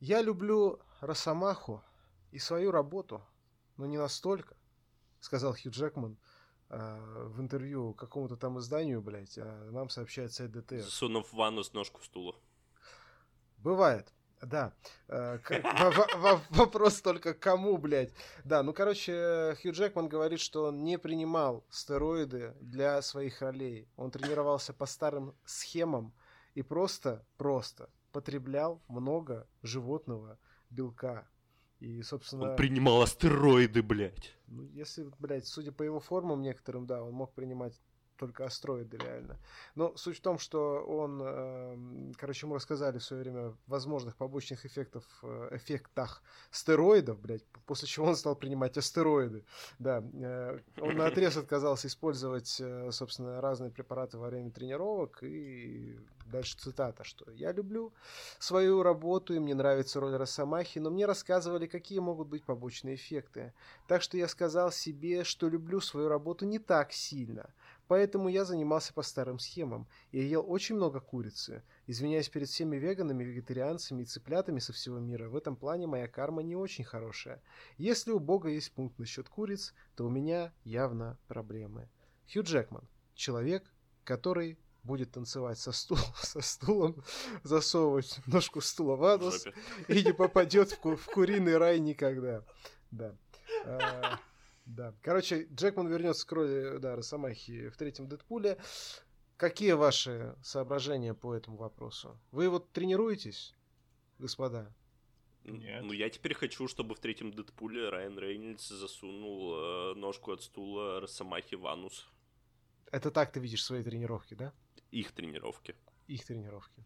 Я люблю Росомаху и свою работу, но не настолько, сказал Хью Джекман э, в интервью какому-то там изданию, блядь, а нам сообщает сайт ДТР. Сунув в ванну с ножку стула. Бывает. Да. Э, вопрос только кому, блядь. Да, ну, короче, Хью Джекман говорит, что он не принимал стероиды для своих ролей. Он тренировался по старым схемам и просто, просто потреблял много животного белка. И, собственно... Он принимал астероиды, блядь. Ну, если, блядь, судя по его формам некоторым, да, он мог принимать только астероиды реально. Но суть в том, что он, э, короче, ему рассказали в свое время возможных побочных эффектов, э, эффектах стероидов, блядь, после чего он стал принимать астероиды. Да, э, он на отрез отказался использовать, э, собственно, разные препараты во время тренировок и дальше цитата, что я люблю свою работу и мне нравится роль Росомахи, но мне рассказывали, какие могут быть побочные эффекты. Так что я сказал себе, что люблю свою работу не так сильно. Поэтому я занимался по старым схемам. Я ел очень много курицы. Извиняюсь перед всеми веганами, вегетарианцами и цыплятами со всего мира, в этом плане моя карма не очень хорошая. Если у Бога есть пункт насчет куриц, то у меня явно проблемы. Хью Джекман. Человек, который будет танцевать со, стул, со стулом, засовывать ножку стула в анус и не попадет в, ку- в куриный рай никогда. Да. Да. Короче, Джекман вернется к роли да, Росомахи в третьем Дэдпуле. Какие ваши соображения по этому вопросу? Вы вот тренируетесь, господа? Нет. Ну, я теперь хочу, чтобы в третьем Дэдпуле Райан Рейнольдс засунул э, ножку от стула Росомахи в анус. Это так ты видишь свои тренировки, да? Их тренировки. Их тренировки.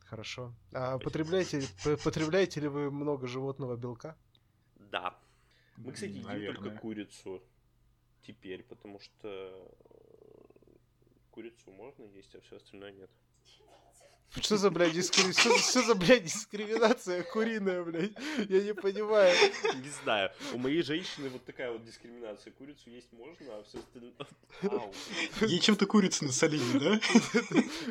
Хорошо. А потребляете, потребляете ли вы много животного белка? Да. Мы, кстати, едим Наверное. только курицу теперь, потому что э, курицу можно есть, а все остальное нет. Что за, блядь, дискри... что, что за, блядь, дискриминация куриная, блядь? Я не понимаю. Не знаю. У моей женщины вот такая вот дискриминация. Курицу есть можно, а все остальное... Ей чем-то курицы насолили, да?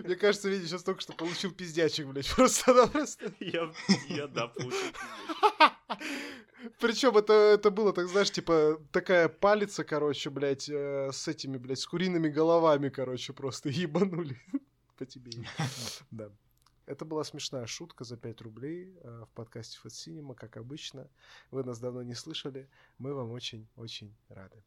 Мне кажется, видишь, сейчас только что получил пиздячек, блядь. Просто-напросто. Я, я, да, получил пиздячек. Причем это, это было, так знаешь, типа такая палица, короче, блядь, э, с этими, блядь, с куриными головами, короче, просто ебанули по тебе. Да. Это была смешная шутка за 5 рублей э, в подкасте Fat Cinema, как обычно. Вы нас давно не слышали. Мы вам очень-очень рады.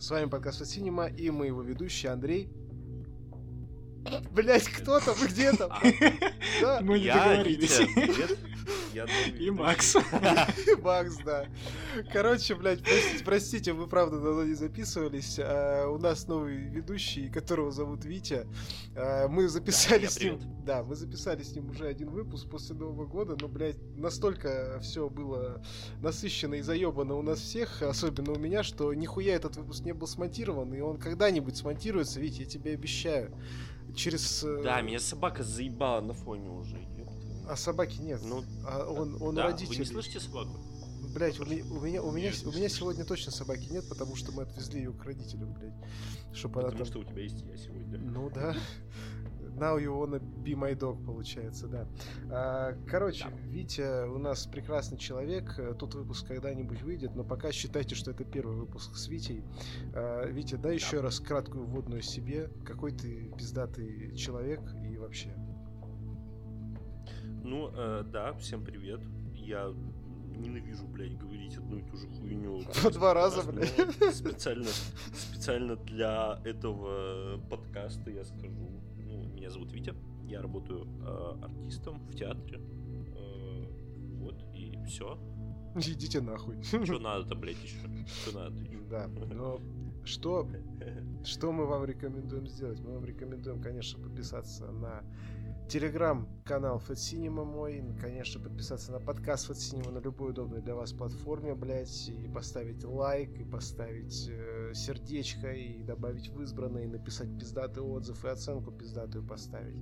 С вами подкаст Синема и мы его ведущий Андрей. Блять, кто там? Где там? Мы не договорились. И Макс. И Макс, да. Короче, блядь, простите, простите, вы правда давно не записывались. А, у нас новый ведущий, которого зовут Витя. А, мы записали с ним... Да, мы записали с ним уже один выпуск после Нового года, но, блядь, настолько все было насыщенно и заебано у нас всех, особенно у меня, что нихуя этот выпуск не был смонтирован, и он когда-нибудь смонтируется, Витя, я тебе обещаю. Через... Э, да, меня собака заебала на фоне уже. А собаки нет. Ну, а он, он да, родителей. Вы не слышите собаку? Блять, у меня, у меня, у меня, у меня сегодня точно собаки нет, потому что мы отвезли ее к родителям, блядь. Чтобы потому она там... что у тебя есть я сегодня. Ну да. Now you wanna be my dog, получается, да. А, короче, да. Витя у нас прекрасный человек. Тот выпуск когда-нибудь выйдет, но пока считайте, что это первый выпуск с Витей. А, Витя, дай да. еще раз краткую вводную себе. Какой ты пиздатый человек и вообще. Ну, э, да, всем привет. Я ненавижу, блядь, говорить одну и ту же хуйню. По два раза, блядь. Специально, специально для этого подкаста я скажу. Меня зовут Витя, я работаю э, артистом в театре. Э, вот, и все. Идите нахуй. Что надо-то, блядь, еще? Что надо? Да, но что, что мы вам рекомендуем сделать? Мы вам рекомендуем, конечно, подписаться на телеграм-канал Fat Cinema мой, конечно, подписаться на подкаст Fat на любой удобной для вас платформе, блять, и поставить лайк, и поставить э, сердечко, и добавить в избранное, и написать пиздатый отзыв, и оценку пиздатую поставить.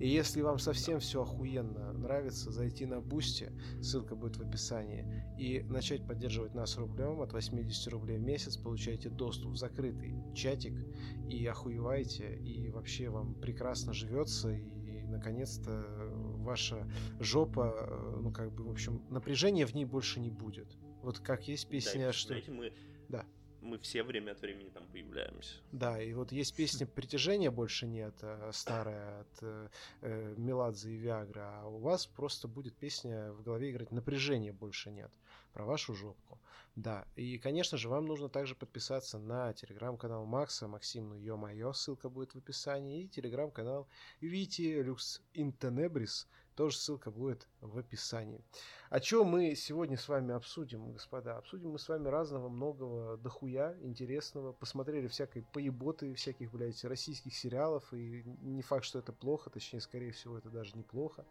И если вам совсем все охуенно нравится, зайти на Бусти, ссылка будет в описании, и начать поддерживать нас рублем от 80 рублей в месяц, получаете доступ в закрытый чатик, и охуеваете, и вообще вам прекрасно живется, и наконец-то ваша жопа, э, ну как бы, в общем, напряжения в ней больше не будет. Вот как есть песня, да, что... Знаете, мы, да. мы все время от времени там появляемся. Да, и вот есть песня «Притяжения больше нет», э, старая от э, э, Меладзе и Виагра, а у вас просто будет песня в голове играть «Напряжения больше нет» про вашу жопку. Да, и, конечно же, вам нужно также подписаться на телеграм-канал Макса, Максим, ну ё-моё, ссылка будет в описании, и телеграм-канал Вити Люкс Интенебрис, тоже ссылка будет в описании. О чем мы сегодня с вами обсудим, господа? Обсудим мы с вами разного, многого, дохуя интересного. Посмотрели всякой поеботы, всяких, блядь, российских сериалов. И не факт, что это плохо, точнее, скорее всего, это даже неплохо.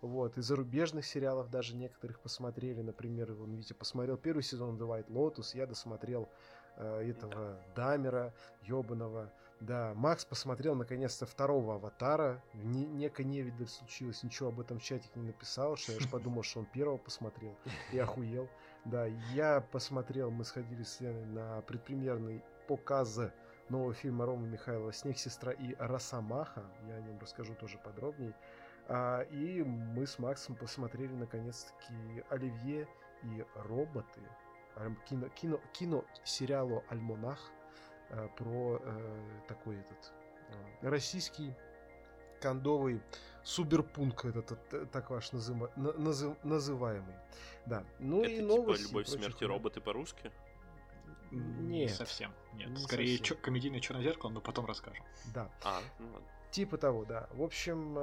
Вот, и зарубежных сериалов даже некоторых посмотрели. Например, вон, видите, посмотрел первый сезон The White Lotus, я досмотрел э, этого Дамера, ебаного. Да, Макс посмотрел наконец-то второго аватара. Не, некая невидаль случилось, ничего об этом в чатике не написал, что я же подумал, что он первого посмотрел и охуел. Да, я посмотрел, мы сходили с Леной на предпремьерный показ нового фильма Рома Михайлова «Снег, сестра» и «Росомаха». Я о нем расскажу тоже подробнее. А, и мы с Максом посмотрели наконец-таки «Оливье и роботы». Кино, кино, кино сериалу «Альмонах» про э, такой этот э, российский кондовый суберпунк этот, этот так ваш называ, назыв, называемый. Да. Ну Это и типа новости. Любовь, смерти, роботы по-русски? Нет. Не совсем. Нет. Не Скорее совсем. Чё, комедийное черное зеркало, но потом расскажем. Да. А, ну ладно. Типа того, да. В общем,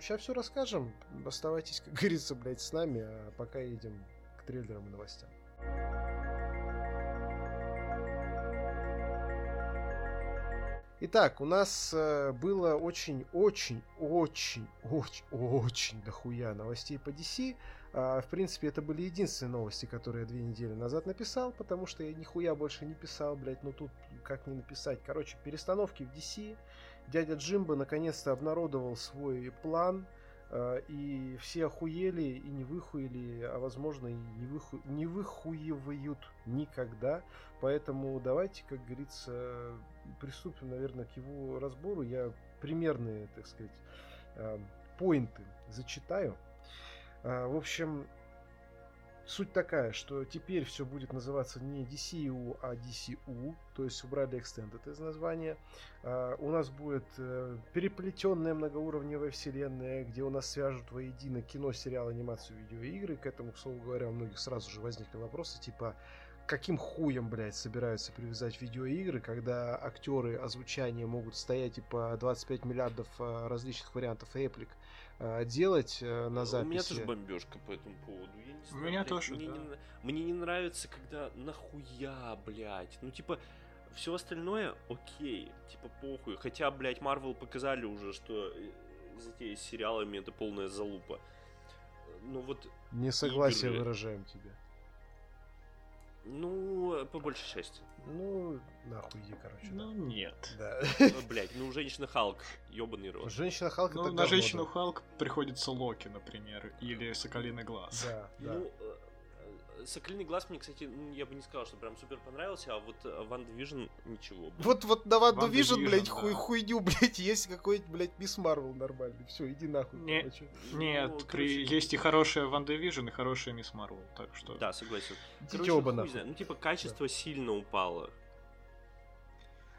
сейчас все расскажем. Оставайтесь, как говорится, блядь, с нами, а пока едем к трейлерам и новостям. Итак, у нас э, было очень-очень-очень-очень-очень дохуя новостей по DC. А, в принципе, это были единственные новости, которые я две недели назад написал, потому что я нихуя больше не писал, блядь, ну тут как не написать. Короче, перестановки в DC. Дядя Джимбо наконец-то обнародовал свой план – Э, и все охуели и не выхуели, а возможно и не, выху... не выхуевают никогда. Поэтому давайте, как говорится, приступим, наверное, к его разбору. Я примерные, так сказать, э, поинты зачитаю. Э, в общем, Суть такая, что теперь все будет называться не DCU, а DCU, то есть убрали Extended из названия. Uh, у нас будет переплетенная многоуровневая вселенная, где у нас свяжут воедино кино, сериал, анимацию, видеоигры. К этому, к слову говоря, у многих сразу же возникли вопросы, типа, каким хуем, блядь, собираются привязать видеоигры, когда актеры озвучания могут стоять и по 25 миллиардов uh, различных вариантов реплик Э, делать э, на записи. У меня тоже бомбежка по этому поводу. Я не знаю, У меня блядь, тоже, мне, да. не, мне не нравится, когда нахуя, блядь. Ну, типа, все остальное окей, типа, похуй. Хотя, блядь, Марвел показали уже, что э, затея с сериалами это полная залупа. Ну вот... Не согласие игры... выражаем тебе. Ну, по большей части. Ну, нахуй иди, короче. Ну, да. нет. Да. Ну, блять, ну, женщина Халк, ебаный рот. Женщина Халк ну, это на женщину Халк приходится Локи, например, или Соколиный Глаз. Да, да. Ну, Соколиный глаз мне, кстати, ну, я бы не сказал, что прям супер понравился, а вот Ван Движн ничего. Блин. Вот, вот на Ван Движн, блядь, да. хуй, хуйню, блядь, есть какой-нибудь, блядь, Мисс Марвел нормальный. Все, иди нахуй. Не, нет, ну, при, есть и хорошая Ван Движн, и хорошая Мисс Марвел, так что... Да, согласен. Идите оба нахуй. Ну, типа, качество да. сильно упало.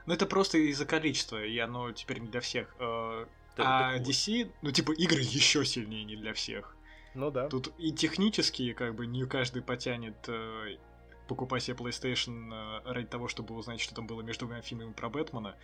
Ну, это просто из-за количества, и оно теперь не для всех. Э, а DC, ну, типа, игры еще сильнее не для всех. Ну да. Тут и технически, как бы, не каждый потянет э, покупать себе PlayStation э, ради того, чтобы узнать, что там было между двумя фильмами про Бэтмена.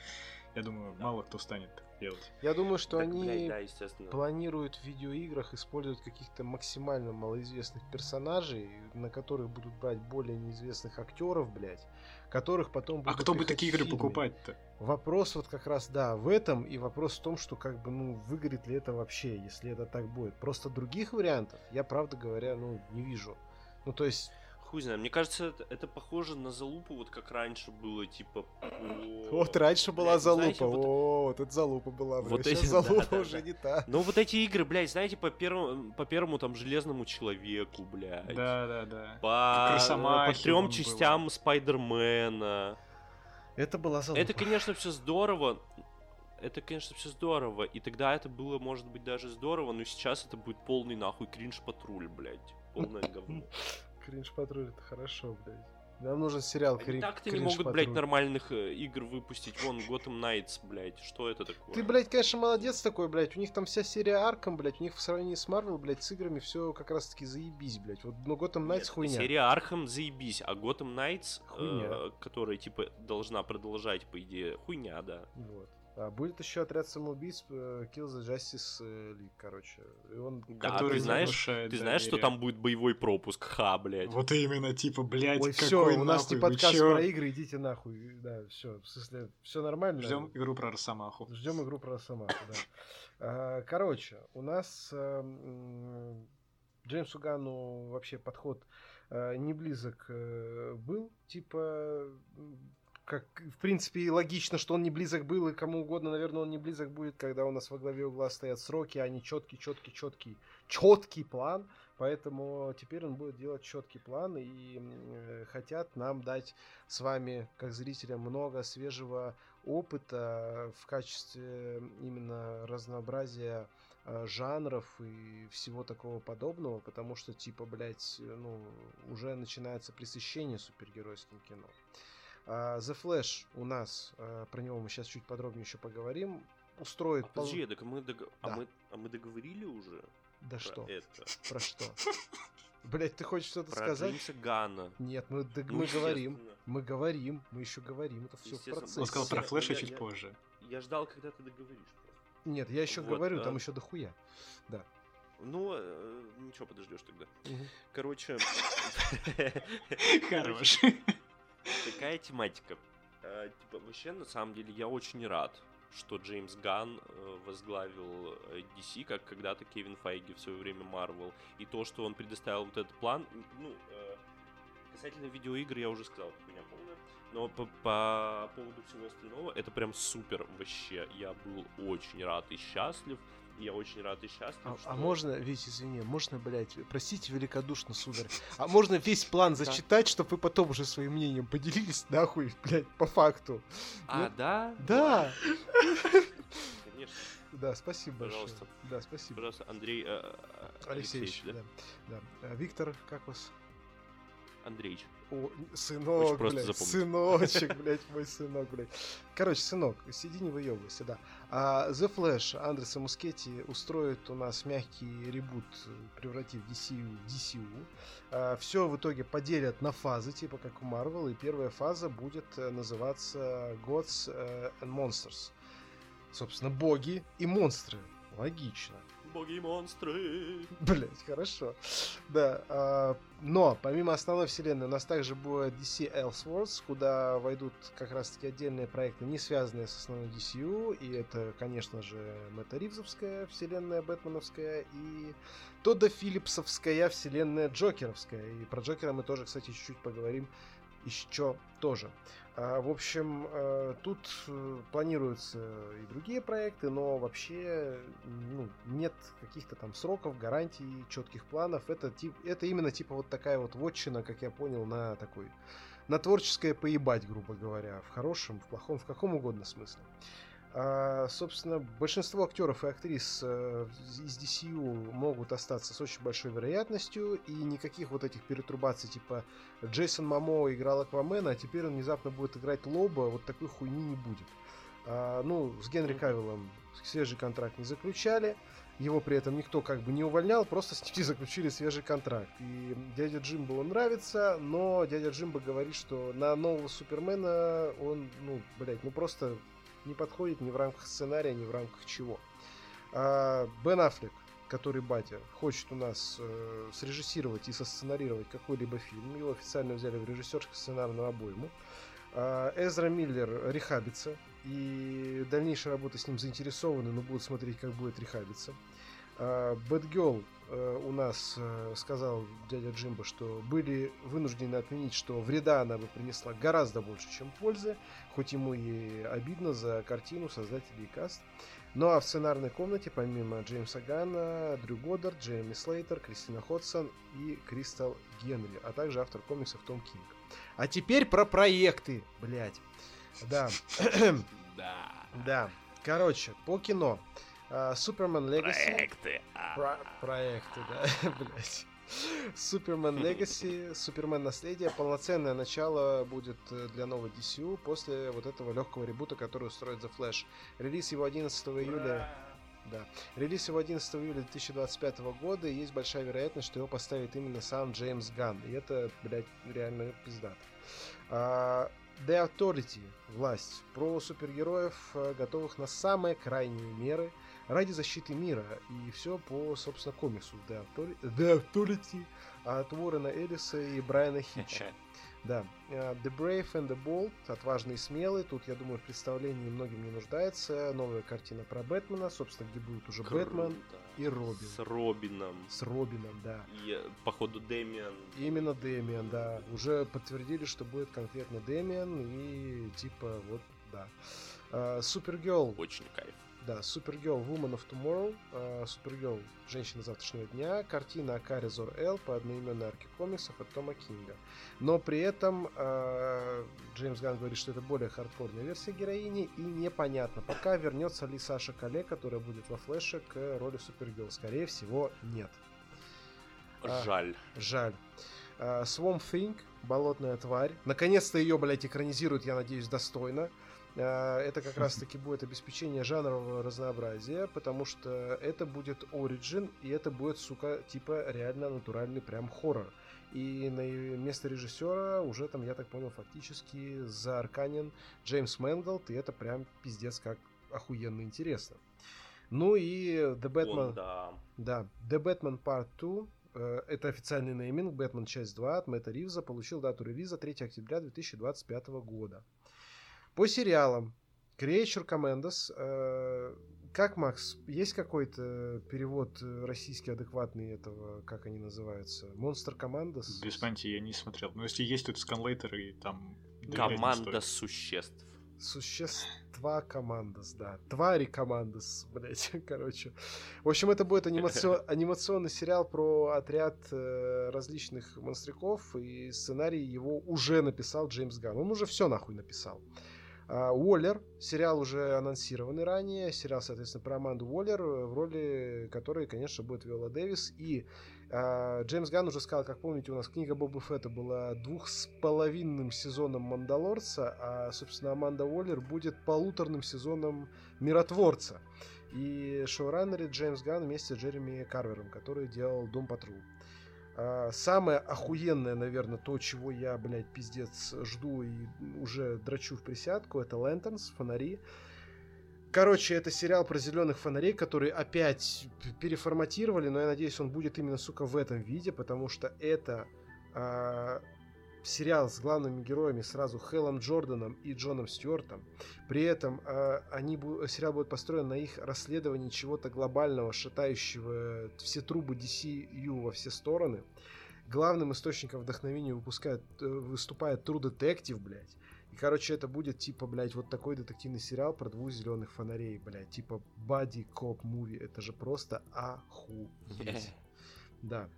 Я думаю, да. мало кто станет делать. Я думаю, что Так, они блядь, да, планируют в видеоиграх использовать каких-то максимально малоизвестных персонажей, на которых будут брать более неизвестных актеров, блядь, которых потом А будут кто бы такие игры покупать-то? Вопрос вот как раз, да, в этом, и вопрос в том, что как бы, ну, выгорит ли это вообще, если это так будет. Просто других вариантов я, правда говоря, ну, не вижу. Ну, то есть, Хуй знает, мне кажется, это, это похоже на залупу, вот как раньше было, типа... по- вот раньше была Блядь, ну, залупа, знаете, вот- о, вот это залупа была, Вот блядь, эти- залупа да, уже да. не та. Ну вот эти игры, блядь, знаете, по первому, по первому там железному человеку, блядь. Да, да, да. По, по трем частям Спайдермена. Это была залупа. Это, конечно, все здорово. Это, конечно, все здорово. И тогда это было, может быть, даже здорово, но сейчас это будет полный нахуй кринж-патруль, блядь. Полное говно. Кринж патруль, это хорошо, блядь. Нам нужен сериал Они Крин- так-то не Кринж могут, блядь, нормальных э, игр выпустить. Вон, Gotham Knights, блядь. Что это такое? Ты, блядь, конечно, молодец такой, блядь. У них там вся серия Арком, блядь. У них в сравнении с Марвел, блядь, с играми все как раз-таки заебись, блядь. Вот, ну, Gotham Knights Нет, хуйня. Серия Архам заебись, а Gotham Knights, Хуйня. э, которая, типа, должна продолжать, по идее, хуйня, да. Вот. А будет еще отряд самоубийц э, Kill the Justice э, League, короче. И он... Да, Который ты знаешь, Ты знаешь, что там будет боевой пропуск? Ха, блядь. Вот именно, типа, блядь, Ой, какой все, у нас не вы подкаст чё? про игры, идите нахуй. Да, все, в смысле, все нормально. Ждем игру про Росомаху. Ждем игру про Росомаху, да. А, Короче, у нас э, Джеймсу Ганну вообще подход не близок был. Типа, как, в принципе, логично, что он не близок был, и кому угодно, наверное, он не близок будет, когда у нас во главе угла стоят сроки, а не четкий, четкий, четкий, четкий план. Поэтому теперь он будет делать четкий план и э, хотят нам дать с вами, как зрителям, много свежего опыта в качестве именно разнообразия э, жанров и всего такого подобного, потому что, типа, блядь, ну, уже начинается пресыщение супергеройским кино. А, The Flash у нас, э, про него мы сейчас чуть подробнее еще поговорим, устроит... А пол- подожди, так мы, дог- а, Да. мы, а мы договорили уже Да про что? это? Про что? Блять, ты хочешь что-то Про сказать? Джеймса Ганна. Нет, мы, дог- Ну, мы говорим. Мы говорим, мы еще говорим, это все в процессе. Он сказал про я- чуть я- позже. Я ждал, когда ты договоришь. просто. Нет, я еще Вот, говорю, а- там еще дохуя. Ну, э, ничего, подождешь тогда. Мгм. Короче, Хорош. такая тематика. Э, Типа, вообще, на самом деле, я очень рад, что Джеймс Ганн э, возглавил э, DC, как когда-то Кевин Файги в свое время Marvel. И то, что он предоставил вот этот план, ну, э, касательно видеоигр я уже сказал, хуйня полная. Но по, по поводу всего остального, это прям супер вообще. Я был очень рад и счастлив. Я очень рад и счастлив, А, что... а можно, Вить, извини, можно, блядь, простите великодушно, сударь, а можно весь план зачитать, чтобы вы потом уже своим мнением поделились, нахуй, блядь, по факту? А, да? Да, Конечно. да, спасибо Пожалуйста. большое. Да, спасибо. Пожалуйста, Андрей э, э, Алексеевич, да? А, Виктор, как вас? Андрейч. О, сынок, блядь, сыночек, блядь, мой сынок, блядь. Короче, сынок, сиди не выебывайся, да. А The Flash Андреса Мускетти устроит у нас мягкий ребут, превратив DCU в DCU. все в итоге поделят на фазы, типа как у Marvel, и первая фаза будет э, называться Gods э, and Monsters. Собственно, боги и монстры. Логично. Боги и монстры. Блять, хорошо. Да. а, но помимо основной вселенной у нас также будет DC Elseworlds, куда войдут как раз-таки отдельные проекты, не связанные с основной DCU. И это, конечно же, Мэтта Ривзовская вселенная Бэтменовская и Тодда Филлипсовская вселенная Джокеровская. И про Джокера мы тоже, кстати, чуть-чуть поговорим еще тоже. А, В общем, э, тут э, планируются и другие проекты, но вообще ну, нет каких-то там сроков, гарантий, четких планов. Это, тип, это именно типа вот такая вот вотчина, как я понял, на такой на творческое поебать, грубо говоря, в хорошем, в плохом, в каком угодно смысле. А, собственно, большинство актеров и актрис э, из DCU могут остаться с очень большой вероятностью, и никаких вот этих перетрубаций, типа Джейсон Мамо играл Аквамена, а теперь он внезапно будет играть Лоба, вот такой хуйни не будет. А, ну, с Генри Кавиллом свежий контракт не заключали, его при этом никто как бы не увольнял, просто с ним заключили свежий контракт. И дядя Джимбо он нравится, но дядя Джимбо говорит, что на нового Супермена он, ну, блядь, ну просто не подходит ни в рамках сценария, ни в рамках чего. А, Бен Аффлек, который батя, хочет у нас э, срежиссировать и сосценарировать какой-либо фильм. Его официально взяли в режиссерскую сценарную обойму. А, Эзра Миллер рехабится, и дальнейшая работа с ним заинтересованы, но будут смотреть, как будет рехабиться. Бэтгелл э, у нас э, сказал дядя Джимба, что были вынуждены отменить, что вреда она бы принесла гораздо больше, чем пользы, хоть ему и обидно за картину создателей каст. Ну а в сценарной комнате помимо Джеймса Ганна, Дрю Годдард, Джейми Слейтер, Кристина Ходсон и Кристал Генри, а также автор комиксов Том Кинг. А теперь про проекты, блядь. Да. Да. Да. Короче, по кино. Супермен Легаси. Проекты. а. Про- проекты, да, блядь. Супермен Легаси, Супермен Наследие, полноценное начало будет э, для нового DCU после вот этого легкого ребута, который устроит The Flash. Релиз его 11 июля да. Релиз его 11 июля 2025 года, и есть большая вероятность, что его поставит именно сам Джеймс Ганн. И это, блядь, реально пиздато. А, The Authority, власть, про супергероев, э, готовых на самые крайние меры ради защиты мира. И все по, собственно, комиксу The Authority, The Authority от Уоррена Эллиса и Брайана Хитча. Да. Э, The Brave and the Bold, отважный и смелый. Тут, я думаю, в представлении многим не нуждается. Новая картина про Бэтмена, собственно, где будет уже Бэтмен Круто. и Робин. С Робином. С Робином, да. И, э, походу, Дэмиан. Именно Дэмиан, да. Уже подтвердили, что будет конкретно Дэмиан и типа вот, да. А, Супергерл, Очень кайф. Да, Супергерл Woman of Tomorrow, а, Супергерл Женщина завтрашнего дня, картина о Каре Зор Эл по одноименной арке комиксов от Тома Кинга. Но при этом а, Джеймс Ганн говорит, что это более хардкорная версия героини, и непонятно, пока вернется ли Саша Кале, которая будет во Флэше, к роли Супергерл. Скорее всего, нет. А. Жаль. Жаль. А, Swamp Thing, болотная тварь. Наконец-то ее, блядь, экранизируют, я надеюсь, достойно. А, Это как раз-таки будет обеспечение жанрового разнообразия, потому что это будет Origin, и это будет, сука, типа реально натуральный прям хоррор. И на место режиссера уже там, я так понял, фактически заарканен Джеймс Мэнголд, и это прям пиздец как охуенно интересно. Ну и The Batman... Он, да. Да, The Batman Part 2, э, это официальный нейминг, Бэтмен часть 2 от Мэтта Ривза, получил дату релиза 3 октября 2025 года. По сериалам. Creature Commandos. э, Как, Макс, есть какой-то перевод э, российский адекватный этого, как они называются? Monster Commandos? Без понятия, я не смотрел. Но если есть тут сканлейтер и там... Команда существ. Существа командос, да. Твари командос, блять, короче. В общем, это будет анимацион- анимационный сериал про отряд э, различных монстряков, и сценарий его уже написал Джеймс Ганн. Он уже все нахуй написал. Уоллер, сериал уже анонсированный ранее, сериал, соответственно, про Аманду Уоллер, э, в роли которой, конечно, будет Виола Дэвис, и а, Джеймс Ганн уже сказал, как помните, у нас книга Боба Фетта была двух с половинным сезоном Мандалорца, а, собственно, Аманда Уоллер будет полуторным сезоном Миротворца. И шоураннеры Джеймс Ганн вместе с Джереми Карвером, который делал Дом Патрул. А, Самое охуенное, наверное, то, чего я, блядь, пиздец жду и уже драчу в присядку, это Lanterns, фонари. Короче, это сериал про зеленых фонарей, который опять переформатировали, но я надеюсь, он будет именно, сука, в этом виде, потому что это а, сериал с главными героями сразу Хеллом Джорданом и Джоном Стюартом. При этом а, они, сериал будет построен на их расследовании чего-то глобального, шатающего все трубы DCU во все стороны. Главным источником вдохновения выпускает, э, выступает True Detective, блядь. И, короче, это будет типа, блядь, вот такой детективный сериал про двух зеленых фонарей, блядь. Типа Buddy Cop Movie. Это же просто охуеть. Да.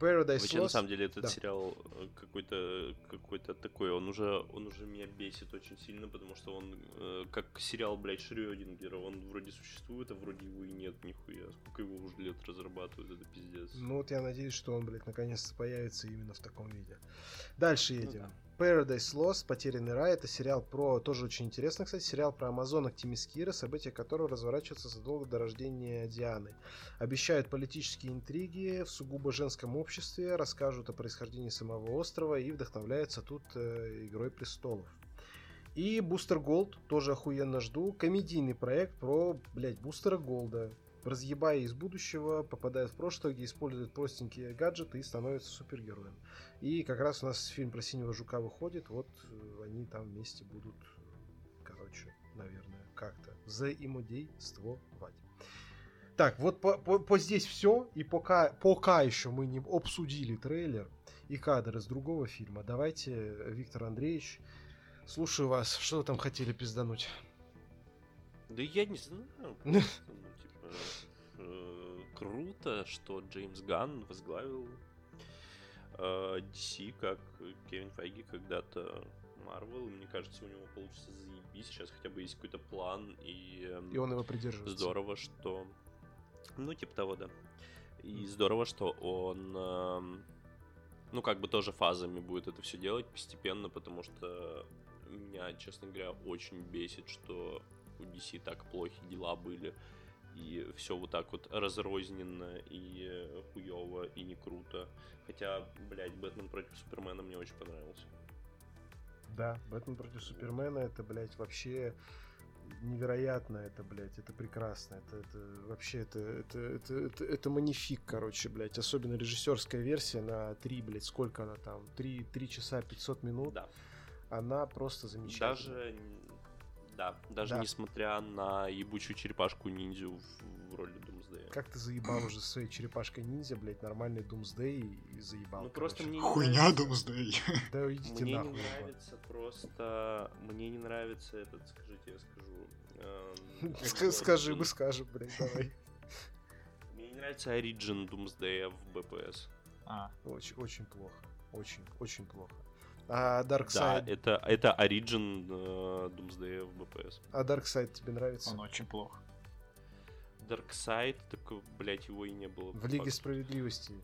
Paradise Вообще, на Lost. самом деле, этот Да. сериал э, какой-то какой-то такой, он уже, он уже меня бесит очень сильно, потому что он э, как сериал, блядь, Шрёдингера, он вроде существует, а вроде его и нет нихуя. Сколько его уже лет разрабатывают, это пиздец. Ну вот я надеюсь, что он, блядь, наконец-то появится именно в таком виде. Дальше Ну едем. да. Paradise Lost, Потерянный рай, это сериал про, тоже очень интересно, кстати, сериал про амазонок Тимискира, события которого разворачиваются задолго до рождения Дианы. Обещают политические интриги в сугубо женском обществе, расскажут о происхождении самого острова и вдохновляются тут э, Игрой престолов. И Бустер Голд тоже охуенно жду. Комедийный проект про, блядь, Бустера Голда. Разъебая из будущего, попадает в прошлое, где использует простенькие гаджеты и становится супергероем. И как раз у нас фильм про Синего Жука выходит, вот э, они там вместе будут, короче, наверное, как-то взаимодействовать. Так, вот по, по, по здесь все, и пока, пока еще мы не обсудили трейлер и кадры из другого фильма, давайте, Виктор Андреевич, слушаю вас, что вы там хотели пиздануть? Да я не знаю, круто, что Джеймс Ганн возглавил э, DC, как Кевин Файги когда-то Марвел. Мне кажется, у него получится заебись. Сейчас хотя бы есть какой-то план. И, и он его придерживается. Здорово, что... Ну, типа того, да. И здорово, что он... Э, ну, как бы тоже фазами будет это все делать постепенно, потому что меня, честно говоря, очень бесит, что у DC так плохи дела были и все вот так вот разрозненно и хуево и не круто. Хотя, блядь, Бэтмен против Супермена мне очень понравился. Да, Бэтмен против Супермена это, блядь, вообще невероятно, это, блядь, это прекрасно, это, это вообще, это, это, это, это, это манифик, короче, блядь, особенно режиссерская версия на 3, блядь, сколько она там, 3, 3 часа 500 минут, да. она просто замечательная. Даже да, даже да. несмотря на ебучую черепашку-ниндзю в, в роли Думсдея. Как ты заебал уже своей черепашкой-ниндзя, блядь, нормальный Думсдей и заебал. Ну просто мне Хуйня. Думсдей. Да идите Мне нахуй. не нравится просто... Мне не нравится этот, скажите, я скажу. Эм... Скажи, мы скажем, блядь, давай. Мне не нравится Origin Думсдея в БПС. А. Очень, очень плохо. Очень, очень плохо. А Darkseid... Да, это, это Origin э, Doomsday в BPS. А Darkseid тебе нравится? Он очень плох. Darkseid, так, блять, его и не было. В Лиге Справедливости.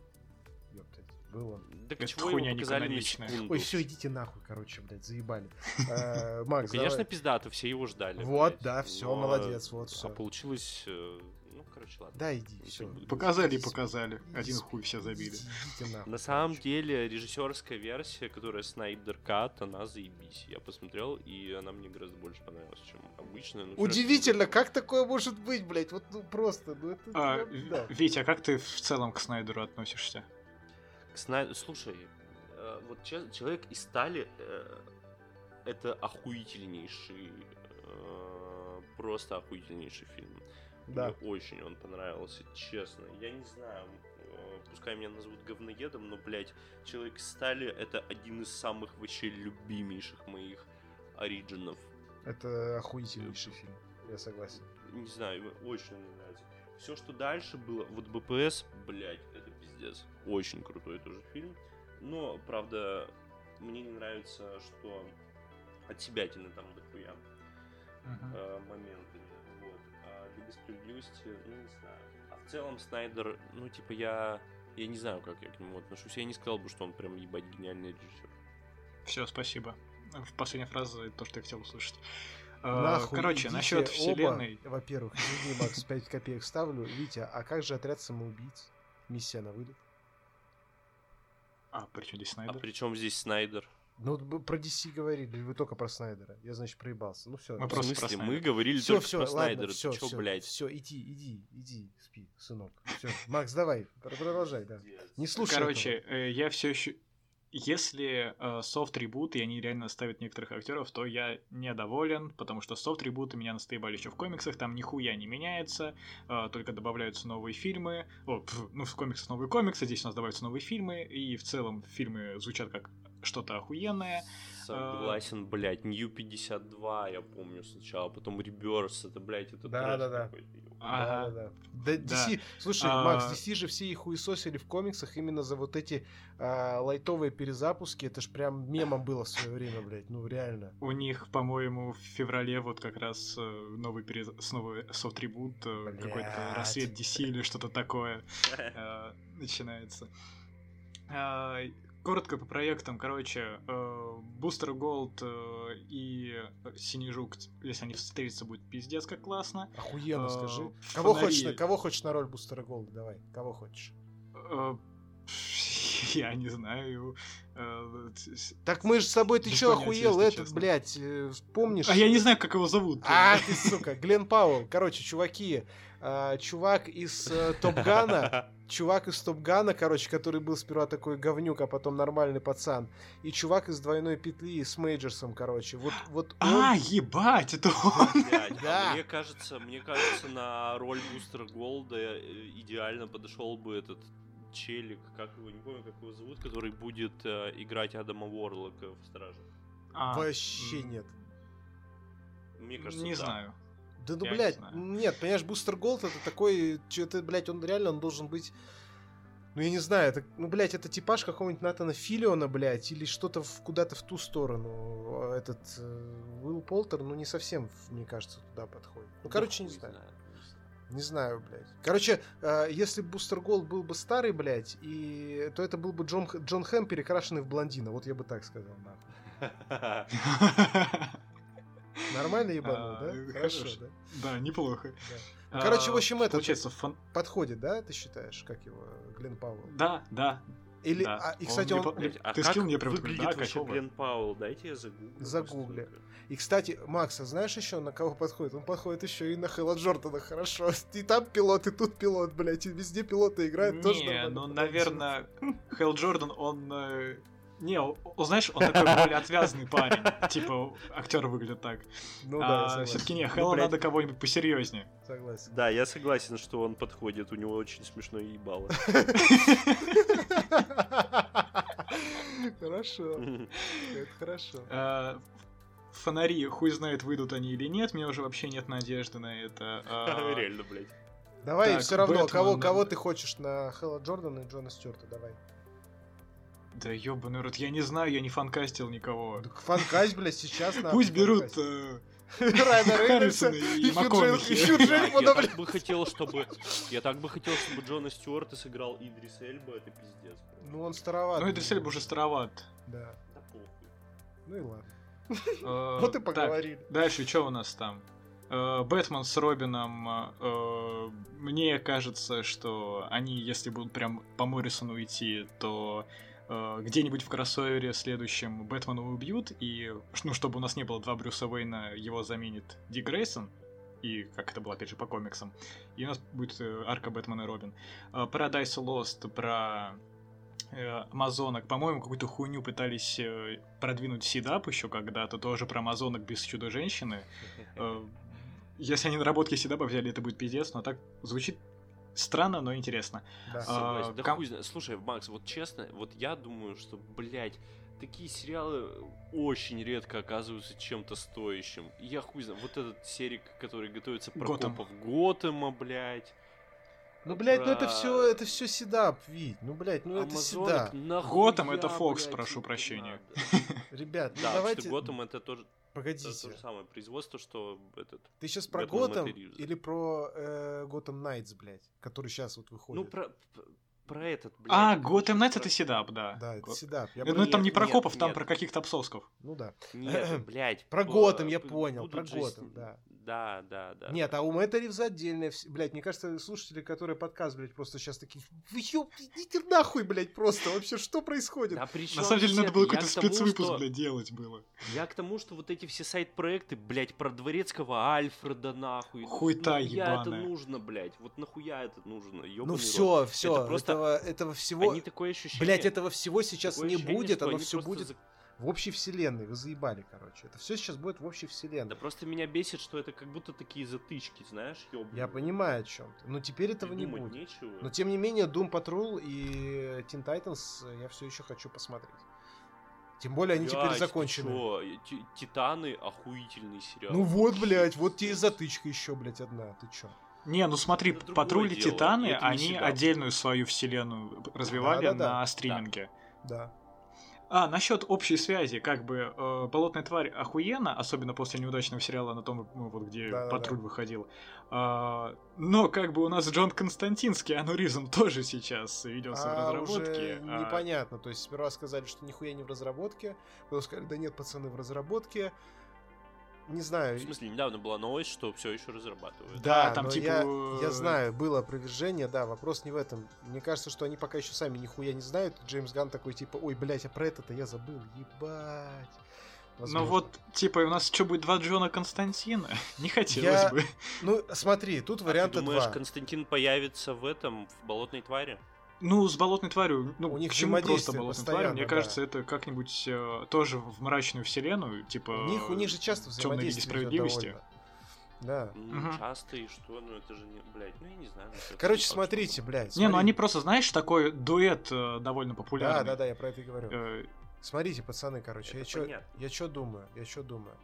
Ёптать, был он. Это чего его показали на секунду? Ой, все, идите нахуй, короче, блядь, заебали. А, Макс, Конечно, пиздато, все его ждали. Вот, да, все, молодец, вот все. А получилось э, короче, ладно. Да, иди, все. Показали и показали. Один хуй все забили. На самом деле, режиссерская версия, которая Снайдер Кат, она заебись. Я посмотрел, и она мне гораздо больше понравилась, чем обычная. Удивительно, как такое может быть, блядь? Вот ну просто, ну это... А, да. Витя, а как ты в целом к Снайдеру относишься? К Снайдеру... Слушай, э, вот человек из стали э, это охуительнейший э, просто охуительнейший фильм. Да. Мне очень он понравился, честно. Я не знаю, э, пускай меня назовут говноедом, но, блядь, Человек стали это один из самых вообще любимейших моих оригинов. Это охуительнейший фильм, я согласен. Не знаю, очень мне нравится. Все, что дальше было, вот БПС, блядь, это пиздец. Очень крутой тоже фильм. Но, правда, мне не нравится, что от себя там дохуя uh-huh. э, моменты Справедливости, ну, не знаю. А в целом Снайдер, ну, типа, я... Я не знаю, как я к нему отношусь. Я не сказал бы, что он прям ебать гениальный режиссер. Все, спасибо. В последняя фраза то, что я хотел услышать. А, Нахуй, Короче, насчет вселенной. Оба. Во-первых, извини, Макс, 5 копеек ставлю. Витя, а как же отряд самоубийц? Миссия на вылет. А, при чем здесь Снайдер? А при чем здесь Снайдер? Ну, про DC говорили, вы только про Снайдера. Я, значит, проебался. Ну все. Мы просто в смысле, мы говорили все, только все, про ладно, Снайдера. Все, Ты все, блядь? Все, иди, иди, иди, спи, сынок. Все, Макс, давай, продолжай, да. Не слушай. Короче, этого. Э, я все еще. Если э, софт ребут и они реально ставят некоторых актеров, то я недоволен, потому что софт ребуты меня настоебали еще в комиксах, там нихуя не меняется, э, только добавляются новые фильмы. О, пф, ну, в комиксах новые комиксы, здесь у нас добавляются новые фильмы, и в целом фильмы звучат как что-то охуенное. Согласен, а... блядь, New 52, я помню сначала, потом Reverse, это, блядь, это да, да, да. Ага. Да, да, да. DC, да. слушай, а... Макс, DC же все их хуесосили в комиксах именно за вот эти а, лайтовые перезапуски. Это ж прям мемом было в свое время, блядь. Ну, реально. У них, по-моему, в феврале вот как раз э, новый перез... снова софт-трибут, э, какой-то рассвет DC или что-то такое э, начинается. Коротко по проектам, короче, Бустер Голд и Синий Жук, если они встретятся, будет пиздец как классно. Охуенно, скажи. Кого хочешь, кого хочешь на роль Бустера Голда, давай, кого хочешь. Я не знаю. э, Так мы же с тобой, ты чё, охуел, этот, блядь, э, помнишь? А я не знаю, как его зовут. А, ты, сука, Глен Пауэлл. Короче, чуваки, а, чувак из э, Топгана, чувак из Топгана, короче, который был сперва такой говнюк, а потом нормальный пацан, и чувак из двойной петли с Мейджерсом, короче. Вот, вот он... А, ебать, это он. Блядь, а Да. Мне кажется, мне кажется, на роль Бустера Голда идеально подошел бы этот челик, как его, не помню, как его зовут, который будет э, играть Адама Уорлока в Страже. А, Вообще нет. Мне кажется, Не да. знаю. Да ну, Я блядь, нет, понимаешь, Бустер Голд это такой, что-то, блядь, он реально, он должен быть, ну, я не знаю, это, ну, блядь, это типаж какого-нибудь Натана Филиона, блядь, или что-то в- куда-то в ту сторону. А Этот э, Уилл Полтер, ну, не совсем, мне кажется, туда подходит. Ну, Да короче, не знаю. знаю. Не знаю, блядь. Короче, э, если бы Бустер Голд был бы старый, блядь, и, то это был бы Джон, Джон Хэм, перекрашенный в блондина. Вот я бы так сказал, нахуй. Нормально ебанул, А, да? э, Хорошо, да? Да, неплохо. Ну, короче, А, в общем, это- Подходит, да, ты считаешь, как его, Глен Пауэлл? Да, да. Или, да. а, и, Он кстати, мне он, Блядь, а Ты скинул мне прям выглядит да, вообще кайфово. Глен Пауэлл? Дайте я загуглю. Загугли. И, кстати, Макс, а знаешь еще, на кого подходит? Он подходит еще и на Хэлла Джордана, хорошо. И там пилот, и тут пилот, блядь, и везде пилоты играют тоже Не, нормально ну, наверное, Хелл Джордан, он... Не, знаешь, он такой более отвязный парень. Типа, актер выглядит так. Ну да, а все-таки не, Ну, Хэлла надо кого-нибудь посерьезнее. Согласен. Да, я согласен, что он подходит. У него очень смешное ебало. Хорошо, это хорошо. А, Фонари, хуй знает, выйдут они или нет, мне уже вообще нет надежды на это. А, Реально, блядь. Давай, все равно, кого ты хочешь на Хэлла Джордана и Джона Стюарта, давай. Да ёбаный рот, я не знаю, я не фанкастил никого. Так Фанкасть, блядь, сейчас на Пусть берут э, Райана Рейнольдса и Хью Я Джекмана, блядь. так бы хотел, чтобы... Я так бы хотел, чтобы Джона Стюарта сыграл Идрис Эльба. Это пиздец. Ну, он староват. Ну, Идрис Эльба уже староват. Да. Да похуй. Ну и ладно. Э, Вот и поговорили. Дальше, что у нас там? Э, Бэтмен с Робином, мне кажется, что они, если будут прям по Моррисону идти, то э, где-нибудь в кроссовере следующем Бэтмена убьют, и, ну, чтобы у нас не было два Брюса Уэйна, его заменит Ди Грейсон, и как это было, опять же, по комиксам. И у нас будет э, арка Бэтмена и Робин. Э, Paradise Lost про э, Амазонок. По-моему, какую-то хуйню пытались продвинуть Сидап еще когда-то, тоже про Амазонок без Чудо-женщины. Если они наработки Сидаба взяли, это будет пиздец, но так звучит странно, но интересно. Да. А, Согласен. Да ком- хуй знает. Слушай, Макс, вот честно, вот я думаю, что, блядь, такие сериалы очень редко оказываются чем-то стоящим. Я хуй знаю, вот этот серик, который готовится про Готэм. копов Готэма, блядь. Ну, блядь, ну это все, это все седап, Вить. Ну, блядь, ну это Амазонок, седап. нахуя, Готэм это Fox, блядь, прошу это прощения. Ребят, ну Да, давайте... Готэм это тоже это Погодите. то же самое производство, что этот. Ты сейчас про Готэм или про э, Готэм Найтс, блядь, который сейчас вот выходит? Ну, про, про этот, блядь. А, Готэм Найт про- это Сидап, да. Да, это седап. Я Ну, про- это там не про копов, там про каких-то псовсков. Ну да. Нет, блядь. Про Готэм я понял, про Готэм, да. Да, да, да. Нет, а у Мэтта Ривза отдельная... Блядь, мне кажется, слушатели, которые подкаст, блядь, просто сейчас такие... Вы ёб... Идите нахуй, блядь, просто. Вообще, что происходит? Да при чём На самом деле надо это? было какой-то спецвыпуск, что- блядь, делать было. Я к тому, что вот эти все сайт-проекты, блядь, про дворецкого Альфреда, нахуй. ну, Хуйта нахуя это ебаная. нужно, блядь? Вот нахуя это нужно? Ну ёбаный рот. все, все, Это просто- этого, этого всего... Они такое ощущение... Блять, этого всего сейчас такое не ощущение, будет, оно все будет за- в общей вселенной. Вы заебали, короче. Это все сейчас будет в общей вселенной. Да просто меня бесит, что это как будто такие затычки, знаешь, ёбаные. Я понимаю о чем ты. Но теперь этого не будет. нечего. Но тем не менее, Doom Patrol и Teen Titans я все еще хочу посмотреть. Тем более они теперь Блядь, ты закончены. чё? Ти- Титаны охуительный сериал. Ну вот, блядь, вот тебе и затычка еще, блядь, одна. Ты чё? Не, ну смотри, Это Патрули дело, Титаны, это они отдельную свою вселенную развивали Да-да-да. на стриминге. Да. А, насчет общей связи, как бы э, Болотная тварь охуенно, особенно после неудачного сериала на том, ну, вот где Да-да-да. патруль выходил. А, но как бы у нас Джон Константин с Киану Ривзом тоже сейчас ведется в А разработке. уже а, непонятно. То есть сперва сказали, что нихуя не в разработке. Потом сказали, да нет, пацаны, в разработке. Не знаю. В смысле, недавно была новость, что все еще разрабатывают. Да, Да, там но типа, я, э, я знаю, было опровержение, да, вопрос не в этом. Мне кажется, что они пока еще сами нихуя не знают. Джеймс Ган такой, типа, ой, блядь, а про это-то я забыл, ебать. Ну Возможно. вот, типа, у нас что будет два Джона Константина? Не хотелось Я- бы. Ну, смотри, тут А варианта ты думаешь, два. Константин появится в этом, в болотной твари? Ну, с болотной тварью, ну, У них к чему просто болотной постоянно, тварью? Мне да. кажется, это как-нибудь э, тоже в мрачную вселенную, типа... У них, у них же часто «Тёмная лига взаимодействие справедливости. довольно. Да. Мгм. часто и что? Ну, это же не... Блядь, ну, я не знаю. ну, Короче, смотрите, блядь. Не, ну смотри. они просто, знаешь, такой дуэт э, довольно популярный. Да, да, да, я про это и говорю. Э, Смотрите, пацаны, короче, Это я чё, понятно. я чё думаю, я чё думаю.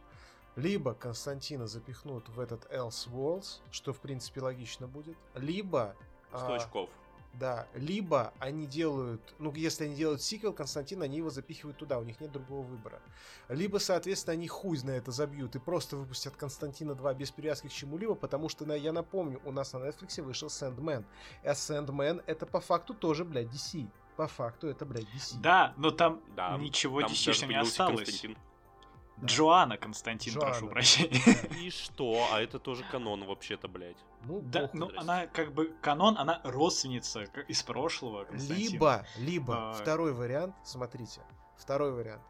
Либо Константина запихнут в этот Else Walls, что в принципе логично будет, либо... что- Сто а, очков. Да, либо они делают, ну, если они делают сиквел Константина, они его запихивают туда, у них нет другого выбора. Либо, соответственно, они хуй на это забьют и просто выпустят Константина 2 без привязки к чему-либо, потому что, на- я напомню, у нас на Netflix вышел Сэндмен. А Сэндмен это по факту тоже, блядь, DC. По факту это, блядь, DC. Да, но там Да, ничего там dc не осталось. Константин. Да. Джоанна Константин, Джоанна. прошу прощения. И что? А это тоже канон вообще-то, блядь. Ну, Да, ну она как бы канон, она родственница из прошлого Константина. Либо, либо, А. второй вариант, смотрите, второй вариант.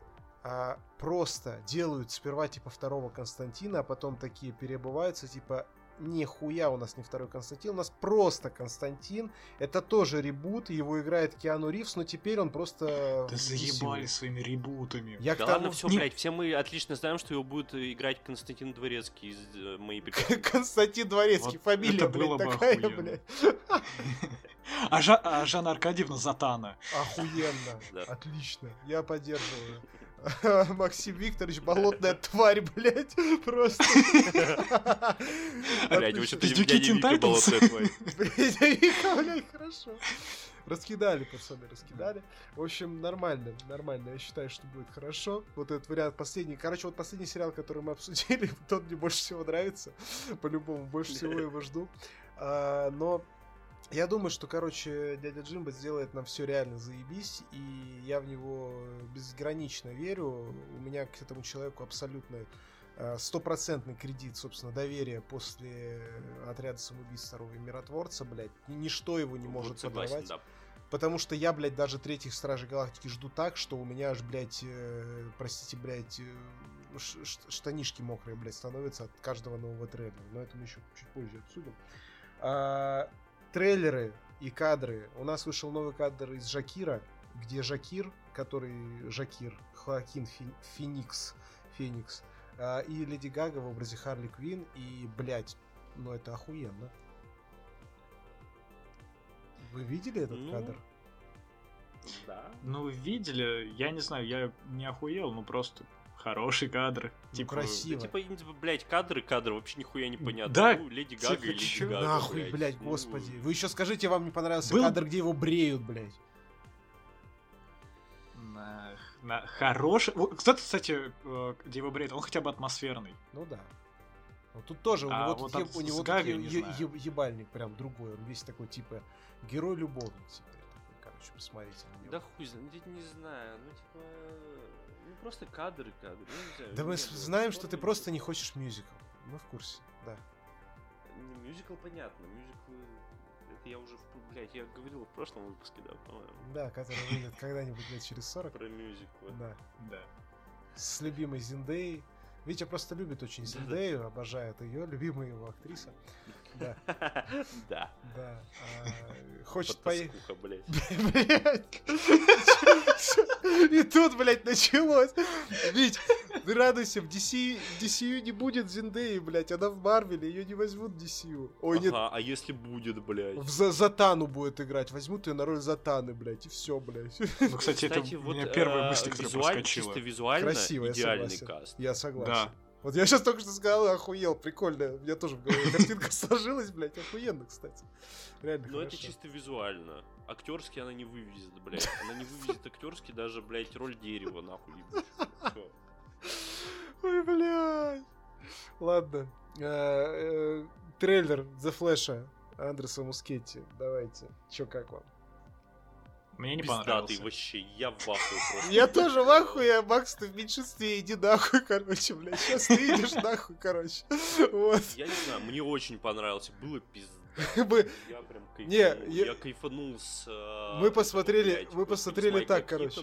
А, просто делают сперва типа второго Константина, а потом такие перебываются, типа, нихуя у нас не второй Константин, у нас просто Константин. Это тоже ребут, его играет Киану Ривз, но теперь он просто... Да заебали своими ребутами. Я Да тому- ладно, все, Не- блядь, все мы отлично знаем, что его будет играть Константин Дворецкий из э, «Моей прекрасной Константин Дворецкий, Вот фамилия, это блядь, было бы такая, охуенно. блядь. А, Жа- а Жанна Аркадьевна Затана. Охуенно. Отлично. Я поддерживаю. Максим Викторович, болотная тварь, блядь. Просто. Блядь, дядя Teen Вика болотная тварь. Блядь, Вика, блядь, хорошо. Раскидали, пацаны, раскидали. В общем, нормально, нормально. Я считаю, что будет хорошо. Вот этот вариант последний. Короче, вот последний сериал, который мы обсудили, тот мне больше всего нравится. По-любому, больше всего его жду. А, Но я думаю, что, короче, дядя Джимбо сделает нам все реально заебись, и я в него безгранично верю. У меня к этому человеку абсолютно э, стопроцентный кредит, собственно, доверия после отряда самоубийц второго миротворца, блядь. Ни- Ничто его не может Вот согласен, подорвать. да. Потому что я, блядь, даже третьих Стражей Галактики жду так, что у меня аж, блядь, э, простите, блядь, э, ш- штанишки мокрые, блядь, становятся от каждого нового трейлера. Но это мы еще чуть позже обсудим. А, трейлеры и кадры. У нас вышел новый кадр из Жакира, где Жакир, который Жакир, Хоакин Фи- Феникс, Феникс, а, и Леди Гага в образе Харли Квин, и, блядь, ну это охуенно. Вы видели этот Ну, кадр? Да. Ну, видели, я не знаю, я не охуел, ну просто хороший кадр. Ну, типа, красиво. Да, типа, типа, блядь, кадры, кадры, вообще нихуя не понятно. Да, Ну, Леди Гага типа, и Леди чё? Гага, Нахуй, блядь, Ну, господи. Вы еще скажите, вам не понравился Был- кадр, где его бреют, блядь. на, на хороший... Кто-то, кстати, э, Дева Брейд, он хотя бы атмосферный. Ну да. Вот тут тоже у А него, вот тут, от- е- у него с тут е- не е- е- ебальник прям другой. Он весь такой, типа, герой-любовник теперь. Такой, короче, посмотрите на него. Да хуй знает, не знаю, ну типа, ну просто кадры, кадры, знаю. Да мы было знаем, что ты просто не хочешь мюзикл. Мы в курсе, да. Не, мюзикл понятно, мюзикл, это я уже, в- блядь, я говорил в прошлом выпуске, да, по-моему, Да, который выйдет когда-нибудь лет через 40. про мюзиклы. Да. Да. С любимой Зиндеей. Витя просто любит очень. Зиндею, обожает ее, любимая его актриса. Да, Да. да. А, Хочет поехать. И тут, блядь, началось. Ведь, ты радуйся, в DC, DCU не будет Зиндеи, блядь. Она в Марвеле, ее не возьмут в DCU. Ой, нет, Ага, а если будет, блядь? в За- Затану будет играть. Возьмут ее на роль Затаны, блядь, и все, блядь. Ну, кстати, Кстати, это у меня первая мысль, которая проскочила. чисто визуально Красиво, идеальный каст. Я согласен. Да. Вот я сейчас только что сказал, охуел, прикольно. У меня тоже в голове картинка сложилась, блядь, охуенно, кстати. Реально Но это хорошо. чисто визуально. Актерски она не вывезет, блядь. Она не вывезет актерски даже, блядь, роль дерева, нахуй, ебучего. Ой, блядь. Ладно. Э, э, Трейлер The Flash Андреса Мускетти. Давайте. Чё, как вам? Мне не понравился. вообще, я в ахуе просто. Я тоже в ахуе, а Макс, ты в меньшинстве, иди нахуй, короче, блядь. Сейчас ты идешь нахуй, короче. Вот. Я не знаю, мне очень понравился, было пиздато. Мы, Я прям кайфанул. Не, я... я- кайфанул с... э, Мы посмотрели- мы посмотрели так, короче.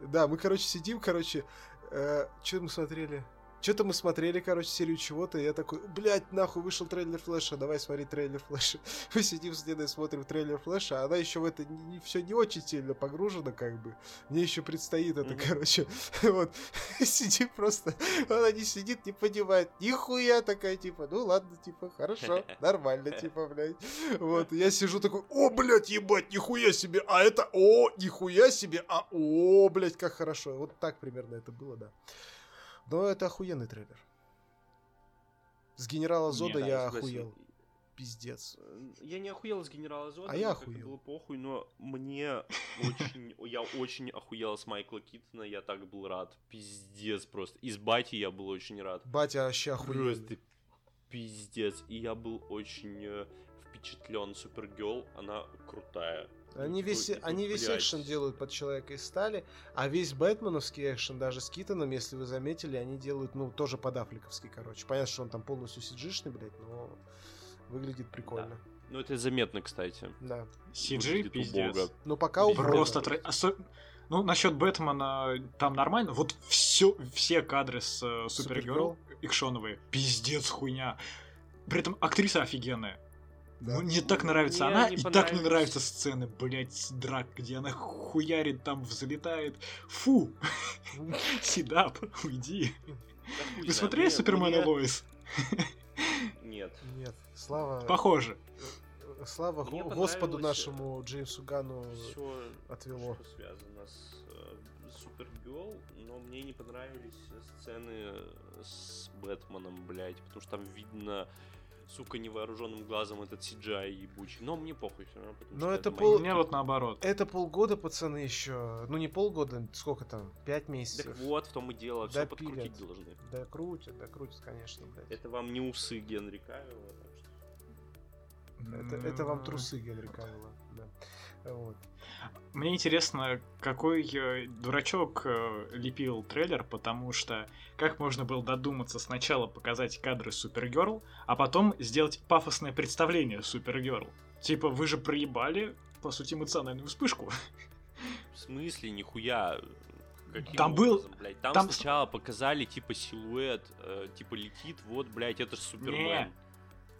Да, мы, короче, сидим, короче, что мы смотрели? Что-то мы смотрели, короче, серию чего-то, и я такой, блядь, нахуй, вышел трейлер Флэша, давай смотреть трейлер Флэша. Мы сидим с Леной, смотрим трейлер Флэша, а она еще в это не, все не очень сильно погружена, как бы. Мне еще предстоит это, Мгм. короче. Вот. Сидим просто, она не сидит, не понимает, нихуя такая, типа, ну ладно, типа, хорошо, нормально, типа, блядь. Вот, я сижу такой, о, блядь, ебать, нихуя себе, а это, о, нихуя себе, а, о, блядь, как хорошо. Вот так примерно это было, да. Но это охуенный трейлер. С генерала Зода Не, Да, я охуел. Пиздец. Я не охуел с генерала Зода, А я охуел. было похуй, но мне очень, я очень охуел с Майкла Китона, я так был рад, пиздец просто. Из Бати я был очень рад. Батя вообще охуенный. Просто пиздец. И я был очень э, впечатлен. Супергел, она крутая. Они Ну, весь, типа, они весь блядь. экшен делают под Человека из Стали, а весь бэтменовский экшен, даже с Китоном, если вы заметили, они делают, ну, тоже под афликовский, короче. Понятно, что он там полностью сиджишный, блядь, но выглядит прикольно. Ну, это заметно, кстати. Да. CG Выглядит пиздец. убого. Но пока убого. Просто осо- Ну, насчет Бэтмена там нормально. Вот все, все кадры с э, Супергерл экшоновые. Пиздец хуйня. При этом актриса офигенная. Да. Ну, мне так нравится Мне она, не и так не нравятся сцены, блять, драк, где она хуярит, там взлетает. Фу! Седап, уйди. Вы смотрели мне- Супермен и мне- Лоис? Нет. Нет, слава... Похоже. э, Слава Мне Господу понравилось, нашему Джеймсу Гану. Все, отвело. что связано с э, Супергерл, но мне не понравились сцены с Бэтменом, блядь, потому что там видно, сука, невооруженным глазом этот CGI ебучий. Но мне похуй все равно, Но это мои- пол- меня вот наоборот. Это полгода, пацаны, еще. Ну, не полгода, сколько там? Пять месяцев. Так вот, в том и дело, все подкрутить должны. Да крутят, да крутят, конечно, блядь. Это вам не усы Генри Кавилла, так что... Это, это вам трусы Генри Кавилла. Вот. Мне интересно, какой э, дурачок э, лепил трейлер, потому что как можно было додуматься сначала показать кадры Супергерл, а потом сделать пафосное представление Супергерл? Типа, вы же проебали, по сути, эмоциональную вспышку. В смысле, нихуя? Каким Там был- образом, блядь? Там, там сначала показали, типа, силуэт, э, типа, летит, вот, блядь, это же Супермен.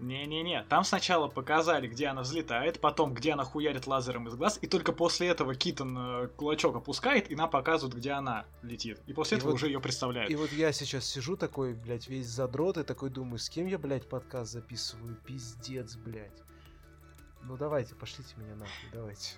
Не-не-не, там сначала показали, где она взлетает, потом, где она хуярит лазером из глаз, и только после этого Китон э, кулачок опускает, и нам показывают, где она летит. И после И этого вот- уже ее представляют. И вот я сейчас сижу такой, блядь, весь задрот, и такой думаю, с кем я, блядь, подкаст записываю? Пиздец, блядь. Ну давайте, пошлите меня нахуй, давайте.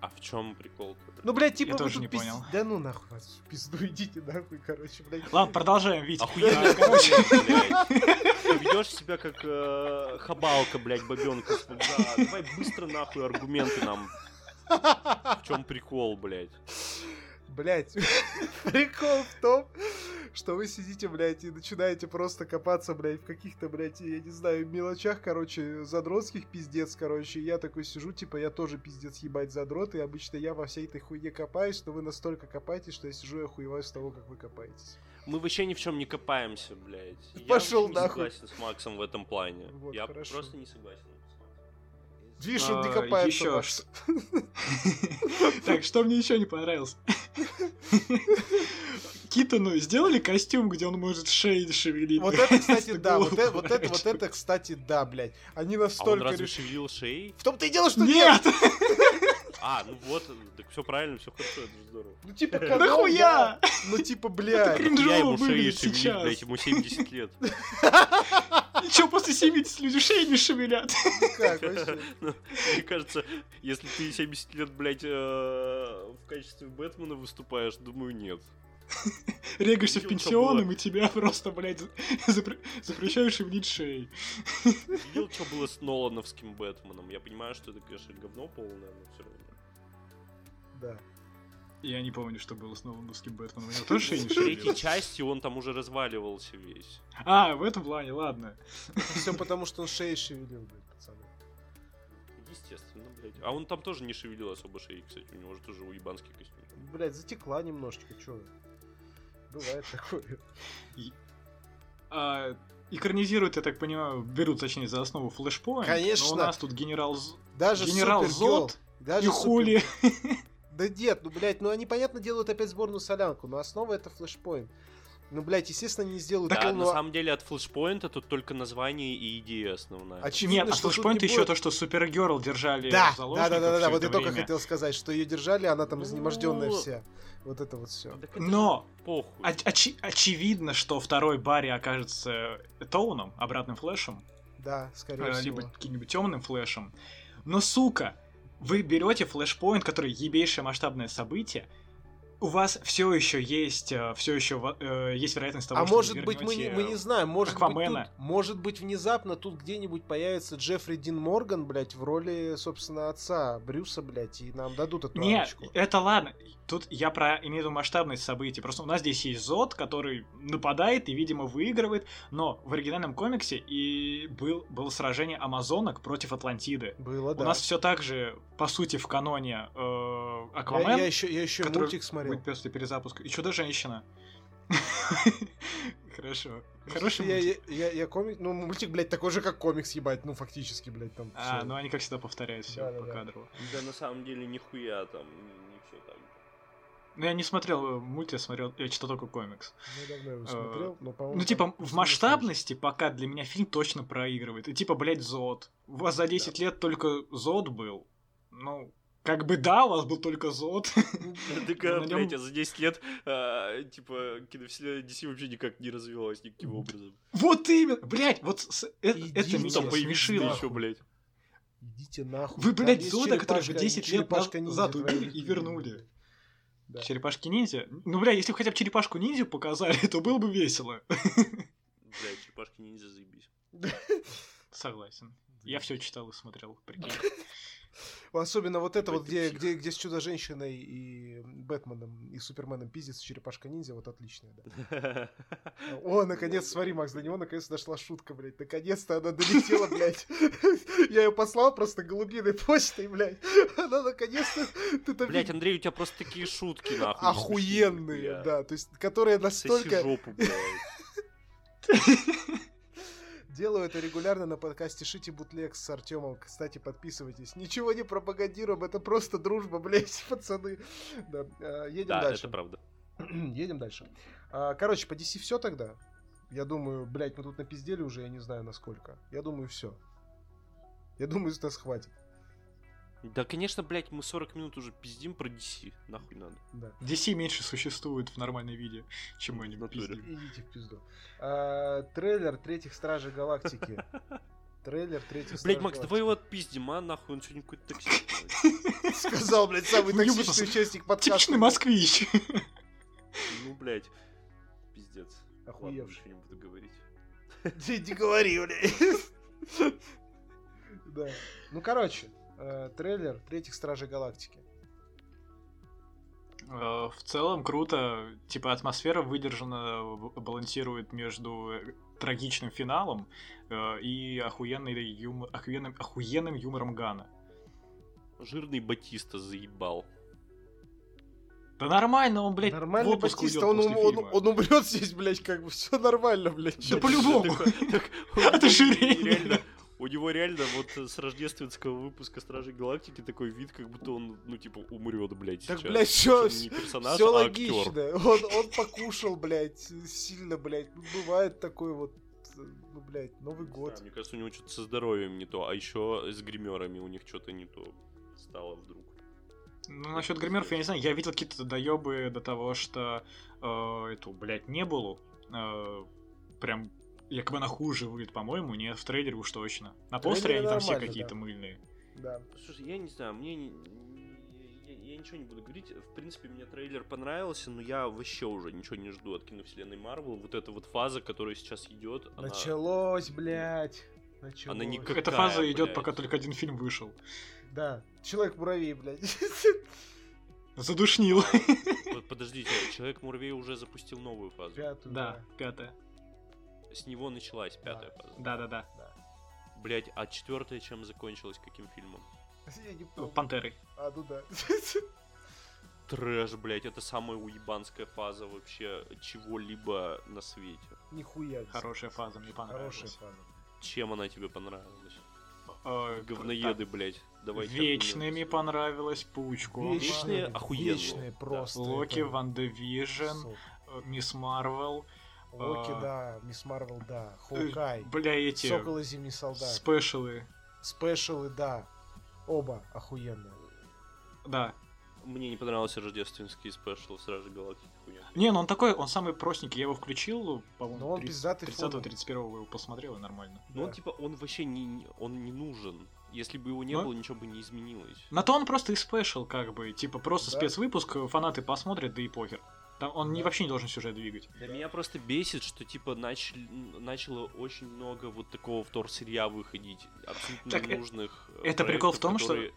А в чем прикол? Ну, блядь, типа Я вы тоже не пиз- понял. Да ну нахуй вас, пизду идите нахуй, короче, блядь. Ладно, продолжаем, Витя. Охуенно, Короче, блядь. Ты ведешь себя как э, хабалка, блядь, бабенка. Да, давай быстро нахуй аргументы нам. В чем прикол, блядь? Блять, прикол в том, что вы сидите, блядь, и начинаете просто копаться, блядь, в каких-то, блядь, я не знаю, мелочах, короче, задротских пиздец, короче. И я такой сижу, типа, я тоже пиздец ебать задрот, и обычно я во всей этой хуйне копаюсь, но вы настолько копаетесь, что я сижу и охуеваю с того, как вы копаетесь. Мы вообще ни в чем не копаемся, блядь. Я Пошёл вообще не нахуй. согласен с Максом в этом плане. Вот, Я хорошо. просто не согласен. Видишь, он не А, копается, ещё Макс. Так, что мне еще не понравилось? Китону сделали костюм, где он может шеей шевелить. Вот это, кстати, да, вот это, Голову вот это, вот это, кстати, да, блядь. Они А он настолько разве шевелил шеей? В том-то и дело, что нет. Нет! А, ну вот, так все правильно, все хорошо, это же здорово. Ну, типа, канон, Нахуя? Ну, типа, блядь. Я ему выглядит шевелить, блядь, ему 70 лет. Ничего, после 70 люди шеи не шевелят. Как вообще? Ну, Мне кажется, если ты 70 лет, блядь, э, в качестве Бэтмена выступаешь, думаю, нет. Регаешься в пенсионном, и тебя просто, блядь, запре- запрещают шевелить шеей. Видел, что было с Нолановским Бэтменом? Я понимаю, что это, конечно, говно полное, но все равно. Да. Я не помню, что было с Нолановским Бэтменом. У него тоже не В третьей части он там уже разваливался весь. А, в этом плане, ладно. Все потому, что он шеей шевелил, блядь, пацаны. Естественно, блядь. А он там тоже не шевелил особо шеи, кстати. У него же тоже уебанский костюм. Блять, затекла немножечко, чё? Бывает такое. А, экранизируют, я так понимаю, берут, точнее, за основу флешпоинт. Конечно. Но у нас тут генерал, Даже генерал Зод даже и Супер- Хули. Да нет, ну, блядь, ну они, понятно, делают опять сборную солянку, но основа это флешпоинт. Ну, блядь, естественно, не сделают Да, на полного... самом деле от флешпоинта тут только название и идея основная. Очевидно, Нет, а флешпоинт не еще будет- то, что Супергерл держали Да, в да, заложниках да, да, да, всё вот я только хотел сказать, что ее держали, она там Ну, изнеможденная вся. Вот это вот все. Но похуй. оч- очевидно, что второй Барри окажется Тоуном, обратным флешем, Да, скорее э, всего. либо каким-нибудь темным флешем. Но, сука, вы берете флешпоинт, который ебейшее масштабное событие, у вас все еще есть, все еще есть вероятность того, А что может вы быть, мы не, мы не знаем, может быть, Аквамена. тут- может быть, внезапно тут где-нибудь появится Джеффри Дин Морган, блядь, в роли, собственно, отца Брюса, блядь, и нам дадут эту Нет, арочку. это ладно. Тут я про имею в виду масштабность событий. Просто у нас здесь есть Зод, который нападает и, видимо, выигрывает. Но в оригинальном комиксе и был, было сражение Амазонок против Атлантиды. Было, У да. нас все так же, по сути, в каноне э, я, Аквамен, я еще, я еще и который мультик смотрел. будет после перезапуска. И Чудо-женщина. Хорошо. Ну, Хороший я, мультик. я, я, я комик, ну, мультик, блядь, такой же, как комикс, ебать, ну, фактически, блядь, там А, всё. ну они, как всегда, повторяют все Да-да-да. по кадру. Да на самом деле нихуя там не все так. Ну, я не смотрел э, мультик, я смотрел, я читал только комикс. Ну, давно его Э, смотрел, но, по-моему... Ну, типа, в масштабности пока для меня фильм точно проигрывает. И типа, блядь, Зод. У вас за 10 лет только Зод был. Ну, как бы да, у вас был только Зод. Так, а, блядь, а за 10 лет, а, типа, киновселенная DC вообще никак не развивалась никаким образом. Вот именно! Блядь, вот с- э- это Идите меня нахуй. еще, блядь. Идите нахуй. Вы, блядь, Зода, который в черепашка- 10 лет назад убили и вернули. Да. Черепашки-ниндзя? Ну, бля, если бы хотя бы черепашку-ниндзю показали, то было бы весело. Блядь, черепашки ниндзя заебись. Согласен. Я все читал и смотрел, прикинь. Особенно вот это вот, где, где, где с Чудо-женщиной и Бэтменом и Суперменом пиздится черепашка-ниндзя, вот отличная, да. О, наконец, смотри, Макс, до него наконец дошла шутка, блядь. Наконец-то она долетела, блядь. Я ее послал просто голубиной почтой, блядь. Она наконец-то... ты Блядь, Андрей, у тебя просто такие шутки, нахуй. Охуенные, да. То есть, которые Соси настолько... жопу, блядь. Делаю это регулярно на подкасте Шити Бутлег с Артемом. Кстати, подписывайтесь. Ничего не пропагандируем, это просто дружба, блядь, пацаны. Да, э, едем Да, дальше. это правда. Едем дальше. А, Короче, по DC все тогда. Я думаю, блядь, мы тут напиздели уже, я не знаю насколько. Я думаю, все. Я думаю, нас хватит. Да, конечно, блядь, мы 40 минут уже пиздим про DC. Нахуй надо. Да. DC меньше существует в нормальной виде, чем мы не пиздим. Идите в пизду. А, трейлер третьих Стражей Галактики. Трейлер третьих Стражей Блядь, Макс, давай его отпиздим, а нахуй, он сегодня какой-то токсичный. Сказал, блядь, самый Ну, токсичный участник подкаста. Типичный москвич. Ну, блядь, пиздец. Ладно, Охуевший. не буду говорить. Ты не говори, блядь. Да. Ну, короче, э, трейлер третьих Стражей Галактики. Э, В целом круто, типа атмосфера выдержана, балансирует между э, трагичным финалом э, и охуенной юм- охуенным, охуенным юмором Гана. Жирный Батиста заебал. Да нормально, он, блядь, в отпуск Батиста, он, он, фильма. он умрет здесь, блядь, как бы все нормально, блядь. Да по-любому. Это у У него реально вот с рождественского выпуска Стражей Галактики такой вид, как будто он, ну, типа, умрет, блядь, Так, сейчас. блядь, персонаж, Все а логично. Он, он покушал, блядь, сильно, блядь. Ну, бывает такое вот, э, ну, блядь, Новый год. мне кажется, у него что-то со здоровьем не то, а еще с гримерами у них что-то не то стало вдруг. Ну, насчет гримеров, я не знаю, я видел какие-то доебы до того, что э, эту, блядь, не было. э, прям якобы она хуже выглядит, по-моему, нет, в трейлере уж точно. На постере они там все какие-то да. мыльные. Да. Слушай, я не знаю, мне не- я, я ничего не буду говорить. В принципе, мне трейлер понравился, но я вообще уже ничего не жду от киновселенной Марвел. Вот эта вот фаза, которая сейчас идет, она... Началось, блядь. Началось. Она не Эта фаза идет, блядь? пока только один фильм вышел. Да. Человек-муравей, блядь. Задушнил. Вот Подождите, Человек-муравей уже запустил новую фазу. Пятую, Да, да. пятая. С него началась пятая Да. фаза. Да-да-да. да. Блять, а четвертая чем закончилась, каким фильмом? Я не помню. Пантерой. А, ну да. Трэш, блядь, это самая уебанская фаза вообще чего-либо на свете. Нихуя. Хорошая фаза, мне Хорошая понравилась. фаза. Чем она тебе понравилась? Э, Говноеды, блядь. Давайте Вечными аргументы. понравилась Паучком. Вечные охуенные. Вечные просто. Локи, это Ван Division, сок. э, Мисс Марвел. Локи, а, да. Мисс Марвел, да. Хоукай. Бля, эти Сокол и Зимний Солдат. special ы. Special ы, да. Оба охуенные. Да. Мне не понравился рождественский special Стражи Галактики. хуйня. Не, ну он такой, он самый простенький. Я его включил, Но по-моему, он пиздатый 30-31 его посмотрел, и нормально. Ну, он Да. типа, он вообще не, он не нужен. Если бы его не Ну? было, ничего бы не изменилось. На то он просто и special, как бы. Типа просто Да. спецвыпуск, фанаты посмотрят, да и похер. Там он не, вообще не должен сюжет двигать. Да меня просто бесит, что типа начали, начало очень много вот такого вторсырья выходить, абсолютно Так, э- ненужных. э, это прикол в проектов, том, что которые-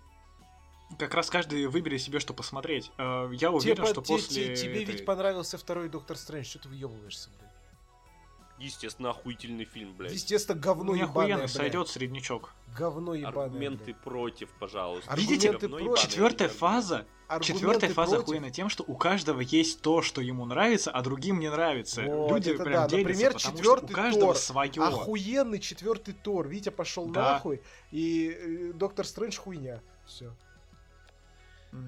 Как раз каждый выберет себе, что посмотреть. Э, Я уверен, Типа, что те- после... те- тебе этой- ведь понравился второй Доктор Стрэндж, что ты въебываешься, блядь? Естественно, охуительный фильм, блядь. Естественно, говно Ну, ебаное, блядь. сойдет среднячок. Говно ебаное, Аргументы блядь. против, пожалуйста. Аргументы Говно против. ебаное, Четвертая фаза. Аргументы Четвертая фаза против. охуенна тем, что у каждого есть то, что ему нравится, а другим не нравится. Вот, Люди это прям да. делятся, Например, потому четвертый что у каждого Тор. свое. Охуенный четвертый Тор. Витя пошел Да. нахуй, и э, Доктор Стрэндж хуйня. Все.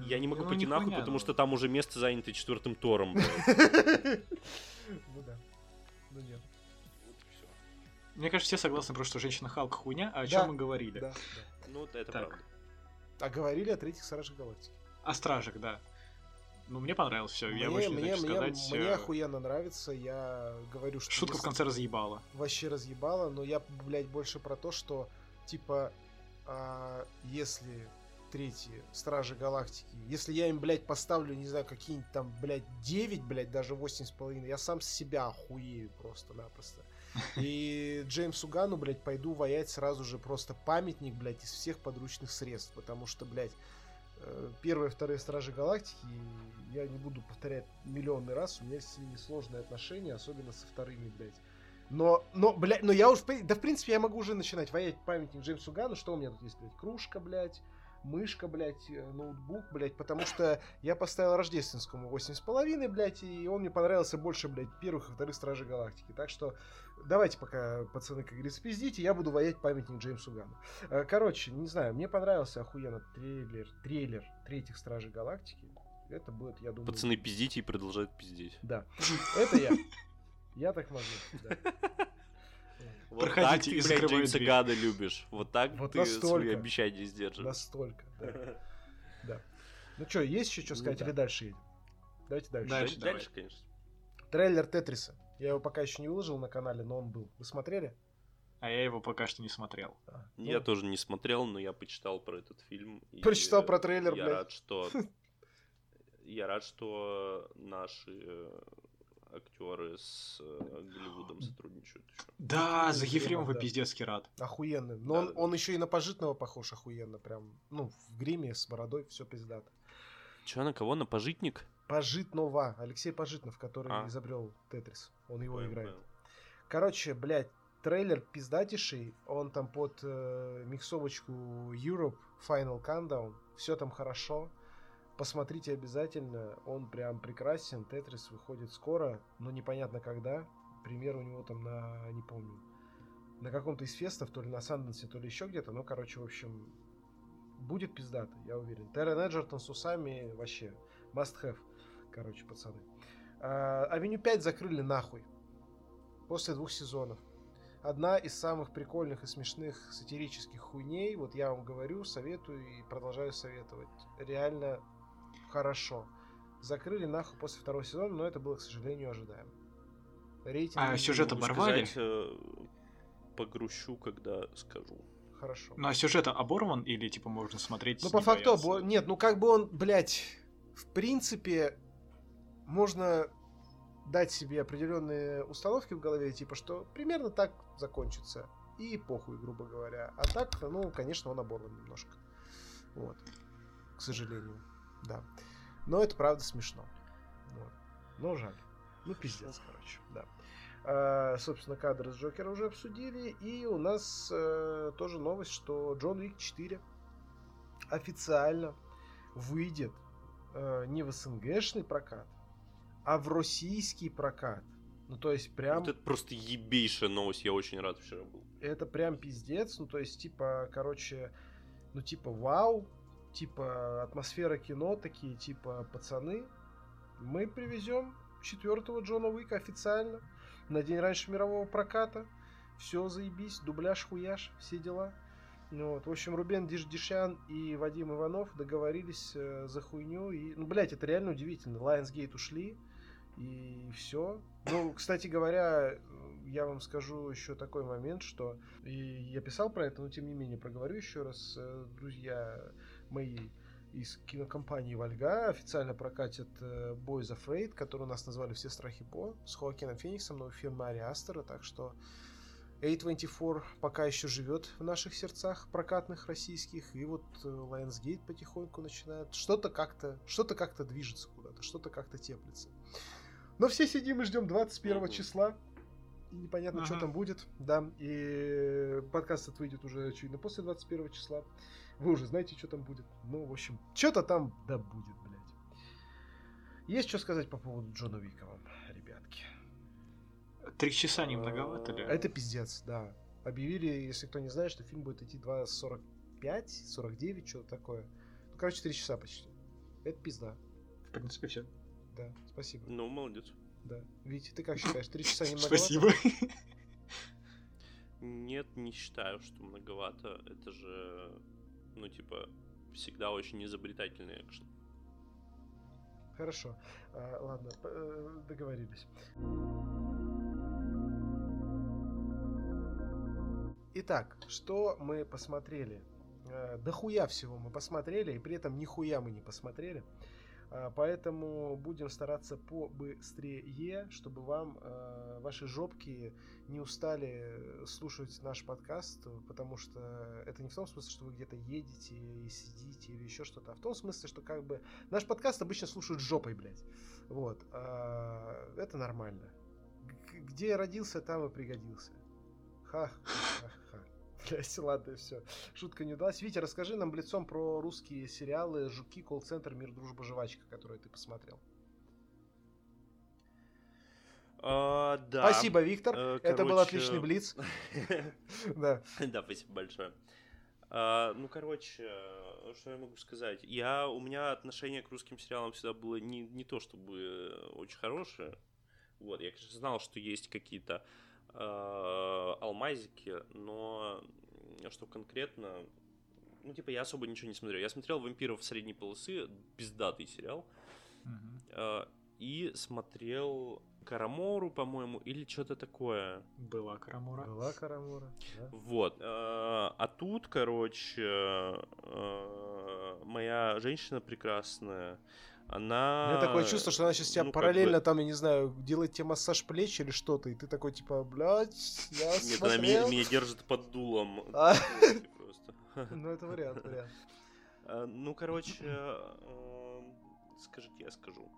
Я не могу Ну, пойти нахуй, хуйня, потому но- что там уже место занято четвертым Тором. Ну да. Ну нет. Мне кажется, все согласны, просто что женщина Халк хуйня, а о Да. чем мы говорили? Да, Ну, вот это Так. правда. да. А говорили о третьих Стражах Галактики. О стражах, да. Ну, мне понравилось все. Я Мне, больше не мне, знаю, что мне, сказать. мне э, охуенно нравится. Я говорю, что Шутка в конце разъебала. вообще разъебало, но я, блядь, больше про то, что, типа, а, если третьи Стражи Галактики, если я им, блядь, поставлю, не знаю, какие-нибудь там, блядь, 9, блядь, даже 8,5, я сам с себя охуею просто-напросто. И Джеймсу Гану, блядь, пойду воять сразу же просто памятник, блядь, из всех подручных средств, потому что, блядь, э, первые, вторые Стражи Галактики, я не буду повторять миллионный раз, у меня с ними сложные отношения, особенно со вторыми, блядь. Но, но, блядь, но я уж, при- да, в принципе, я могу уже начинать воять памятник Джеймсу Гану, что у меня тут есть, блядь, кружка, блядь, мышка, блядь, э, ноутбук, блядь, потому что я поставил рождественскому 8,5, блядь, и он мне понравился больше, блядь, первых и вторых Стражей Галактики. Так что давайте пока, пацаны, как говорится, пиздите, я буду воять памятник Джеймсу Гану. Э, Короче, не знаю, мне понравился охуенно трейлер, трейлер третьих Стражей Галактики. Это будет, я думаю... Пацаны, пиздите и продолжают пиздеть. Да, это я. Я так могу. Вот Проходите так ты, блядь, Джеймса. Гана любишь. Вот так Вот ты свои обещания сдерживаешь. Настолько, да. да. Ну что, есть еще что Ну сказать да. или дальше едем? Давайте дальше. Дальше. Дальше, давай. дальше, конечно. Трейлер Тетриса. Я его пока еще не выложил на канале, но он был. Вы смотрели? А я его пока что не смотрел. А, Я ну, тоже не смотрел, но я почитал про этот фильм. Прочитал про трейлер, Я блядь. рад, что... Я рад, что наши э, актеры с э, Голливудом сотрудничают еще. Да, за Ефремов, Ефремова да. пиздецкий рад. Охуенный. Но Да, он, да. он еще и на пожитного похож охуенно. Прям, ну, в гриме, с бородой, все пиздато. Че, на кого? На пожитник? Пожитнова. Алексей Пожитнов, который А. изобрел Тетрис. Он его Понял, играет. понял. Короче, блядь, трейлер пиздатейший. Он там под э, миксовочку Europe Final Countdown. Все там хорошо. Посмотрите обязательно. Он прям прекрасен. Тетрис выходит скоро, но непонятно когда. Пример у него там на, не помню, на каком-то из фестов, то ли на Санденсе, то ли еще где-то. Ну, короче, в общем, будет пиздато, я уверен. Террен Эджертон с усами вообще must have. Короче, пацаны. А, Авеню 5 закрыли нахуй. После двух сезонов. Одна из самых прикольных и смешных сатирических хуйней. Вот я вам говорю, советую и продолжаю советовать. Реально хорошо. Закрыли нахуй после второго сезона, но это было, к сожалению, ожидаемо. Рейтинг А сюжет оборвали? сказать, э, погрущу, когда скажу. хорошо. Ну а сюжет оборван или типа можно смотреть? Ну, не по факту, бояться? обо- нет, ну как бы он, блядь, в принципе, можно дать себе определенные установки в голове, типа, что примерно так закончится. И похуй, грубо говоря. А так, ну, конечно, он оборван немножко. Вот. К сожалению. Да. Но это правда смешно. Вот. Но жаль. Ну, пиздец, короче, да. А, собственно, кадры с Джокера уже обсудили. И у нас э, тоже новость, что Джон Уик 4 официально выйдет э, не в СНГшный прокат, а в российский прокат. Ну, то есть прям... Вот это просто ебейшая новость, я очень рад вчера был. Это прям пиздец, ну, то есть, типа, короче, ну, типа, вау, типа, атмосфера кино, такие, типа, пацаны, мы привезем четвертого Джона Уика официально на день раньше мирового проката. Все, заебись, дубляж, хуяш, все дела. Ну, вот. В общем, Рубен Дишдишян и Вадим Иванов договорились э, за хуйню. И, ну, блядь, это реально удивительно. Lionsgate ушли, и все. Ну, кстати говоря, я вам скажу еще такой момент, что и я писал про это, но тем не менее проговорю еще раз, э, друзья мои из кинокомпании Вальга официально прокатят э, Boys Afraid, который у нас назвали «Все страхи По», с Хоакином Фениксом, новый фильм Ари Астера, так что A24 пока еще живет в наших сердцах прокатных российских, и вот э, Lionsgate потихоньку начинает что-то как-то, что-то как-то движется куда-то, что-то как-то теплится. Но все сидим и ждем 21 mm-hmm. числа, и непонятно, ага. что там будет, да, и подкаст этот выйдет уже, очевидно, после 21 числа. Вы уже знаете, что там будет. Ну, в общем, что-то там да будет, блядь. Есть что сказать по поводу Джона Вика вам, ребятки? Три часа не многовато ли? Это пиздец, да. Объявили, если кто не знает, что фильм будет идти 2.45, 49, что-то такое. Ну, короче, три часа почти. Это пизда. В принципе, все. Да, спасибо. Ну, молодец. Да. Витя, ты как считаешь, три часа немного? Спасибо. Нет, не считаю, что многовато. Это же ну, типа, всегда очень изобретательный экшен. Хорошо. А, ладно, э, договорились. Итак, что мы посмотрели? Э, да хуя всего мы посмотрели, и при этом нихуя мы не посмотрели. А, поэтому будем стараться побыстрее, чтобы вам э, ваши жопки не устали слушать наш подкаст, потому что это не в том смысле, что вы где-то едете и сидите или еще что-то, а в том смысле, что как бы наш подкаст обычно слушают жопой, блядь. Вот. А, это нормально. Где родился, там и пригодился. Ха-ха-ха. Блять, ладно, все. Шутка не удалась. Витя, расскажи нам лицом про русские сериалы «Жуки», «Колл-центр», «Мир, дружба, жвачка», которые ты посмотрел. Uh, да. Спасибо, Виктор. Uh, Это был отличный блиц. Да. Спасибо большое. Uh, ну, короче, что я могу сказать? Я, у меня отношение к русским сериалам всегда было не, не то чтобы очень хорошее. Вот, я, конечно, знал, что есть какие-то Э, алмазики, но что конкретно, ну, типа, я особо ничего не смотрел. Я смотрел «Вампиров средней полосы», бездатый сериал, uh и смотрел Карамору, по-моему, или что-то такое. Была Карамора. Была Карамора, да. Вот. Э, а тут, короче, моя женщина прекрасная, она... У меня такое чувство, что она сейчас тебя ну, параллельно бы... там, я не знаю, делает тебе массаж плеч или что-то, и ты такой, типа, блядь, я Нет, она меня, меня держит под дулом. Ну, это вариант, вариант. Ну, короче, э, скажите, я скажу.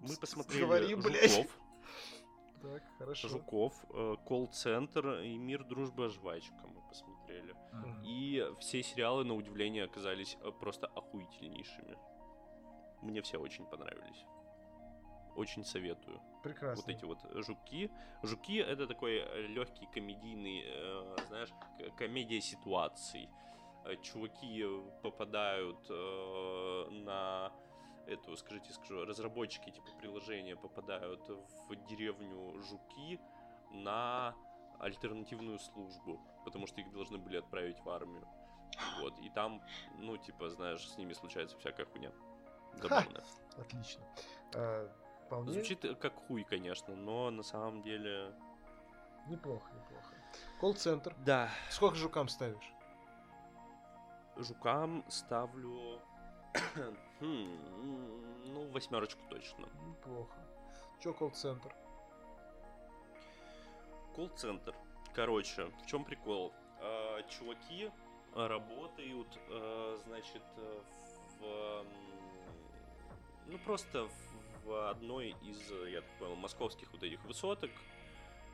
Мы посмотрели Говори, Жуков. Так, хорошо. Жуков, э, колл-центр и Мир, дружба, жвачка мы посмотрели. И все сериалы, на удивление, оказались э, просто охуительнейшими. Мне все очень понравились. Очень советую. Прекрасно. Вот эти вот жуки. Жуки это такой э, легкий комедийный, э, знаешь, комедия ситуаций. Э, чуваки попадают э, на эту, скажите, скажу, разработчики типа приложения попадают в деревню Жуки на альтернативную службу, потому что их должны были отправить в армию. Вот, и там, ну, типа, знаешь, с ними случается всякая хуйня. Забавно. Ха, отлично. А, вполне... Звучит как хуй, конечно, но на самом деле... Неплохо, неплохо. Колл-центр. Да. Сколько жукам ставишь? Жукам ставлю... хм, ну, восьмерочку точно. Неплохо. Че колл-центр? Колл-центр. Короче, в чем прикол? Э, чуваки работают, э, значит, в ну, просто в одной из, я так понял, московских вот этих высоток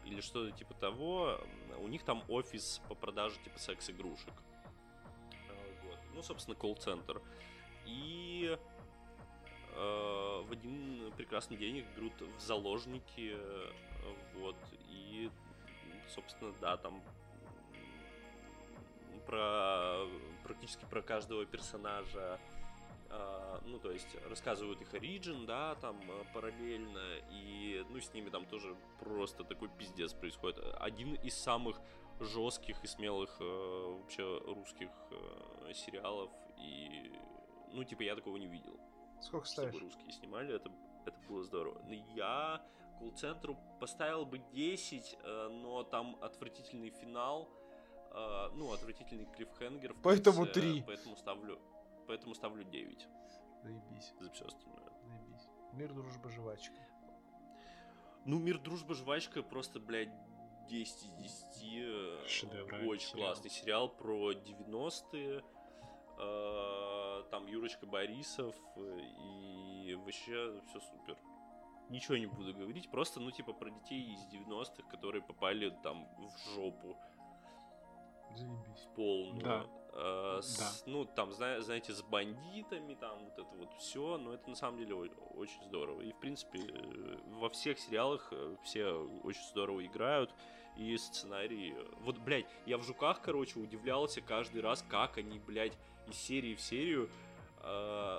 или что-то типа того, у них там офис по продаже типа секс-игрушек. Вот. ну, собственно, колл-центр. И э, в один прекрасный день их берут в заложники, вот, и, собственно, да, там про практически про каждого персонажа ну, то есть рассказывают их оригин, да, там uh, параллельно, и, ну, с ними там тоже просто такой пиздец происходит. Один из самых жестких и смелых uh, вообще русских сериалов, и, ну, типа, я такого не видел. Сколько ставишь? Чтобы русские снимали, это, это было здорово. Но я колл-центру поставил бы 10, но там отвратительный финал, ну, отвратительный клиффхенгер. Поэтому конце, 3. Поэтому ставлю Поэтому ставлю 9. Заебись. За все остальное. Заебись. Мир, дружба, жвачка. Ну, мир, дружба, жвачка просто, блядь, 10 из 10. Шедевр. Очень сериал. классный сериал про 90-е. Э, там Юрочка Борисов. И вообще все супер. Ничего не буду говорить, просто, ну, типа, про детей из 90-х, которые попали там в жопу. Заебись. Полную. Да. Э, с, да. Ну, там, знаете, с бандитами, там вот это вот все, но это на самом деле очень здорово. И, в принципе, э, во всех сериалах э, все очень здорово играют, и сценарий... Вот, блядь, я в «Жуках», короче, удивлялся каждый раз, как они, блядь, из серии в серию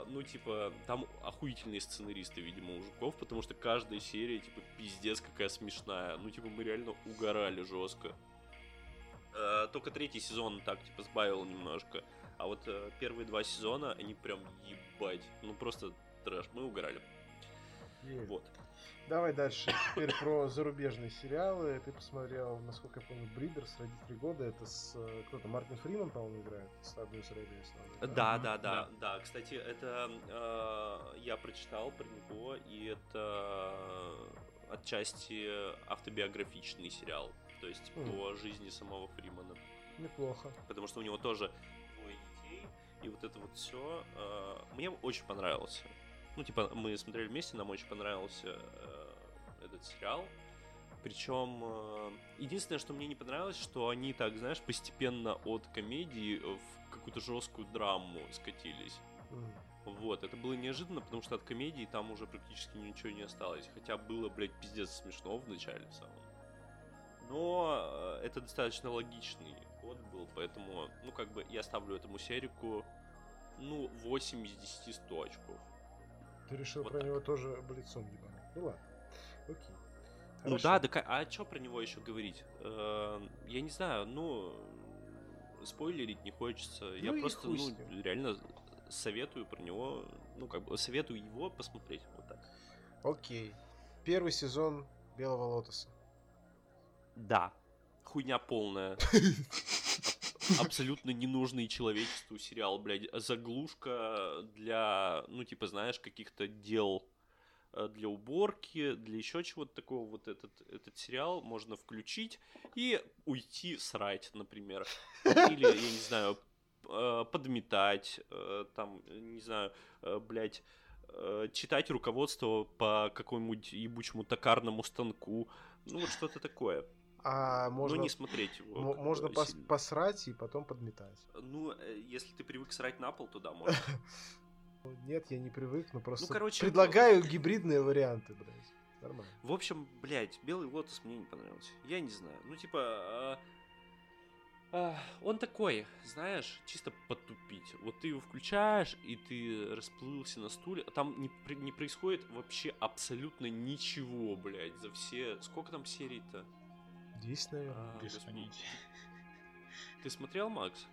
ну, типа, там охуительные сценаристы, видимо, у Жуков, потому что каждая серия, типа, пиздец какая смешная. Ну, типа, мы реально угорали жестко. Э, только третий сезон так, типа, сбавил немножко. А вот э, первые два сезона, они прям ебать. Ну, просто трэш. Мы угорали. Есть. Вот. Давай дальше. Теперь про зарубежные сериалы. Ты посмотрел, насколько я помню, Бридерс, родители года. Это с э, кто-то Мартин Фриман, по-моему, играет. С одной из да? Да, да, да, да. Кстати, это э, я прочитал про него, и это отчасти автобиографичный сериал то есть mm. по жизни самого Фримана. Неплохо. Потому что у него тоже двое детей, и вот это вот все э, мне очень понравился. Ну, типа, мы смотрели вместе, нам очень понравился э, этот сериал. Причем э, единственное, что мне не понравилось, что они так, знаешь, постепенно от комедии в какую-то жесткую драму скатились. Mm. Вот, это было неожиданно, потому что от комедии там уже практически ничего не осталось. Хотя было, блядь, пиздец смешно в начале в самом но э, это достаточно логичный ход был, поэтому, ну, как бы я ставлю этому серику, ну, 8 из 10 100 очков. Ты решил вот про так. него тоже блицом ебануть? Ну ладно, окей. Ну да, да, а что про него еще говорить? Э, я не знаю, ну, спойлерить не хочется. Ну я просто, ну, реально советую про него, ну, как бы, советую его посмотреть, вот так. Окей. Первый сезон Белого Лотоса. Да. Хуйня полная. Абсолютно ненужный человечеству сериал, блядь. Заглушка для, ну, типа, знаешь, каких-то дел э, для уборки, для еще чего-то такого. Вот этот, этот сериал можно включить и уйти срать, например. Или, я не знаю, э, подметать, э, там, не знаю, блядь, читать руководство по какому-нибудь ебучему токарному станку. Ну, вот что-то такое. А можно, ну, не смотреть его. Можно пос, посрать и потом подметать. Ну, э, если ты привык срать на пол, то да, можно. Нет, я не привык, но просто ну, короче, предлагаю ну... гибридные варианты, блядь. Нормально. В общем, блядь, Белый Лотос мне не понравился. Я не знаю. Ну, типа, а... А, он такой, знаешь, чисто потупить. Вот ты его включаешь, и ты расплылся на стуле. Там не, не происходит вообще абсолютно ничего, блядь, за все... Сколько там серий-то? 10, наверное. А, Без понятия. Ты смотрел, Макс?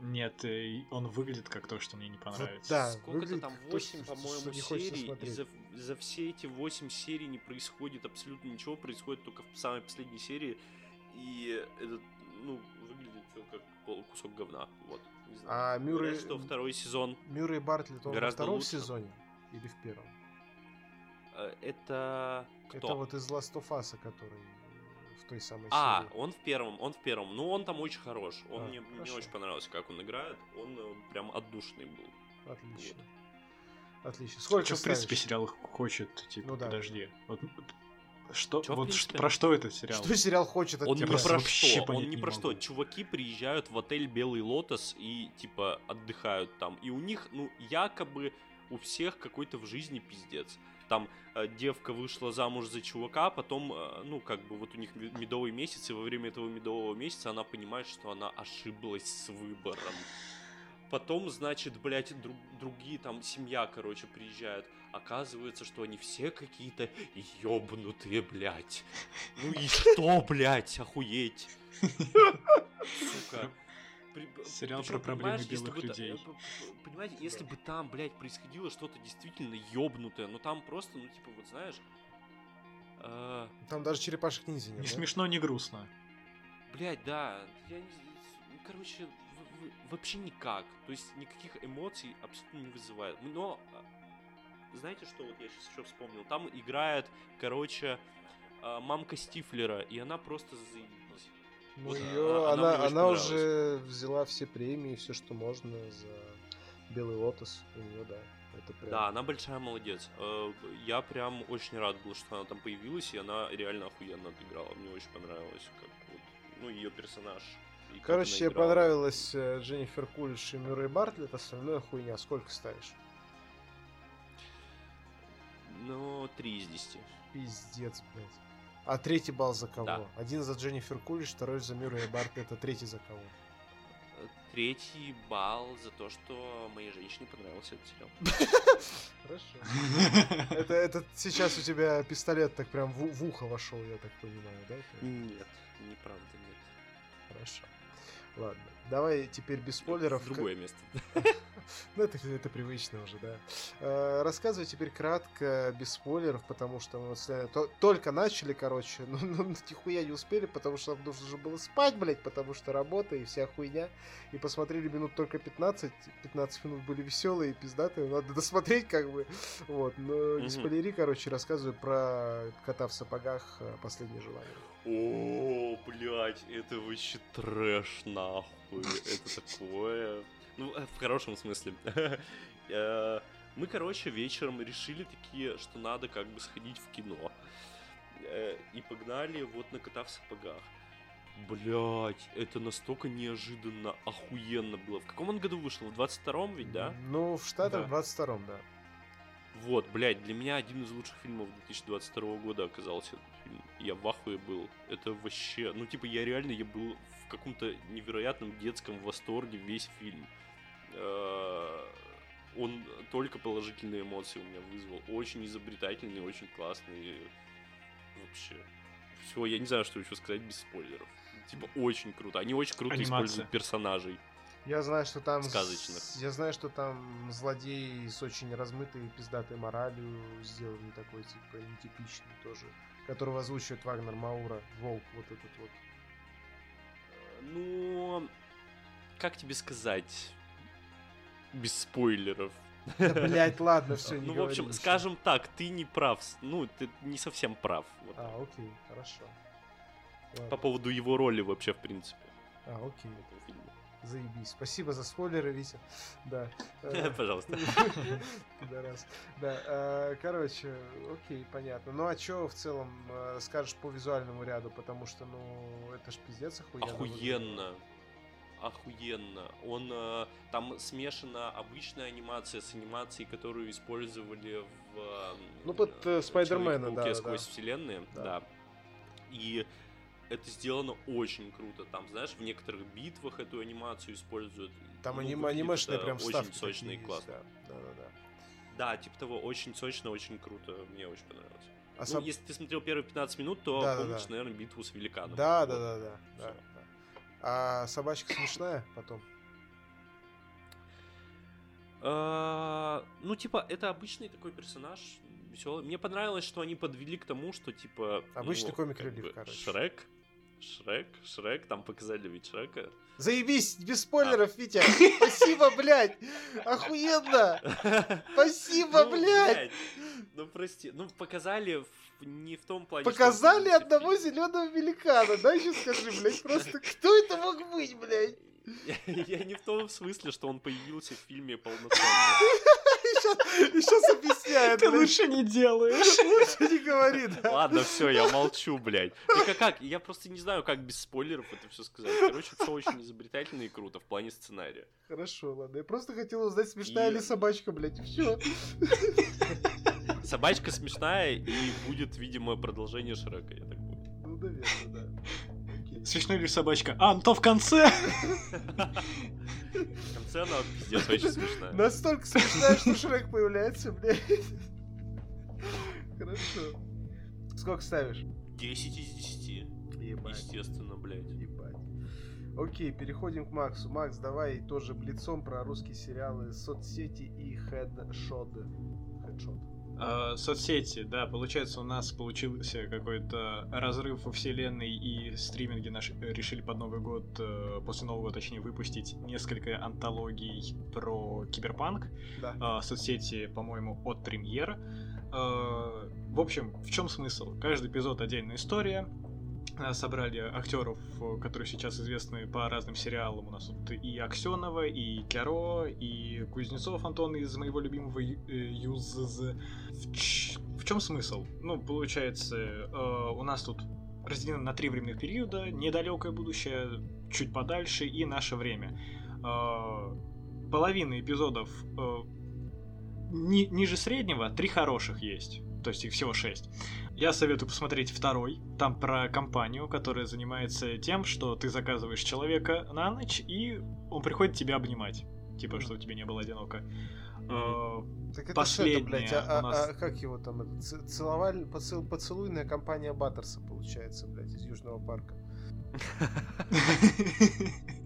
Нет, э, он выглядит как то, что мне не понравится. Вот, да, Сколько-то там 8, по-моему, серий, и за, за все эти 8 серий не происходит абсолютно ничего, происходит только в самой последней серии, и это, ну, выглядит все как кусок говна, вот. Не знаю. А Мюррей... Говорят, что второй сезон Мюррей Бартлетт, он во втором лучше. сезоне или в первом? Э, это кто? Это вот из Last of Us, который той самой а, серии. А, он в первом, он в первом. Ну, он там очень хорош. Он а, мне, мне очень понравился, как он играет. Он э, прям отдушный был. Отлично. Вот. Отлично. Сколько Что, в принципе, сериал хочет, типа, ну, да. подожди. Вот, Что, в вот ш- про что этот сериал? Что сериал хочет от Он не тебя? просто про что, он не не про что. Чуваки приезжают в отель Белый Лотос и типа отдыхают там. И у них, ну, якобы у всех какой-то в жизни пиздец. Там э, девка вышла замуж за чувака, потом, э, ну, как бы вот у них ме- медовый месяц, и во время этого медового месяца она понимает, что она ошиблась с выбором. Потом, значит, блядь, друг- другие там, семья, короче, приезжает. Оказывается, что они все какие-то ёбнутые, блядь. Ну и что, блядь, охуеть? Сука. При- Сериал причём, про проблемы белых бы та- людей. э, п- п- Понимаете, если бы там, блядь, происходило что-то действительно ёбнутое, но там просто, ну, типа, вот знаешь... э, Там даже черепашек ниндзя нет. Не да? смешно, не грустно. Блять, да, я не ну, короче, в- в- вообще никак. То есть никаких эмоций абсолютно не вызывает. Но а, знаете, что вот я сейчас еще вспомнил? Там играет, короче, а, мамка Стифлера, и она просто заебись. Ну, Вот, её- а, она она, она уже взяла все премии, все, что можно за Белый Лотос. У нее, да. Это прям... Да, она большая молодец. Э, Я прям очень рад был, что она там появилась, и она реально охуенно отыграла. Мне очень понравилось, как вот, ну, ее персонаж. и Короче, играла. понравилась э, Дженнифер Кулиш и Мюррей Бартлетт, остальное хуйня. Сколько ставишь? Ну, 3 из 10. Пиздец, блядь. А третий балл за кого? Да. Один за Дженнифер Кулиш, второй за Мюррея Бартлетта, третий за кого? Третий балл за то, что моей женщине понравился этот сериал. Хорошо. Это, это сейчас у тебя пистолет так прям в, в ухо вошел, я так понимаю, да? Нет, неправда, нет. Хорошо. Ладно. Давай теперь без спойлеров. В другое место. Ну, это, это привычно уже, да. Э, рассказывай теперь кратко, без спойлеров, потому что мы вот то- только начали, короче, ну, ну, нихуя не успели, потому что нам нужно же было спать, блядь, потому что работа и вся хуйня. И посмотрели минут только 15, 15 минут были веселые пиздатые, надо досмотреть как бы. Вот, но не Мгм. спойлери, короче, рассказывай про кота в сапогах э, «Последнее желание». О, блядь, это вообще трэш, нахуй. Это такое. Ну, э, в хорошем смысле. Э, Мы, короче, вечером решили такие, что надо как бы сходить в кино. И погнали вот на кота в сапогах. Блять, это настолько неожиданно, охуенно было. В каком он году вышел? В 22-м ведь, да? Ну, в Штатах Да. в 22-м, да. Вот, блядь, для меня один из лучших фильмов 2022 года оказался этот фильм. Я в ахуе был. Это вообще... Ну, типа, я реально, я был в каком-то невероятном детском восторге весь фильм. Э, Он только положительные эмоции у меня вызвал. Очень изобретательный, очень классный. Вообще. Все, я не знаю, что еще сказать без спойлеров. Типа, очень круто. Они очень круто Анимация. используют персонажей. Я знаю, что там... с- Сказочных. Я знаю, что там злодей с очень размытой пиздатой моралью сделан такой, типа, нетипичный тоже. Которого озвучивает Вагнер Маура, Волк, вот этот вот. Ну, как тебе сказать? Без спойлеров. Да, блять, ладно, все, не Ну, в общем, скажем так, ты не прав. с- Ну, ты не совсем прав. А, окей, хорошо. Ладно. По поводу его роли вообще, в принципе, А, окей, в этом фильме. заебись. Спасибо за спойлеры, Витя. Да. Э, Пожалуйста. Пидорас. Да, э, короче, окей, понятно. Ну а чё в целом э, скажешь по визуальному ряду? Потому что, ну, это ж пиздец охуенно. Охуенно. Охуенно. Он там смешана обычная анимация с анимацией, которую использовали в Ну, под, Спайдермена, да, сквозь вселенные, да. И это сделано очень круто. Там, знаешь, в некоторых битвах эту анимацию используют. Там Ну, аним- выглядит анимешные прям очень вставки сочно и такие классно. Да, да, да. Да, типа того, очень сочно, очень круто. Мне очень понравилось. А Ну, сам- если ты смотрел первые 15 минут, то Да, да, помнишь, да. наверное, битву с великаном. Да, Вот. да, да, да, да, да. А собачка смешная потом? А, Ну, типа, это обычный такой персонаж, веселый. Мне понравилось, что они подвели к тому, что, типа... Обычный ну, комик как релив, бы короче. Шрек, Шрек, Шрек, там показали ведь Шрека. Заебись, без спойлеров, Витя. Спасибо, блядь. Охуенно. Спасибо, Ну, блядь. Ну, прости. Ну, показали в- не в том плане, что Показали это одного зеленого великана. Да, еще скажи, блядь, просто кто это мог быть, блядь? Я не в том смысле, что он появился в фильме полноценно. И сейчас объясняет. Ты лучше не делаешь. Лучше не говори, да. Ладно, все, я молчу, блядь. Только как? Я просто не знаю, как без спойлеров это все сказать. Короче, все очень изобретательно и круто в плане сценария. Хорошо, ладно. Я просто хотел узнать, смешная ли собачка, блядь, и все. Собачка смешная, и будет, видимо, продолжение Шрека, я так понял. Ну, наверное, да. Смешная ли собачка? А, ну то в конце! В конце она пиздец очень смешная. Настолько смешная, что Шрек появляется, блядь. Хорошо. Сколько ставишь? 10 из 10. Ебать. Естественно, блядь. Ебать. Окей, переходим к Максу. Макс, давай тоже блицом про русские сериалы, соцсети и хедшот. Хедшот. А, соцсети, да, получается, у нас получился какой-то разрыв во вселенной, и стриминги наши решили под Новый год, э, после Нового года, точнее, выпустить несколько антологий про киберпанк. Да. А, соцсети, по-моему, от премьер. А, в общем, в чем смысл? Каждый эпизод отдельная история. А, Собрали актеров, э, которые сейчас известны по разным сериалам. У нас тут и Аксенова, и Кяро, и Кузнецов Антон из моего любимого Ю- э, ЮЗЗ. В, чем смысл? Ну, получается, э, у нас тут разделено на три временных периода. Недалекое будущее, чуть подальше и наше время. Э, половина эпизодов э, ни- ниже среднего, три хороших есть. То есть их всего шесть. Я советую посмотреть второй. Там про компанию, которая занимается тем, что ты заказываешь человека на ночь, и он приходит тебя обнимать. Типа, чтобы тебе не было одиноко. Э, Так это Последняя что это, блядь, а, у нас- а- а как его там, это, целоваль, поцел, поцелуйная компания Баттерса, получается, блядь, из Южного парка.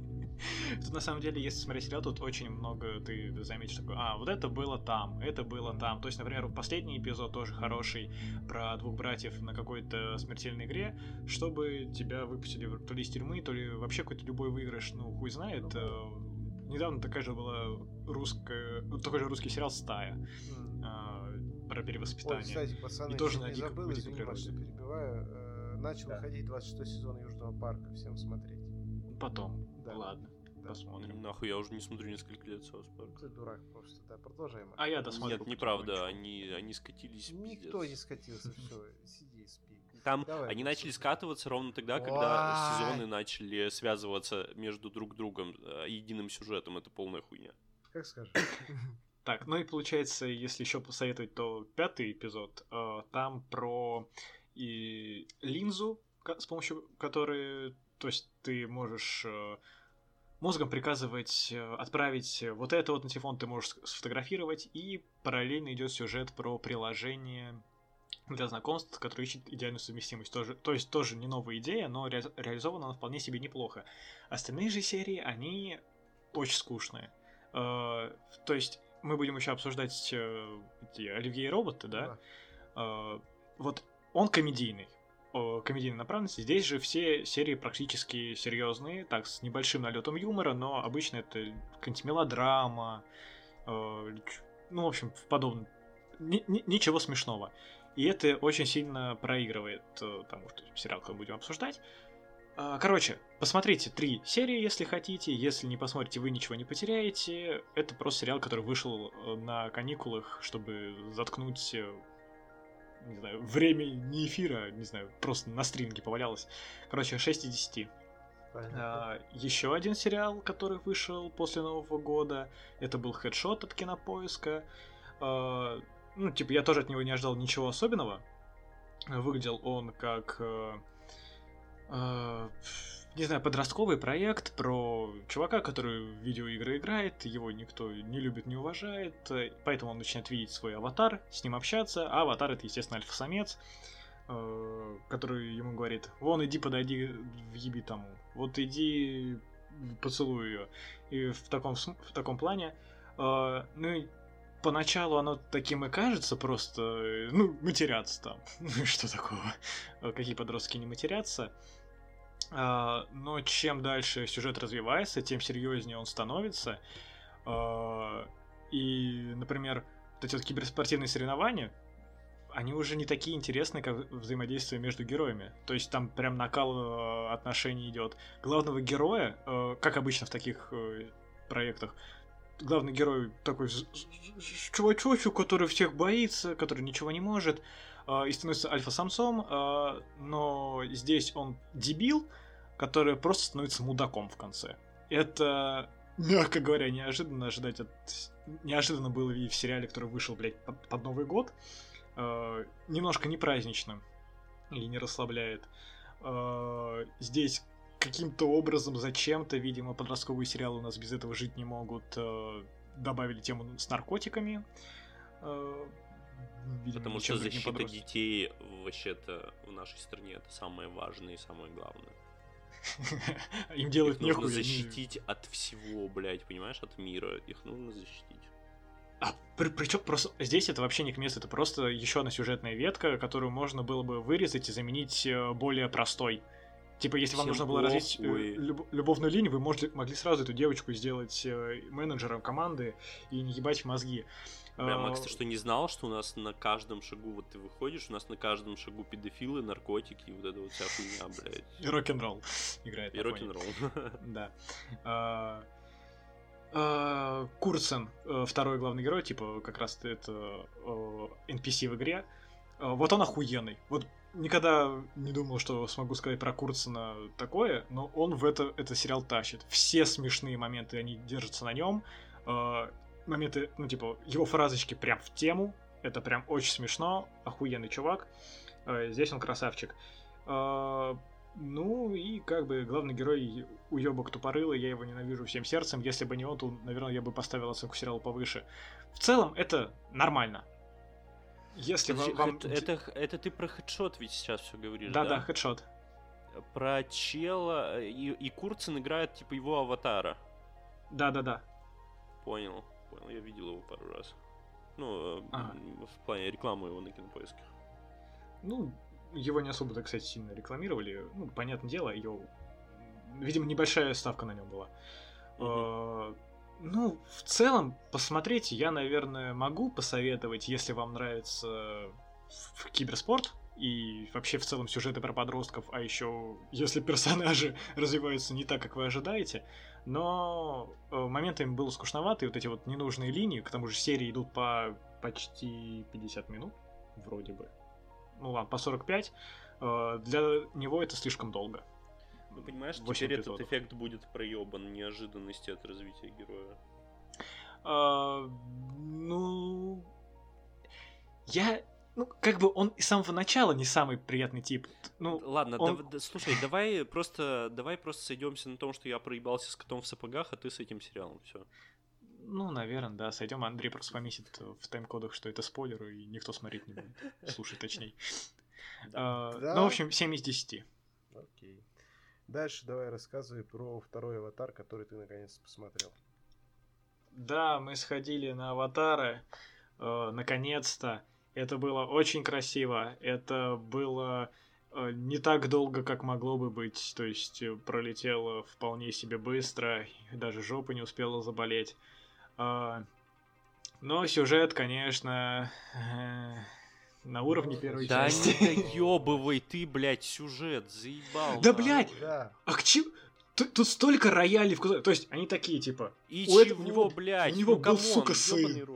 Тут на самом деле, если смотреть сериал, тут очень много ты заметишь такое, а, вот это было там, это было там. То есть, например, последний эпизод тоже хороший про двух братьев на какой-то смертельной игре, чтобы тебя выпустили то ли из тюрьмы, то ли вообще какой-то любой выигрыш, ну, хуй знает. Э, Недавно такая же была русская, ну, такой же русский сериал «Стая» э, про Ой, перевоспитание. кстати, пацаны, И тоже на не забыл, извини, природе. Что перебиваю. Э, Начал Да. выходить 26 сезон Южного парка, всем смотреть. Потом, Да. ладно, Да. посмотрим. Нахуй, я уже не смотрю несколько лет South Park. Ты дурак просто, да, продолжай. А я досмотрю. Нет, неправда, они, они скатились. Никто пиздец. не скатился, все, сиди и спи. Там Давай, они начали скатываться ровно тогда, когда сезоны начали связываться между друг другом э, единым сюжетом. Это полная хуйня. Как скажешь. Так, ну и получается, если еще посоветовать, то пятый эпизод, э, там про и линзу, с помощью которой, то есть ты можешь э, мозгом приказывать э, отправить вот это вот на телефон, ты можешь сфотографировать, и параллельно идет сюжет про приложение для знакомств, которое ищет идеальную совместимость. Тоже, то есть тоже не новая идея, но ре- реализована она вполне себе неплохо. Остальные же серии, они очень скучные. Э, то есть мы будем еще обсуждать э, эти Оливье и роботы, да? Э, вот он комедийный. Э, комедийной направленности. Здесь же все серии практически серьезные, так, с небольшим налетом юмора, но обычно это какая-нибудь мелодрама, э, ну, в общем, подобное. Ни- ни- ничего смешного. И это очень сильно проигрывает э, тому, что сериал, который будем обсуждать. А, Короче, посмотрите три серии, если хотите. Если не посмотрите, вы ничего не потеряете. Это просто сериал, который вышел э, на каникулах, чтобы заткнуть, э, не знаю, время не эфира, не знаю, просто на стриминге повалялось. Короче, 6 из 10. Понятно. еще один сериал, который вышел после Нового года, это был хедшот от кинопоиска. А, ну, типа, я тоже от него не ожидал ничего особенного. Выглядел он как, э, э, не знаю, подростковый проект про чувака, который в видеоигры играет, его никто не любит, не уважает, э, поэтому он начинает видеть свой аватар, с ним общаться, а аватар это, естественно, альфа-самец, э, который ему говорит, вон иди подойди, въеби тому, вот иди поцелуй ее. И в таком, в таком плане, э, ну и поначалу оно таким и кажется, просто, ну, матерятся там. Ну что такого? Какие подростки не матерятся? А, но чем дальше сюжет развивается, тем серьезнее он становится. А, и, например, вот эти вот киберспортивные соревнования, они уже не такие интересные, как взаимодействие между героями. То есть там прям накал э, отношений идет. Главного героя, э, как обычно в таких э, проектах, главный герой такой чувачочек, который всех боится, который ничего не может, э, и становится альфа-самцом, э, но здесь он дебил, который просто становится мудаком в конце. Это, мягко говоря, неожиданно ожидать от... Неожиданно было и в сериале, который вышел, блядь, под, Новый год. Э, немножко не праздничным и не расслабляет. Здесь каким-то образом, зачем-то, видимо, подростковые сериалы у нас без этого жить не могут, добавили тему с наркотиками. Видимо, Потому что защита детей вообще-то в нашей стране это самое важное и самое главное. Им делать Их нужно защитить от всего, блядь, понимаешь, от мира. Их нужно защитить. А при, причем просто здесь это вообще не к месту, это просто еще одна сюжетная ветка, которую можно было бы вырезать и заменить э, более простой. Типа, если вам нужно было развить э, люб, любовную линию, вы можете, могли сразу эту девочку сделать э, менеджером команды и не ебать мозги. Бля, Макс, ты что, не знал, что у нас на каждом шагу, вот ты выходишь, у нас на каждом шагу педофилы, наркотики, и вот это вот вся хуйня, блядь. И рок-н-ролл играет. И рок-н-ролл. Да. А, а, Курсен, э, второй главный герой, типа, как раз это NPC в игре. А, вот он охуенный. Вот никогда не думал, что смогу сказать про Курсена такое, но он в это, это сериал тащит. Все смешные моменты, они держатся на нем. Моменты, ну, типа, его фразочки прям в тему. Это прям очень смешно. Охуенный чувак. Здесь он красавчик. Ну и как бы главный герой уебок тупорылый, я его ненавижу всем сердцем. Если бы не он, то, наверное, я бы поставил оценку сериала повыше. В целом, это нормально. Если Подожди, вам... Это, это, это ты про хедшот ведь сейчас все говоришь, да? Да, да, хедшот. Про чела, и, и Курцин играет типа его аватара. Да, да, да. Понял, понял, я видел его пару раз. Ну, э, ага. в плане рекламы его на кинопоиске. Ну, его не особо, так сказать, сильно рекламировали. Ну, понятное дело, ее... Видимо, небольшая ставка на нем была. Mm-hmm. Ну, в целом, посмотреть я, наверное, могу посоветовать, если вам нравится киберспорт и вообще в целом сюжеты про подростков, а еще если персонажи развиваются не так, как вы ожидаете. Но э, моментами было скучновато, и вот эти вот ненужные линии, к тому же серии идут по почти 50 минут, вроде бы ну ладно, по 45, э, для него это слишком долго. Ну, понимаешь, теперь эпизодов. этот эффект будет проебан неожиданности от развития героя. А, ну... Я ну, как бы он с самого начала не самый приятный тип. Ну, Ладно, он... да, слушай, давай просто, давай просто сойдемся на том, что я проебался с котом в сапогах, а ты с этим сериалом, все. Ну, наверное, да. Сойдем, Андрей просто поместит в тайм-кодах, что это спойлер, и никто смотреть не будет. Слушай, точнее. А, ну, в общем, 7 из 10. Окей. Дальше давай рассказывай про второй аватар, который ты наконец посмотрел. Да, мы сходили на аватары. Э, наконец-то. Это было очень красиво. Это было э, не так долго, как могло бы быть. То есть э, пролетело вполне себе быстро. Даже жопа не успела заболеть. А, но сюжет, конечно, э, на уровне первой да части. Да не доебывай ты, блядь, сюжет, заебал. Да, блядь, да. а к чему... Тут, тут столько роялей в То есть они такие, типа... И у чего, этого, него, блядь? У него ну, был, камон, сука, сын.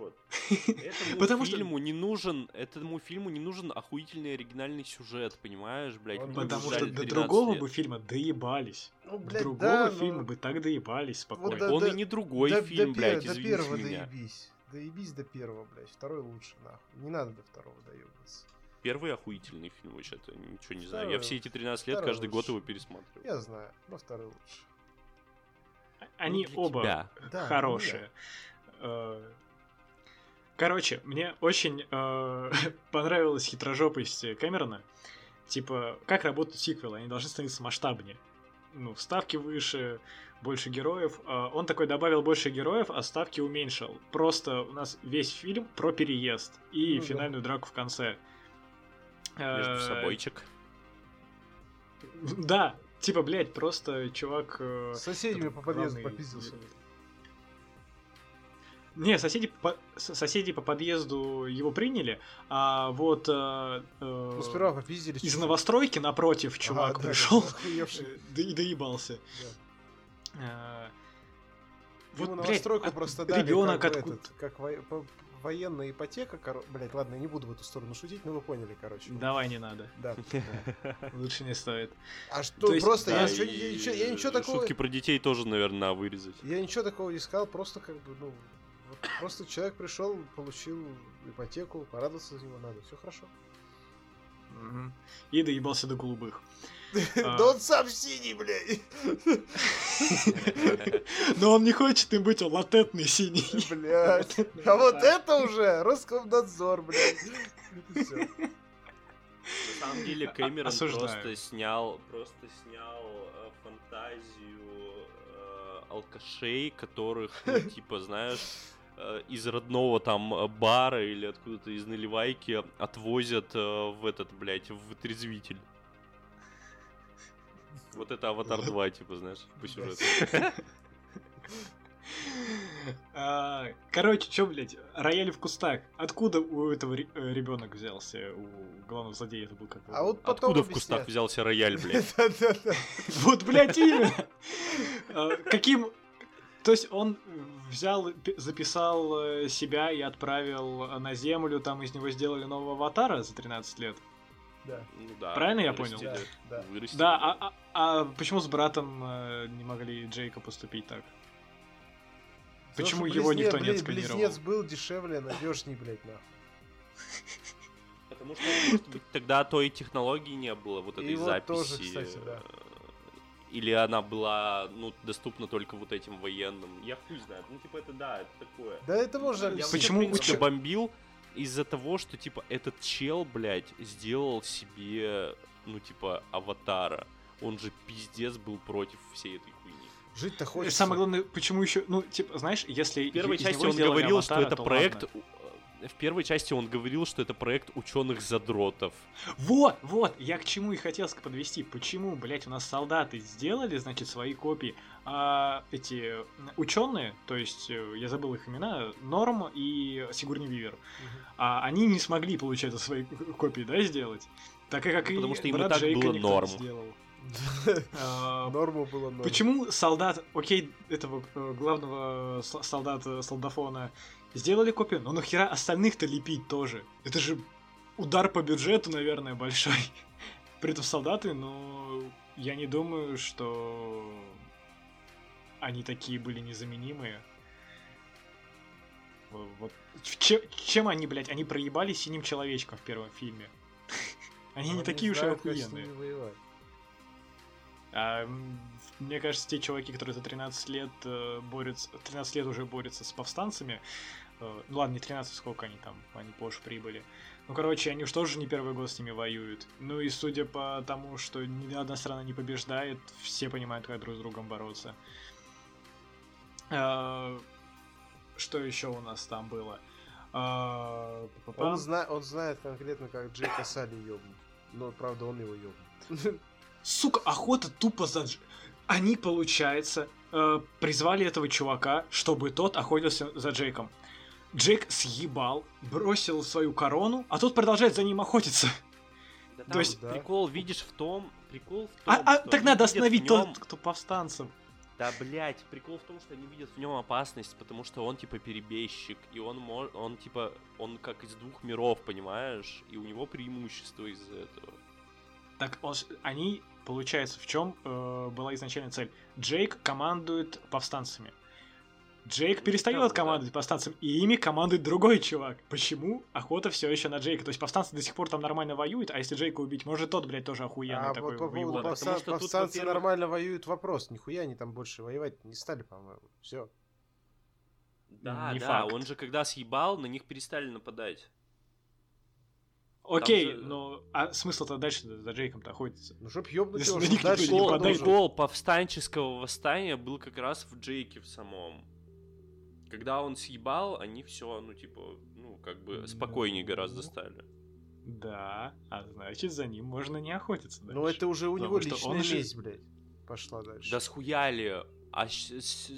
Этому Потому фильму что... не нужен... Этому фильму не нужен охуительный оригинальный сюжет, понимаешь, блядь? Он Потому что до другого лет. бы фильма доебались. Ну, блядь, другого да, фильма но... бы так доебались спокойно. Вот, да, Он да, и не другой да, фильм, до, блядь, До первого меня. доебись. Доебись до первого, блядь. Второй лучше, нахуй. Не надо до второго доебаться первый охуительный фильм вообще-то, ничего не второй, знаю. Я все эти 13 лет каждый лучше. год его пересматриваю. Я знаю, но второй лучше. Они ну, оба тебя. хорошие. Да. Короче, мне очень э, понравилась хитрожопость Кэмерона. Типа, как работают сиквелы? Они должны становиться масштабнее. Ну, ставки выше, больше героев. Э, он такой добавил больше героев, а ставки уменьшил. Просто у нас весь фильм про переезд и ну, финальную да. драку в конце. Между э, собойчик. Да, типа, блядь, просто чувак... Э, С соседями по подъезду попиздился. Не, соседи по, соседи по подъезду его приняли, а вот э, э, ну, сперва попиздили. Из новостройки напротив чувак ага, пришел да, и доебался. Да. А, вот, новостройку просто дали ребенок как, этот, как во, военная ипотека, кор... блять, ладно, я не буду в эту сторону шутить, но вы поняли, короче. Давай, не надо. Да. Лучше не стоит. А что, просто я ничего такого... Шутки про детей тоже, наверное, вырезать. Я ничего такого не сказал, просто как бы, ну, просто человек пришел, получил ипотеку, порадоваться за него надо, все хорошо. И доебался до голубых. Да он сам синий, блядь. Но он не хочет им быть, он латентный синий. Блядь. А вот это уже Роскомнадзор, блядь. На самом деле Кэмерон просто снял, просто снял э, фантазию э, алкашей, которых, ну, типа, знаешь, из родного там бара или откуда-то из наливайки отвозят в этот, блядь, в вытрезвитель. Вот это Аватар 2, типа, знаешь, по сюжету. А, короче, чё, блядь, рояль в кустах. Откуда у этого э, ребенок взялся? У главного злодея это был как А вот потом Откуда в кустах взялся рояль, блядь? Вот, блядь, именно. А, каким... То есть он взял, записал э, себя и отправил на землю, там из него сделали нового аватара за 13 лет. Да. Ну, да. Правильно я понял? Да, да. да а, а, а почему с братом э, не могли Джейка поступить так? Почему близне, его никто не отсканировал? Близнец был дешевле, надежней, блядь, нахуй. Потому что, может быть, тогда той технологии не было, вот этой и записи. Вот тоже, кстати, да. Или она была, ну, доступна только вот этим военным. Я хуй знаю. Ну, типа, это да, это такое. Да это можно... Я, Почему? Я, в принципе, бомбил из-за того, что, типа, этот чел, блядь, сделал себе, ну, типа, аватара. Он же пиздец был против всей этой хуйни. Жить-то хочется. Самое главное, почему еще, ну, типа, знаешь, если... В первой части он говорил, аватара, что это проект... Ладно. В первой части он говорил, что это проект ученых-задротов. Вот, вот, я к чему и хотел подвести. Почему, блядь, у нас солдаты сделали, значит, свои копии, а эти ученые, то есть, э, я забыл их имена, Норм и Сигурни Вивер, угу. а они не смогли, получается, свои копии, да, сделать? Так и как ну, потому и что им и так Джейка было норм. Сделал. Норму было норм. Почему солдат, окей, этого э, главного солдата, солдафона сделали копию, но нахера остальных-то лепить тоже? Это же удар по бюджету, наверное, большой. При этом солдаты, но я не думаю, что они такие были незаменимые. Вот. Чем, чем они, блядь, они проебали синим человечком в первом фильме? Они не такие уж и охуенные. А, мне кажется, те чуваки, которые за 13 лет э, борются, 13 лет уже борются с повстанцами, э, ну ладно, не 13, сколько они там, они позже прибыли. Ну, короче, они уж тоже не первый год с ними воюют. Ну и судя по тому, что ни одна страна не побеждает, все понимают, как друг с другом бороться. А, что еще у нас там было? А, он, зна- он знает конкретно, как Джейка Салли ёбнуть. Но, правда, он его ёбнет. сука, охота тупо за... Они, получается, э, призвали этого чувака, чтобы тот охотился за Джейком. Джейк съебал, бросил свою корону, а тот продолжает за ним охотиться. Да там То есть... прикол, видишь, в том... Прикол в том, а, а так надо остановить нем... тот, кто повстанцев. Да, блять, прикол в том, что они видят в нем опасность, потому что он типа перебежчик, и он может, он типа, он как из двух миров, понимаешь, и у него преимущество из-за этого. Так он, они получается, в чем э, была изначальная цель? Джейк командует повстанцами. Джейк перестает командовать да. повстанцами, и ими командует другой чувак. Почему? Охота все еще на Джейка. То есть повстанцы до сих пор там нормально воюют, а если Джейка убить, может тот, блядь, тоже охуенный а такой по поводу повста... повстанцы тут, нормально воюют, вопрос. Нихуя они там больше воевать не стали, по-моему. Все. Да, не да, факт. он же когда съебал, на них перестали нападать. Окей, же... но а смысл-то дальше за Джейком-то охотиться? Ну, чтоб ёбнуть его, чтобы дальше не прикол повстанческого восстания был как раз в Джейке в самом. Когда он съебал, они все, ну, типа, ну, как бы спокойнее ну... гораздо стали. Да, а значит, за ним можно не охотиться дальше. Ну, это уже у него личная месть, же... блядь, пошла дальше. Да схуяли. А,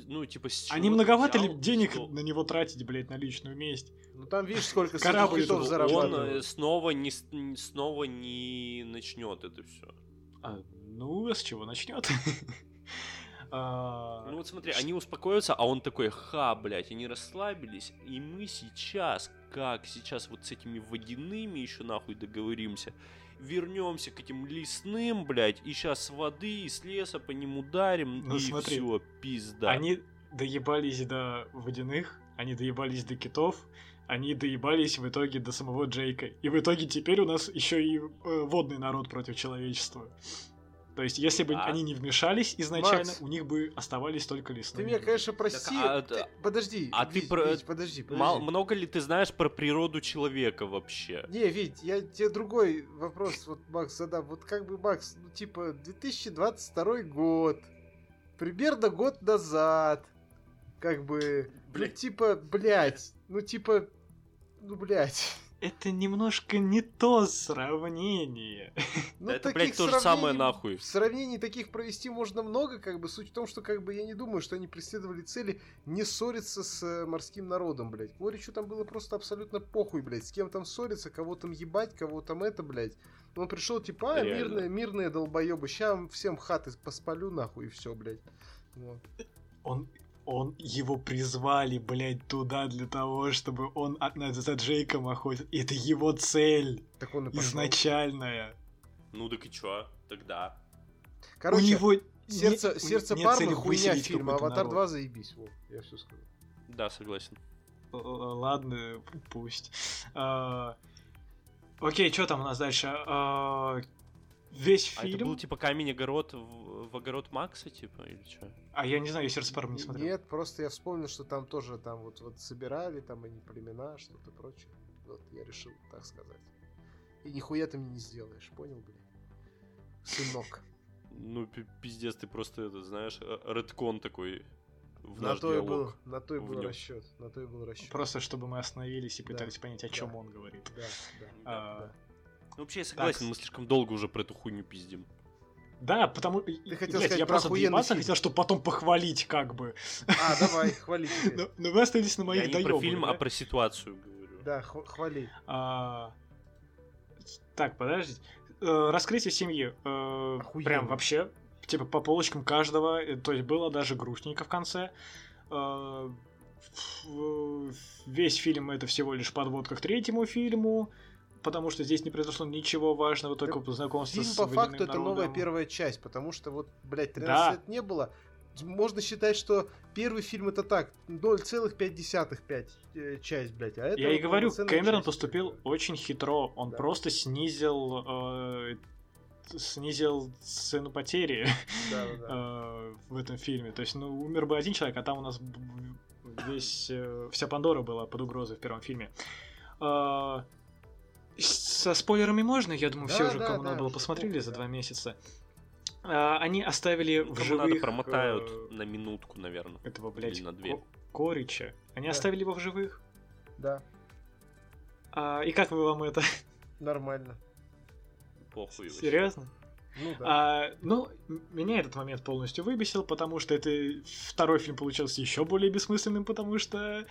ну, типа, с Они чего ты многовато ли взял, денег что на него тратить, блядь, на личную месть? Ну там видишь, сколько Корабль китов это Он э, снова не, снова не начнет это все. А, ну, с чего начнет? А, Ну вот смотри, они успокоятся, а он такой, ха, блядь, они расслабились, и мы сейчас, как сейчас вот с этими водяными еще нахуй договоримся, вернемся к этим лесным, блядь, и сейчас с воды и с леса по ним ударим, Ну и смотри, все, пизда. Они доебались до водяных, они доебались до китов, они доебались в итоге до самого Джейка. И в итоге теперь у нас еще и э, водный народ против человечества. То есть, если бы А- они не вмешались изначально, Макс, у них бы оставались только Ты лесные. меня, конечно, прости. а, ты-. Подожди. а ты Вить, про- Вить, подожди, подожди. Мал- много ли ты знаешь про природу человека вообще? Не, Вить, я тебе другой вопрос, вот, Макс, задам. Вот как бы, Макс, ну, типа, 2022 год, примерно год назад, как бы, ну, Блядь. типа, блядь, ну, типа, ну, блядь. Это немножко не то сравнение. Ну, это, блядь, то же самое нахуй. Сравнений таких провести можно много, как бы, суть в том, что, как бы, я не думаю, что они преследовали цели не ссориться с э, морским народом, блядь. Горичу там было просто абсолютно похуй, блядь, с кем там ссориться, кого там ебать, кого там это, блядь. Он пришел, типа, а, Реально. мирные, мирные долбоебы, ща всем хаты поспалю, нахуй, и все, блядь. Вот. Он, он его призвали, блядь, туда для того, чтобы он от- на- за Джейком охотился. Это его цель Так он и пошел. изначальная. Ну так и чё? Тогда. Короче, у него сердце, не- сердце нет цели хуйня фильма, Аватар народ. 2 заебись, вот, я все сказал. Да, согласен. Л- Ладно, пусть. А, Окей, что там у нас дальше? А, Весь А это был типа камень огород в, в огород Макса, типа, или что? А я не знаю, я сердце парма не смотрел. Нет, просто я вспомнил, что там тоже там вот, вот собирали, там они племена, что-то прочее. Вот я решил так сказать. И нихуя ты мне не сделаешь, понял, блин? Сынок. Ну, пи- пиздец, ты просто это, знаешь, э, редкон такой в На наш то и был, диалог. на то и был расчет. На то и был расчет. Просто чтобы мы остановились и Да, пытались понять, о да. чем он говорит. Да, да. А, да. Ну, вообще, я согласен, Так. мы слишком долго уже про эту хуйню пиздим. Да, потому... хотел Блядь, сказать я про просто доебаться фильм. хотел, чтобы потом похвалить, как бы. А, давай, хвали. Но, но вы остались на моих я не про фильм, да? а про ситуацию говорю. Да, хв- хвали. А, Так, подождите. Э, Раскрытие семьи. э, Охуенно. Прям вообще, типа, по полочкам каждого. э, То есть было даже грустненько в конце. Весь фильм это всего лишь подводка к третьему фильму. Потому что здесь не произошло ничего важного, только знакомство Фильм с по факту это новая народом. первая часть, потому что вот, блядь, 13 Да. лет не было. Можно считать, что первый фильм это так, 0,5 э, часть, блядь. А это Я и вот говорю, полноценная Кэмерон часть. поступил очень хитро. Он Да. просто снизил э, снизил цену потери Да, да, да. э, в этом фильме. То есть, ну, умер бы один человек, а там у нас весь э, вся Пандора была под угрозой в первом фильме. Со спойлерами можно? Я думаю, Да, все уже, да, кому да, надо было посмотрели за два месяца. Э, они оставили Ну, в живых надо, промотают э, на минутку, наверное. этого, блядь, на две. Ко- Корича. Они Да. оставили его в живых. Да, А, и как вы вам это? нормально. Похуй. Серьезно? Ну да. А, ну, меня этот момент полностью выбесил, потому что это второй фильм получился еще более бессмысленным, потому что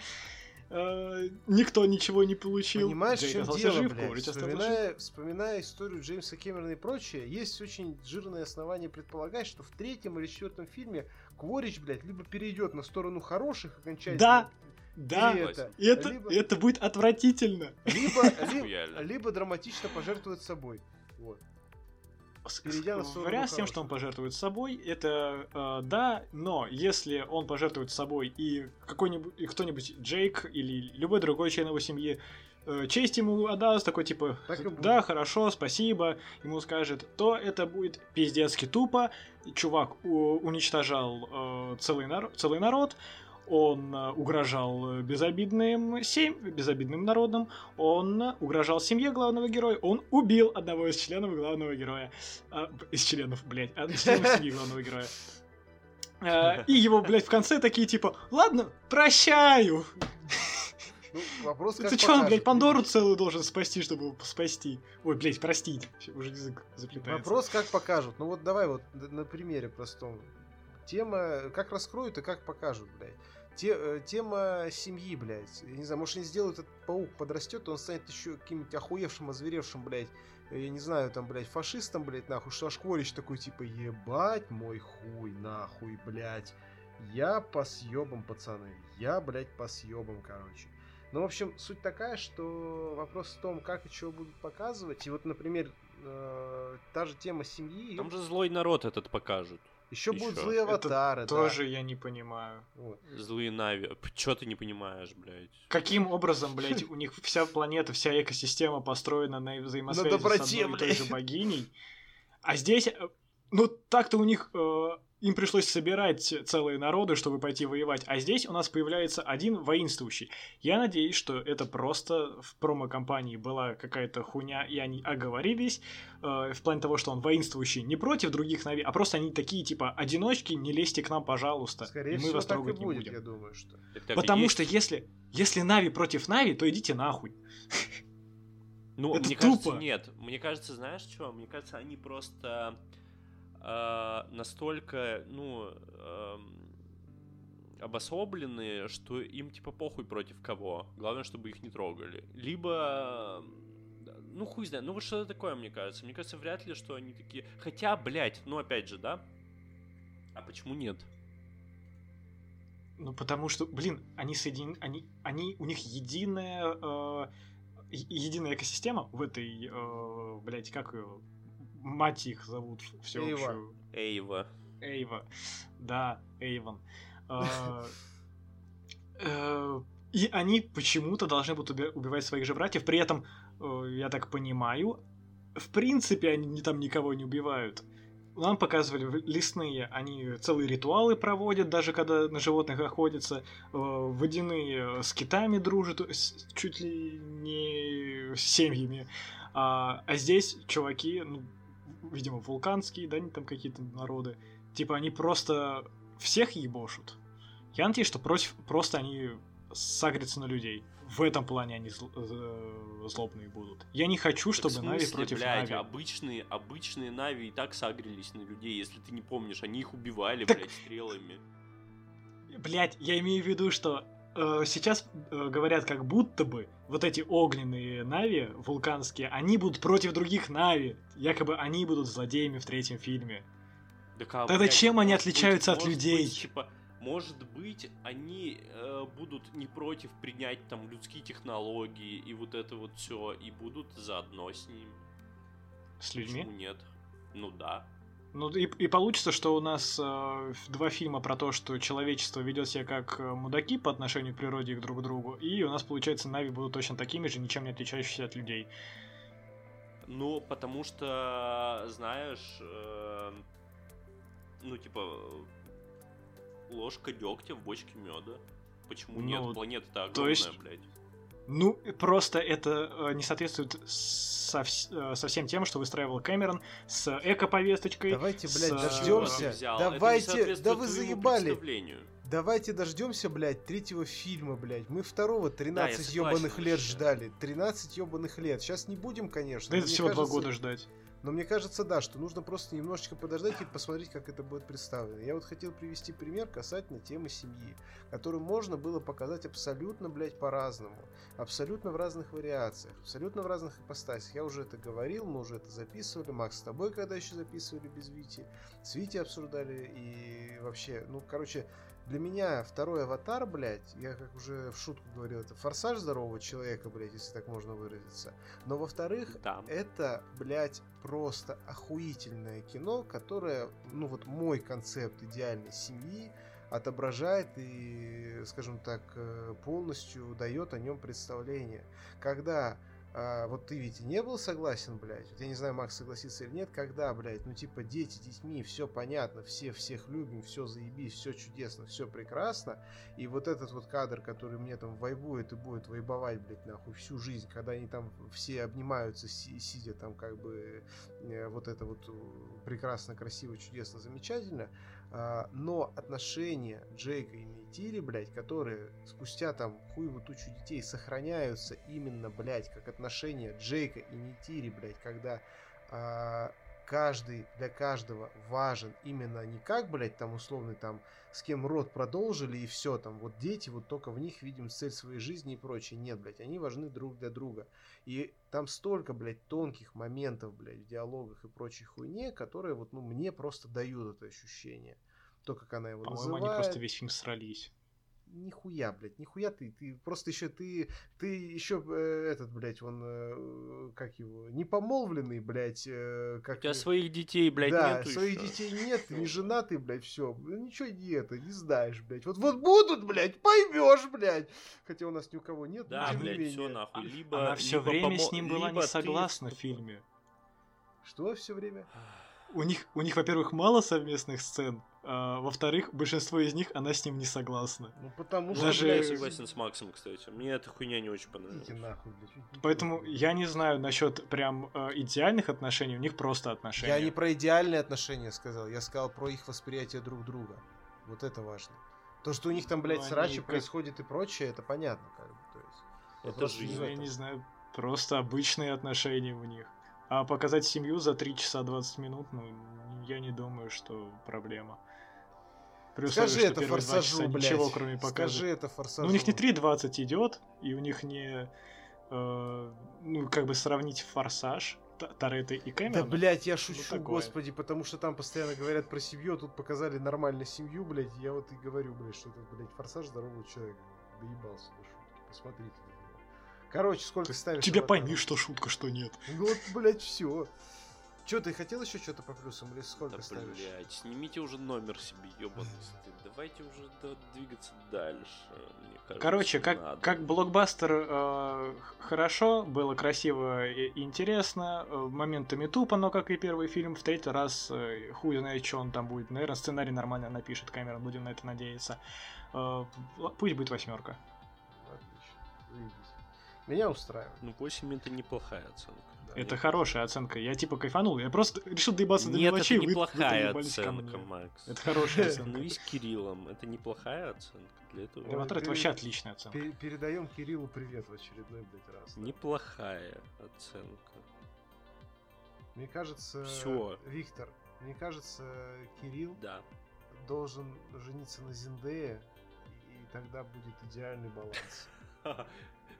никто ничего не получил. Понимаешь, в Джейк чем дело, жив, блядь? Вспоминая, вспоминая историю Джеймса Кэмерона и прочее, есть очень жирное основание предполагать, что в третьем или четвертом фильме Кворич, блядь, либо перейдет на сторону хороших окончательно, Да, Да, это, и это, либо, это будет отвратительно. либо, ли- Охуенно. либо драматично пожертвует собой. Вот. Вариант с тем, что он пожертвует собой, это э, да, но если он пожертвует собой и какой-нибудь и кто-нибудь Джейк или любой другой член его семьи э, честь ему отдаст, такой типа, Так да, хорошо, спасибо, ему скажет, то это будет пиздецки тупо. Чувак у- уничтожал э, целый, нар- целый народ, он э, угрожал безобидным, сем... безобидным народам, он угрожал семье главного героя, он убил одного из членов главного героя. А, из членов, блядь, а, из членов семьи главного героя. А, и его, блядь, в конце такие типа, ладно, прощаю. Ну, вопрос, как Ты чё, он, блядь, Пандору целую должен спасти, чтобы его спасти? Ой, блядь, простить. Уже язык заплетается. Вопрос, как покажут. Ну вот давай вот на примере простом. Тема, как раскроют и как покажут, блядь. Те, э, тема семьи, блядь. Я не знаю, может, они сделают этот паук подрастет, он станет еще каким-нибудь охуевшим, озверевшим, блядь, я не знаю, там, блядь, фашистом, блядь, нахуй, что Ашкворич такой, типа, ебать мой хуй, нахуй, блядь. Я по съебам, пацаны. Я, блядь, по съебам, короче. Ну, в общем, суть такая, что вопрос в том, как и чего будут показывать. И вот, например, э, та же тема семьи. Там же злой народ этот покажут. Еще, Еще. будут злые аватары. Это да. тоже я не понимаю. Вот. Злые Нави. Че ты не понимаешь, блядь? Каким образом, блядь, у них вся планета, вся экосистема построена на взаимосвязи с одной и той же богиней? А здесь, э, ну так-то у них э, им пришлось собирать целые народы, чтобы пойти воевать, а здесь у нас появляется один воинствующий. Я надеюсь, что это просто в промо-компании была какая-то хуйня, и они оговорились э, в плане того, что он воинствующий не против других Нави, а просто они такие, типа, одиночки, не лезьте к нам, пожалуйста, Скорее и мы всего, вас трогать и будет, не будем. Я думаю, что... Потому что если, если Нави против Нави, то идите нахуй. Ну, это мне тупо. кажется, нет. Мне кажется, знаешь что? Мне кажется, они просто э, настолько, ну, э, обособленные, что им типа похуй против кого. Главное, чтобы их не трогали. Либо ну, хуй знает. Ну, вот что-то такое, мне кажется. Мне кажется, вряд ли, что они такие... Хотя, блядь, ну, опять же, да? А почему нет? Ну, потому что, блин, они соединены... Они, они, у них единая... Э, единая экосистема в этой, э, блядь, как ее мать их зовут всеобщую. Эйва. Эйва. Да, Эйвон. А, э, и они почему-то должны будут убивать своих же братьев. При этом, э, я так понимаю, в принципе, они там никого не убивают. Нам показывали лесные, они целые ритуалы проводят, даже когда на животных охотятся. Э, водяные с китами дружат, чуть ли не с семьями. А, а здесь чуваки, ну, видимо, вулканские, да, там какие-то народы. Типа они просто всех ебошут. Я надеюсь, что против, просто они сагрятся на людей. В этом плане они зл, э, злобные будут. Я не хочу, чтобы так Нави против блядь, Нави. обычные, обычные Нави и так сагрились на людей, если ты не помнишь. Они их убивали, так... блядь, стрелами. Блядь, я имею в виду, что э, сейчас э, говорят как будто бы вот эти огненные Нави, вулканские, они будут против других Нави. Якобы они будут злодеями в третьем фильме. Да как, Тогда блядь, чем они отличаются быть, от людей? Быть, типа, может быть, они э, будут не против принять там людские технологии и вот это вот все, и будут заодно с ним. С людьми? Почему нет? Ну да. Ну и, и получится, что у нас э, два фильма про то, что человечество ведет себя как э, мудаки по отношению к природе и к друг другу, и у нас, получается, Нави будут точно такими же, ничем не отличающиеся от людей. Ну, потому что, знаешь, э, ну, типа, ложка дегтя в бочке меда. Почему ну, нет? Планета-то огромная, то есть... блядь. Ну, просто это э, не соответствует со, э, со всем тем, что выстраивал Кэмерон с эко-повесточкой. Давайте, блядь, с... дождемся. Давайте, да вы заебали. Давайте дождемся, блядь, третьего фильма, блядь. Мы второго 13 да, ебаных лет ждали. 13 ебаных лет. Сейчас не будем, конечно. Да это всего кажется... два года ждать. Но мне кажется, да, что нужно просто немножечко подождать и посмотреть, как это будет представлено. Я вот хотел привести пример касательно темы семьи, которую можно было показать абсолютно, блядь, по-разному. Абсолютно в разных вариациях, абсолютно в разных ипостасях. Я уже это говорил, мы уже это записывали. Макс, с тобой когда еще записывали без Вити. С Вити обсуждали и вообще, ну, короче, для меня второй аватар, блядь, я как уже в шутку говорил, это форсаж здорового человека, блядь, если так можно выразиться. Но во-вторых, да. это, блядь, просто охуительное кино, которое, ну вот мой концепт идеальной семьи отображает и, скажем так, э, полностью дает о нем представление. Когда а, вот ты ведь не был согласен, блядь. Вот я не знаю, Макс согласится или нет, когда, блядь, ну типа дети детьми, все понятно, все всех любим, все заебись, все чудесно, все прекрасно. И вот этот вот кадр, который мне там вайбует и будет вайбовать, блядь, нахуй всю жизнь, когда они там все обнимаются, си- сидя там как бы э, вот это вот э, прекрасно, красиво, чудесно, замечательно. А, но отношения Джейка и Нейтири, блядь, которые спустя там хуеву тучу детей сохраняются именно, блядь, как отношения Джейка и Нейтири, блядь, когда а, каждый, для каждого важен именно не как, блядь, там условный там с кем род продолжили и все там, вот дети, вот только в них видим цель своей жизни и прочее. Нет, блядь, они важны друг для друга. И там столько, блядь, тонких моментов, блядь, в диалогах и прочей хуйне, которые вот, ну, мне просто дают это ощущение. То, как она его По-моему, называет. они просто весь фильм срались. Нихуя, блядь, нихуя ты, ты просто еще ты, ты еще э, этот, блядь, он, э, как его, не помолвленный, блядь, э, как... У тебя своих детей, блядь, да, нету своих ещё. детей нет, не женатый, блядь, все, ничего не это, не знаешь, блядь. Вот, вот будут, блядь, поймешь, блядь. Хотя у нас ни у кого нет, Да, но тем не блядь, все менее. нахуй. Либо, Она все либо время помо- с ним была не ты согласна в фильме. Что все время? У них, у них, во-первых, мало совместных сцен, а, во-вторых, большинство из них она с ним не согласна. Ну, потому что, Даже- я согласен с Максом, кстати. Мне эта хуйня не очень понравилась. нахуй, блядь. Поэтому я не знаю насчет прям э, идеальных отношений, у них просто отношения. Я не про идеальные отношения сказал, я сказал про их восприятие друг друга. Вот это важно. То, что у них там, блядь, Ну, они срачи как- происходит и прочее, это понятно, как бы. То есть, Это жизнь. Ну, я не знаю, просто обычные отношения у них. А показать семью за 3 часа 20 минут, ну, я не думаю, что проблема. При условии, Скажи что это форсажу, блядь. ничего, кроме показа. Скажи это форсажу. Ну, у них не 3.20 идет, и у них не... э, ну, как бы сравнить форсаж Торетто и Да, Кэмерона. блядь, я шучу, такое. господи, потому что там постоянно говорят про семью, а тут показали нормально семью, блядь, я вот и говорю, блядь, что это, блядь, форсаж здорового человека. Доебался до шутки. Посмотрите него. Короче, сколько ставишь? Тебя пойми, что шутка, что нет. Ну вот, блядь, все. Че, ты хотел еще что-то по плюсам или сколько Да, ставишь? блядь, снимите уже номер себе, ёбаный стыд. Давайте уже да- двигаться дальше. Мне кажется, Короче, как, надо. как блокбастер э, хорошо, было красиво и интересно, э, моментами тупо, но как и первый фильм, в третий раз э, хуй знает, что он там будет. Наверное, сценарий нормально напишет Кэмерон, будем на это надеяться. Э, пусть будет восьмерка. Меня устраивает. Ну, 8 это неплохая оценка. Да. Это хорошая оценка. Я типа кайфанул. Я просто решил доебаться до Нет, это мелочей. вы- вы неплохая ко оценка. Макс. Это хорошая оценка. Ну и с Кириллом. Это неплохая оценка для этого. Ой, Аватар это вообще отличная оценка. Пе- Передаем Кириллу привет в очередной, блядь, раз. да. Неплохая оценка. Мне кажется, Всё. Виктор, мне кажется, Кирилл Да. должен жениться на Зиндее, и тогда будет идеальный баланс.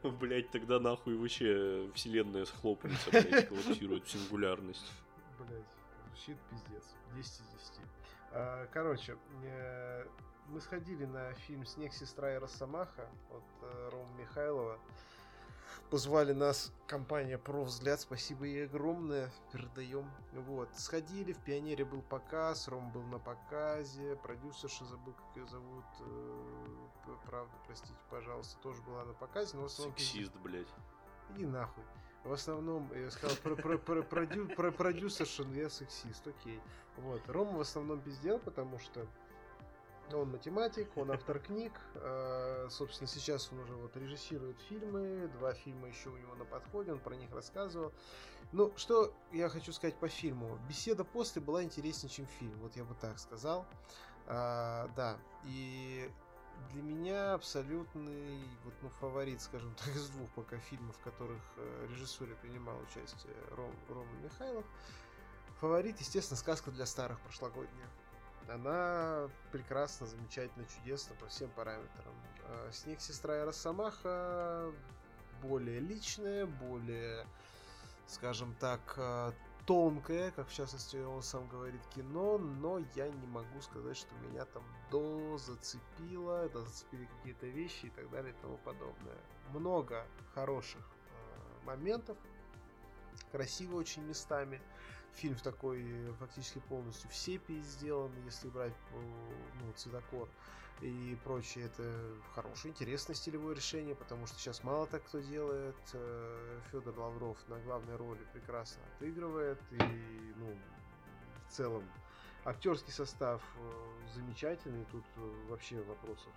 Блять, тогда нахуй вообще вселенная схлопнется, блять, коллапсирует в сингулярность. Блять, звучит пиздец. 10 из 10. А, Короче, э, мы сходили на фильм «Снег, сестра и Росомаха» от э, Рома Михайлова. Позвали нас компания «Про взгляд», спасибо ей огромное, передаем. Вот, сходили, в «Пионере» был показ, Ром был на показе, продюсерша, забыл, как ее зовут, э, правда, простите, пожалуйста, тоже была на показе, но в основном... Сексист, блять. Иди нахуй. В основном, я сказал, про, про, про, продю- про продюсерша, но я сексист, окей. Вот. Рома в основном пиздел, потому что он математик, он автор книг. э, собственно, сейчас он уже вот режиссирует фильмы. Два фильма еще у него на подходе, он про них рассказывал. Ну, что я хочу сказать по фильму. Беседа после была интереснее, чем фильм. Вот я бы так сказал. А, да. И для меня абсолютный вот, ну, фаворит, скажем так, из двух пока фильмов, в которых э, режиссуре принимал участие Ром, Рома Михайлов. Фаворит, естественно, сказка для старых прошлогодняя. Она прекрасна, замечательно, чудесна по всем параметрам. Э, Снег, сестра и Росомаха более личная, более, скажем так, э, тонкое, как в частности он сам говорит, кино, но я не могу сказать, что меня там до зацепило, до зацепили какие-то вещи и так далее и тому подобное. Много хороших э, моментов, красиво очень местами. Фильм такой э, фактически полностью в сепии сделан, если брать э, ну, цветокор и прочее. Это хорошее, интересное стилевое решение, потому что сейчас мало так кто делает. Федор Лавров на главной роли прекрасно отыгрывает. И, ну, в целом, актерский состав э, замечательный. Тут э, вообще вопросов,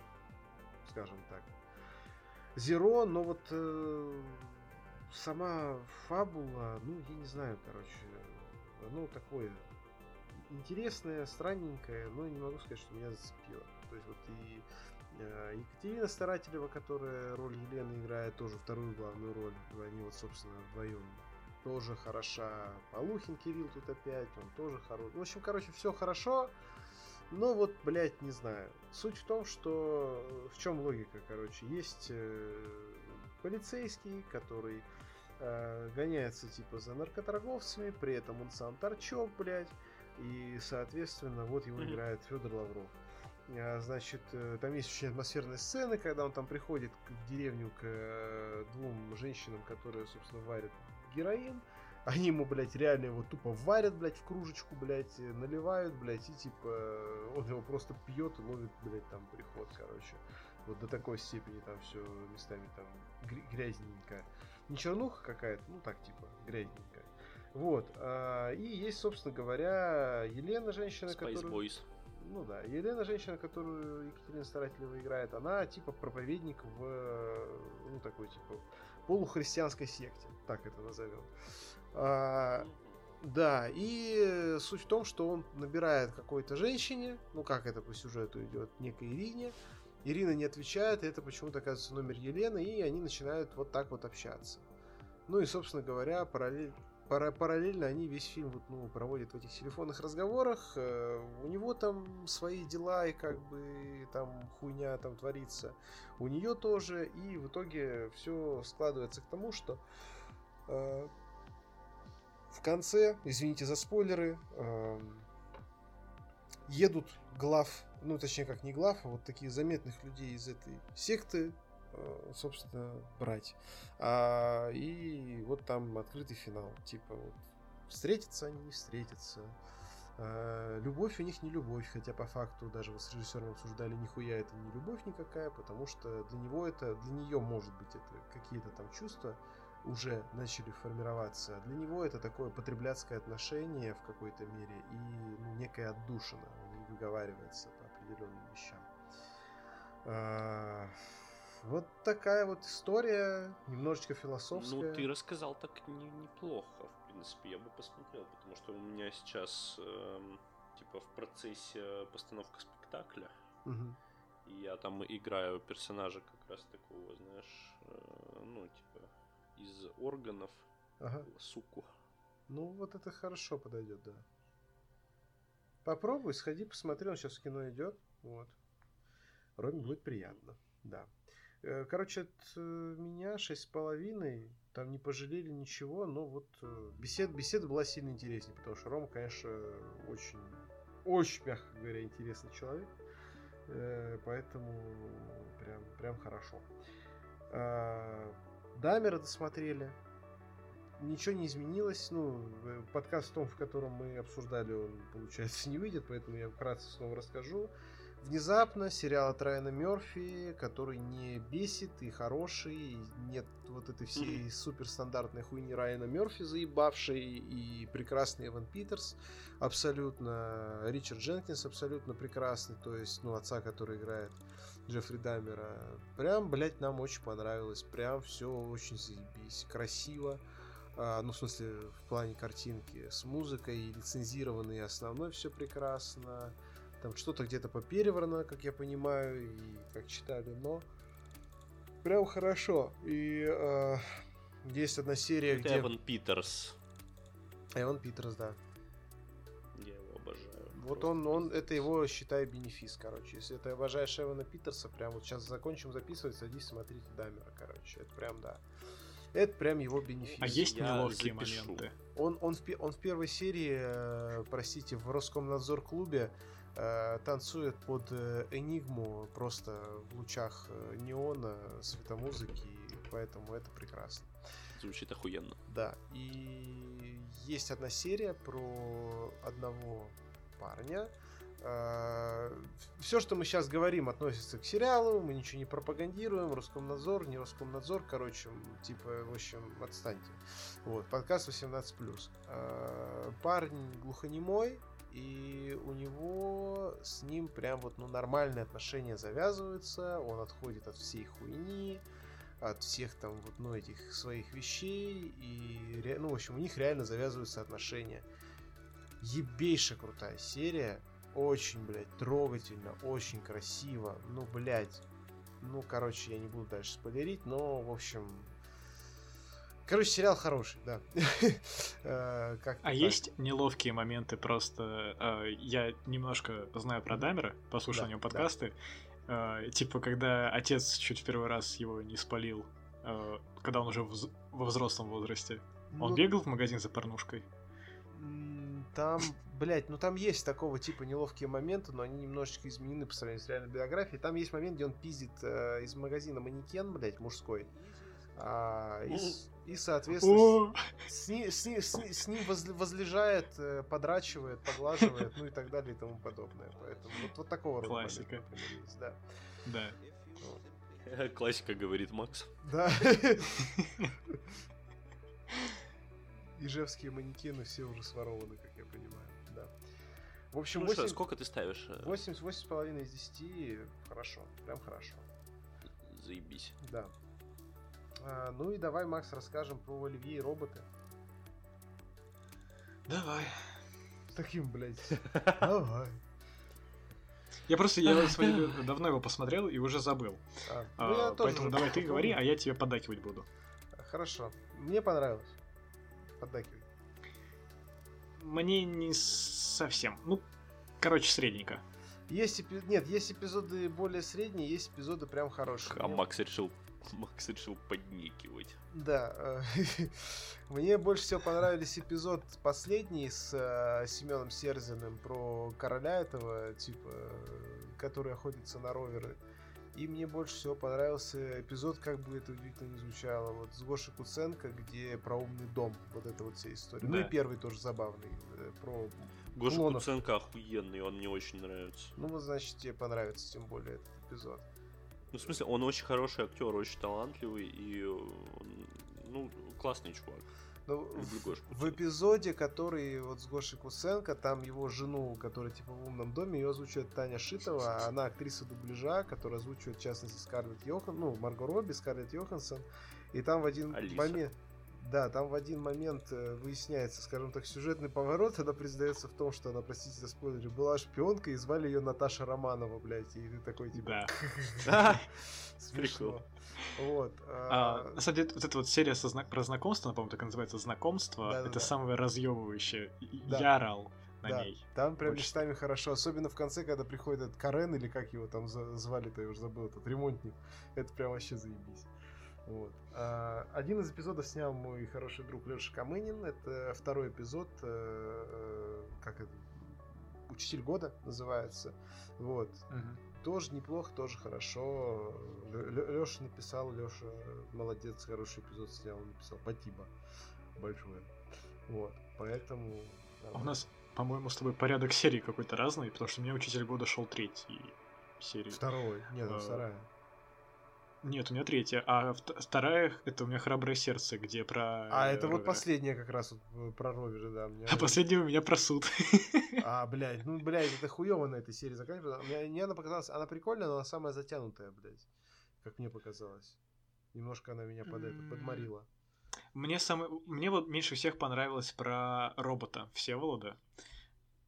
скажем так, зеро. Но вот э, сама фабула, ну, я не знаю, короче, ну, такое интересное, странненькое, но не могу сказать, что меня зацепило. То есть вот и э, Екатерина Старателева, которая роль Елены играет тоже вторую главную роль, они вот, собственно, вдвоем тоже хороша. Полухин Кирилл тут опять, он тоже хорош. В общем, короче, все хорошо. Но вот, блядь, не знаю. Суть в том, что в чем логика, короче. Есть э, полицейский, который э, гоняется типа за наркоторговцами, при этом он сам торчок, блядь. И, соответственно, вот его играет Федор Лавров. А, значит, э, там есть очень атмосферные сцены, когда он там приходит в деревню к э, двум женщинам, которые, собственно, варят героин. Они ему, блядь, реально его тупо варят, блядь, в кружечку, блядь, наливают, блядь, и типа он его просто пьет и ловит, блядь, там приход, короче. Вот до такой степени там все местами там грязненько. Не чернуха какая-то, ну так типа, грязненько. Вот. А, и есть, собственно говоря, Елена, женщина, Spice которая... Boys. Ну да, Елена, женщина, которую Екатерина Старателева играет, она типа проповедник в, ну такой типа, полухристианской секте, так это назовем. А, да, и суть в том, что он набирает какой-то женщине, ну как это по сюжету идет, некой Ирине. Ирина не отвечает, и это почему-то оказывается номер Елены, и они начинают вот так вот общаться. Ну и, собственно говоря, параллель, пара, параллельно они весь фильм вот, ну, проводят в этих телефонных разговорах. Э, у него там свои дела, и как бы там хуйня там творится. У нее тоже, и в итоге все складывается к тому, что э, в конце, извините за спойлеры, э, едут глав, ну точнее как не глав, а вот такие заметных людей из этой секты, э, собственно, брать. А, и вот там открытый финал. Типа вот встретятся они, не встретятся. А, любовь у них не любовь, хотя по факту даже вот с режиссером обсуждали, нихуя это не любовь никакая, потому что для него это, для нее может быть это какие-то там чувства, уже начали формироваться. Для него это такое потребляцкое отношение в какой-то мере и ну, некая отдушина. Он не выговаривается по определенным вещам. А, вот такая вот история, немножечко философская. Ну, ты рассказал так не, неплохо, в принципе. Я бы посмотрел, потому что у меня сейчас э, типа в процессе постановка спектакля. Угу. И я там играю персонажа как раз такого, знаешь, э, ну, типа из органов ага. суку. Ну, вот это хорошо подойдет, да. Попробуй, сходи, посмотри, он сейчас в кино идет. Вот. Роме будет приятно, да. Э, короче, от э, меня шесть с половиной, там не пожалели ничего, но вот э, бесед, беседа была сильно интереснее, потому что Рома, конечно, очень, очень, мягко говоря, интересный человек, поэтому прям, прям хорошо. Дамера досмотрели. Ничего не изменилось. Ну, э, подкаст в том, в котором мы обсуждали, он, получается, не выйдет, поэтому я вкратце снова расскажу. Внезапно сериал от Райана Мерфи, который не бесит и хороший, нет вот этой всей суперстандартной хуйни Райана Мерфи, заебавшей, и прекрасный Эван Питерс, абсолютно, Ричард Дженкинс абсолютно прекрасный, то есть, ну, отца, который играет Джеффри Даммера. Прям, блядь, нам очень понравилось. Прям все очень заебись. Красиво. А, ну, в смысле, в плане картинки. С музыкой, лицензированной и основной все прекрасно. Там что-то где-то попереврано, как я понимаю, и как читали, но прям хорошо. И э, есть одна серия, Это где... Эван Питерс. Эван Питерс, да. Вот он, он, это его, считай, бенефис, короче. Если ты обожаешь Эвана Питерса, прям вот сейчас закончим записывать, садись, смотрите Дамера, короче. Это прям, да. Это прям его бенефис. А есть Я неловкие запишу. моменты? Он, он, в, он в первой серии, э, простите, в Роскомнадзор клубе э, танцует под э, Энигму просто в лучах э, неона, светомузыки, поэтому это прекрасно. Звучит охуенно. Да, и есть одна серия про одного парня. Все, что мы сейчас говорим, относится к сериалу, мы ничего не пропагандируем, Роскомнадзор, не Роскомнадзор, короче, типа, в общем, отстаньте. Вот, подкаст 18+. А, парень глухонемой, и у него с ним прям вот, ну, нормальные отношения завязываются, он отходит от всей хуйни, от всех там вот, ну, этих своих вещей, и, ну, в общем, у них реально завязываются отношения ебейшая крутая серия. Очень, блядь, трогательно, очень красиво. Ну, блядь. Ну, короче, я не буду дальше спойлерить, но, в общем, Короче, сериал хороший, да. Э, а есть неловкие моменты просто? Э, я немножко знаю про Дамера, послушал у него подкасты. Э, типа, когда отец чуть в первый раз его не спалил, когда он уже во взрослом возрасте. Он ну бегал в магазин за порнушкой? Там, блядь, ну там есть такого типа неловкие моменты, но они немножечко изменены по сравнению с реальной биографией. Там есть момент, где он пиздит э, из магазина манекен, блядь, мужской. А, и, и, соответственно, с, с, с, с, ним возлежает, э, подрачивает, поглаживает, ну и так далее и тому подобное. Поэтому вот, вот такого рода Классика. Момент, например, есть, да. Да. Вот. Классика, говорит Макс. Да. Ижевские манекены все уже сворованы, как я понимаю. Да. В общем, ну 8... что, сколько ты ставишь? 8, 8,5 из 10. Хорошо. Прям хорошо. Заебись. Да. А, ну и давай, Макс, расскажем про Оливье и роботы. Давай. Таким, блядь. Давай. Я просто я смотрю, давно его посмотрел и уже забыл. А, ну, а, поэтому давай ты говори, а я тебе поддакивать буду. Хорошо. Мне понравилось. Поддакивай. Мне не совсем. Ну, короче, средненько. Есть эпи... Нет, есть эпизоды более средние, есть эпизоды прям хорошие. А Макс решил Макс решил подникивать. Да. Э, мне больше всего понравились эпизод последний с э, Семеном Серзиным про короля этого, типа, который охотится на роверы. И мне больше всего понравился эпизод, как бы это удивительно не звучало, вот с Гошей Куценко, где про умный дом, вот эта вот вся история. Да. Ну и первый тоже забавный, э, про Гоша клонов. Куценко охуенный, он мне очень нравится. Ну вот, значит, тебе понравится тем более этот эпизод. Ну, в смысле, он очень хороший актер, очень талантливый и, ну, классный чувак. Ну, в, в эпизоде, который вот с Гошей Кусенко, там его жену, которая типа в умном доме, ее озвучивает Таня Шитова, а она актриса дубляжа, которая озвучивает, в частности, Скарлетт Йохан, ну, Марго Робби, Скарлетт Йоханссон. И там в один Алиса. момент... Да, там в один момент э, выясняется, скажем так, сюжетный поворот, она признается в том, что она, простите за спойлеры, была шпионкой, и звали ее Наташа Романова, блядь, и ты такой, типа... Да. Смешно. Вот. А, а... На самом деле, вот эта вот серия про знакомство, по-моему, так называется знакомство, это самое разъебывающее. Я орал на да, ней. Там прям Очень... местами хорошо. Особенно в конце, когда приходит этот Карен, или как его там звали-то, я уже забыл, этот ремонтник. Это прям вообще заебись. Вот. А, один из эпизодов снял мой хороший друг Леша Камынин. Это второй эпизод, э, э, как это, Учитель года называется. Вот. Угу. Тоже неплохо, тоже хорошо. Леша написал, Леша молодец, хороший эпизод снял, написал Патиба большое. Вот, поэтому... А у нас, по-моему, с тобой порядок серий какой-то разный, потому что у меня Учитель года шел третий серии. Второй, нет, а, вторая. Нет, у меня третья, а вторая это у меня храброе сердце, где про. А это вот последняя как раз вот э, про Ровера, да. Меня... А последняя у меня про суд. А, блядь, ну, блядь, это хуево на этой серии заканчивается. Мне, мне она показалась, она прикольная, но она самая затянутая, блядь. Как мне показалось. Немножко она меня под это подморила. Мне самое, мне вот меньше всех понравилось про робота Всеволода.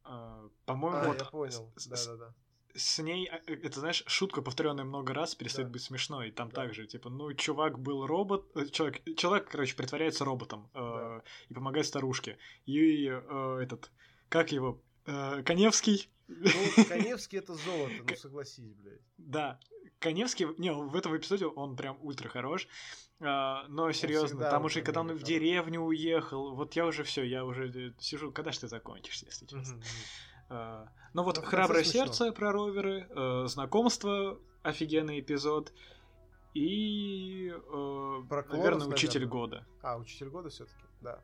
А, по-моему, а, вот я понял. Да, да, да с ней, а, э, это знаешь, шутка, повторенная много раз, перестает да. быть смешной. Там да. также, типа, ну, чувак был робот, э, человек, человек, короче, притворяется роботом э, да. и помогает старушке. И э, этот, как его, э, Коневский. Ну, Коневский это золото, ну согласись, блядь. Да, Коневский, не, в этом эпизоде он прям ультра хорош. А, но серьезно, там уже, когда он в деревню уехал, вот я уже все, я уже сижу, когда ж ты закончишься, если честно. Uh, ну вот ну, «Храброе сердце» про роверы, э, «Знакомство» офигенный эпизод, и, э, про клонов, наверное, «Учитель наверное. года». А, «Учитель года» все таки да.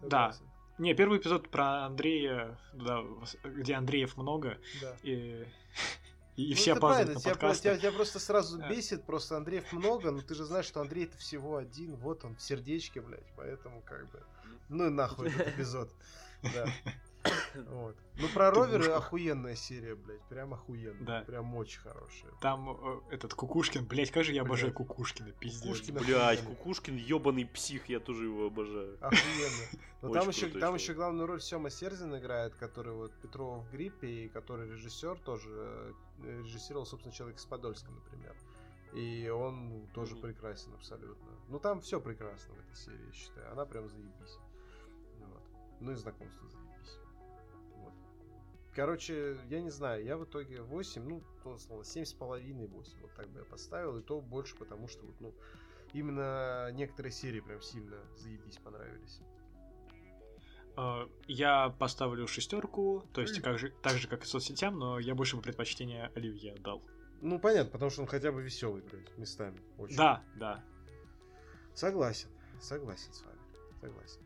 Согласен. Да. Не, первый эпизод про Андрея, да, где Андреев много, да. и, и ну, все опаздывают на тебя, тебя, тебя просто сразу бесит, просто Андреев много, но ты же знаешь, что Андрей это всего один, вот он, в сердечке, блядь, поэтому как бы, ну и нахуй этот эпизод, да. Вот. Ну, про роверы охуенная серия, блядь. Прям охуенная. Да. Прям очень хорошая. Там э, этот Кукушкин, блядь, как же я обожаю Кукушкина, пиздец. Кукушкин, блядь, Кукушкин ебаный псих, я тоже его обожаю. Охуенно. Но там еще, там еще главную роль Сема Серзин играет, который вот Петрова в гриппе, и который режиссер тоже э, режиссировал, собственно, Человек из Подольска, например. И он тоже mm-hmm. прекрасен абсолютно. Ну там все прекрасно в этой серии, я считаю. Она прям заебись. Вот. Ну и знакомство заебись. Короче, я не знаю, я в итоге 8, ну, то слово, 7,5, 8. Вот так бы я поставил. И то больше, потому что вот, ну, именно некоторые серии прям сильно заебись понравились. А, я поставлю шестерку, то есть как же, так же, как и соцсетям, но я больше бы предпочтение Оливье дал. Ну, понятно, потому что он хотя бы веселый, блядь, местами. Очень. Да, да. Согласен, согласен с вами, согласен.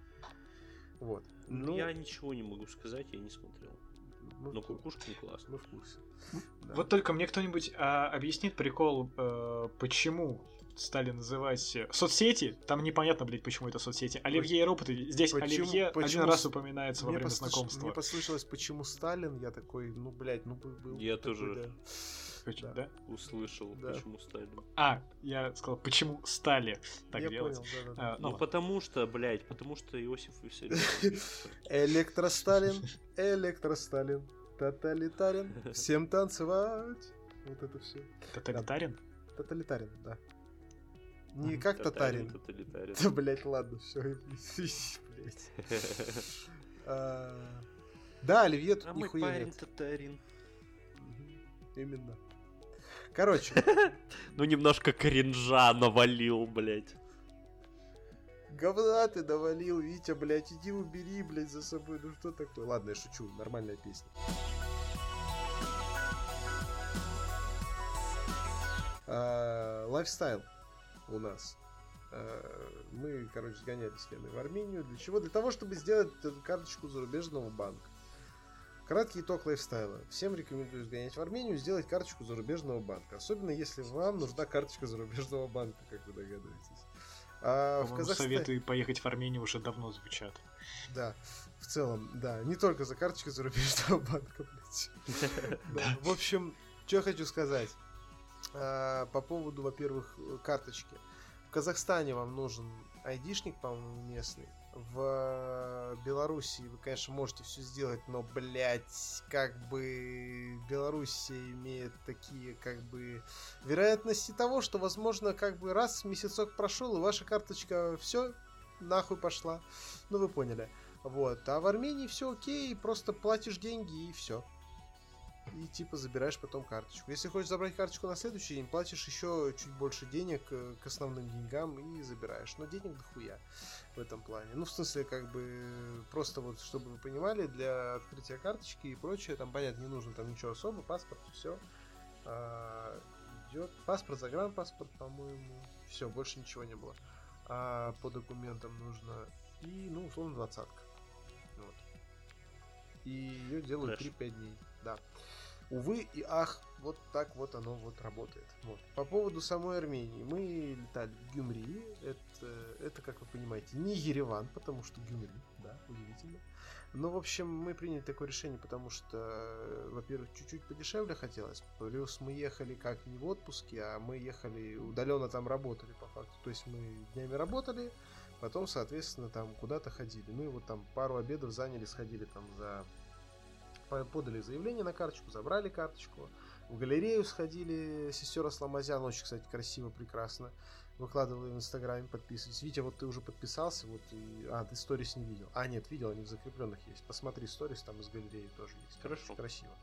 Вот. Ну, я ничего не могу сказать, я не смотрел. Мы Но Кукушкин класс. Мы в курсе. Да. Вот только мне кто-нибудь а, объяснит прикол, э, почему стали называть соцсети, там непонятно, блядь, почему это соцсети. Оливье и роботы, здесь почему, Оливье почему, один раз упоминается во время послуш... знакомства. Мне послышалось, почему Сталин, я такой, ну, блядь, ну, был Я такой, тоже да. Почему, да. да? Услышал, да. почему Сталин. А, я сказал, почему стали так я делать. Понял, да, да, а, ну, ну потому что, блядь, потому что Иосиф Электросталин, электросталин, тоталитарен, всем танцевать. Вот это все. Тоталитарен? Тоталитарен, да. Не как татарин. Тоталитарин. Да, блять, ладно, все. блять. А, да, Оливье тут а нихуя мой парень татарин. Именно. Короче. Ну, немножко кринжа навалил, блять. Говна ты навалил, Витя, блядь, иди убери, блядь, за собой. Ну что такое? Ладно, я шучу, нормальная песня. А, лайфстайл у нас. Э, мы, короче, сгоняли с Леной в Армению. Для чего? Для того, чтобы сделать карточку зарубежного банка. Краткий итог лайфстайла. Всем рекомендую сгонять в Армению и сделать карточку зарубежного банка. Особенно если вам нужна карточка зарубежного банка, как вы догадываетесь. А в Казахстане... советы поехать в Армению уже давно звучат. Да, в целом, да. Не только за карточкой зарубежного банка, блядь. В общем, что я хочу сказать. А, по поводу, во-первых, карточки. В Казахстане вам нужен айдишник, по-моему, местный. В Беларуси вы, конечно, можете все сделать, но, блядь, как бы Белоруссия имеет такие, как бы, вероятности того, что, возможно, как бы раз месяцок прошел, и ваша карточка все нахуй пошла. Ну, вы поняли. Вот. А в Армении все окей, просто платишь деньги и все и типа забираешь потом карточку. Если хочешь забрать карточку на следующий день, платишь еще чуть больше денег э, к основным деньгам и забираешь. Но денег дохуя в этом плане. Ну, в смысле, как бы, просто вот, чтобы вы понимали, для открытия карточки и прочее, там, понятно, не нужно там ничего особо, паспорт, все. А, идет паспорт, загранпаспорт, по-моему. Все, больше ничего не было. А по документам нужно и, ну, условно, двадцатка. Вот. И ее делают 3-5 дней. Да увы и ах, вот так вот оно вот работает. Вот. По поводу самой Армении. Мы летали в Гюмри. Это, это, как вы понимаете, не Ереван, потому что Гюмри, да, удивительно. Но, в общем, мы приняли такое решение, потому что, во-первых, чуть-чуть подешевле хотелось. Плюс мы ехали как не в отпуске, а мы ехали удаленно там работали по факту. То есть мы днями работали, потом, соответственно, там куда-то ходили. Ну и вот там пару обедов заняли, сходили там за подали заявление на карточку, забрали карточку. В галерею сходили, сестер Асламазян, очень, кстати, красиво, прекрасно. Выкладывали в Инстаграме, подписывайтесь. Витя, вот ты уже подписался, вот и... А, ты сторис не видел. А, нет, видел, они в закрепленных есть. Посмотри сторис, там из галереи тоже есть. Хорошо. красиво.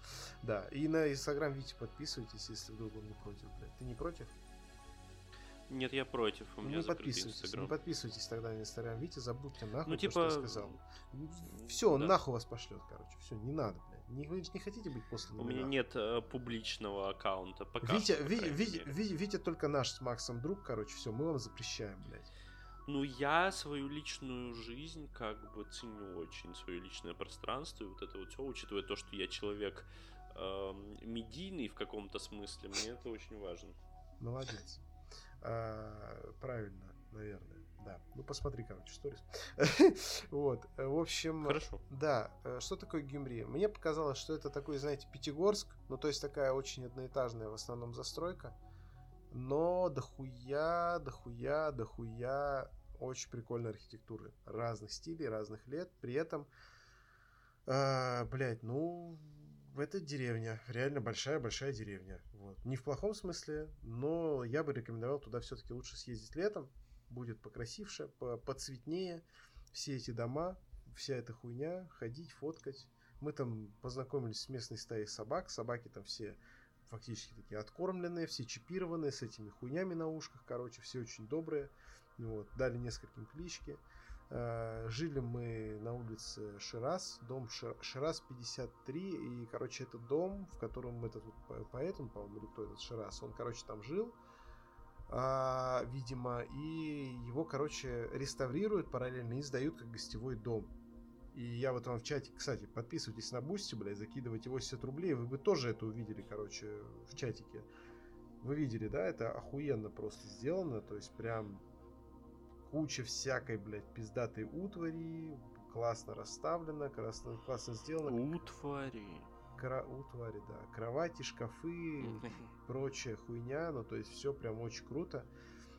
Да, и на Инстаграм Витя подписывайтесь, если вдруг он не против, блядь. Ты не против? Нет, я против. У меня не подписывайтесь, Instagram. не подписывайтесь тогда на Инстаграм. Витя, забудьте нахуй ну, типа... то, что я сказал. Все, он да. нахуй вас пошлет, короче. Все, не надо, блядь. Не, вы не хотите быть после У меня нет э, публичного аккаунта. Пока Витя, что, Ви, Ви, Ви, Витя только наш с Максом друг, короче, все, мы вам запрещаем, блядь. Ну, я свою личную жизнь как бы ценю очень, свое личное пространство и вот это вот все, учитывая то, что я человек э, медийный в каком-то смысле, мне это очень важно. Молодец. А, правильно, наверное. Да, ну посмотри, короче, сторис. вот, э, в общем... Хорошо. Да, э, что такое Гюмри? Мне показалось, что это такой, знаете, Пятигорск, ну то есть такая очень одноэтажная в основном застройка, но дохуя, дохуя, дохуя очень прикольной архитектуры разных стилей, разных лет, при этом, э, блядь, ну, это деревня, реально большая-большая деревня. Вот. Не в плохом смысле, но я бы рекомендовал туда все-таки лучше съездить летом. Будет покрасивше, поцветнее. Все эти дома, вся эта хуйня, ходить, фоткать. Мы там познакомились с местной стаей собак. Собаки там все фактически такие откормленные, все чипированные, с этими хуйнями на ушках, короче, все очень добрые. Вот, дали нескольким клички. Э, жили мы на улице Шираз, дом Шираз 53, и, короче, этот дом, в котором этот вот поэт, он, по-моему, или кто этот Шираз, он, короче, там жил, а, видимо, и его, короче, реставрируют параллельно и сдают как гостевой дом. И я вот вам в чате, кстати, подписывайтесь на Бусти, блядь, закидывайте 80 рублей, вы бы тоже это увидели, короче, в чатике. Вы видели, да, это охуенно просто сделано, то есть прям куча всякой, блядь, пиздатой утвари, классно расставлено, классно, классно сделано. Утвари. Кра... Утвари, да. Кровати, шкафы, прочая хуйня, ну то есть все прям очень круто.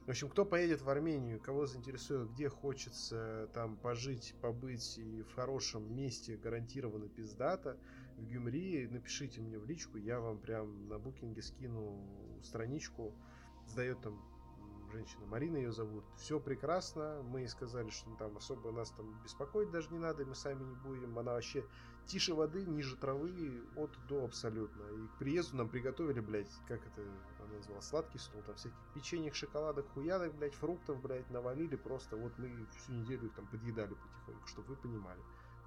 В общем, кто поедет в Армению, кого заинтересует, где хочется там пожить, побыть и в хорошем месте гарантированно пиздата, в Гюмри, напишите мне в личку, я вам прям на букинге скину страничку, сдает там женщина, Марина ее зовут. Все прекрасно, мы ей сказали, что там особо нас там беспокоить даже не надо, мы сами не будем. Она вообще тише воды, ниже травы, от до абсолютно. И к приезду нам приготовили, блядь, как это она назвала, сладкий стол, там всяких печеньях, шоколадок, хуядок, блядь, фруктов, блядь, навалили просто. Вот мы всю неделю их там подъедали потихоньку, чтобы вы понимали.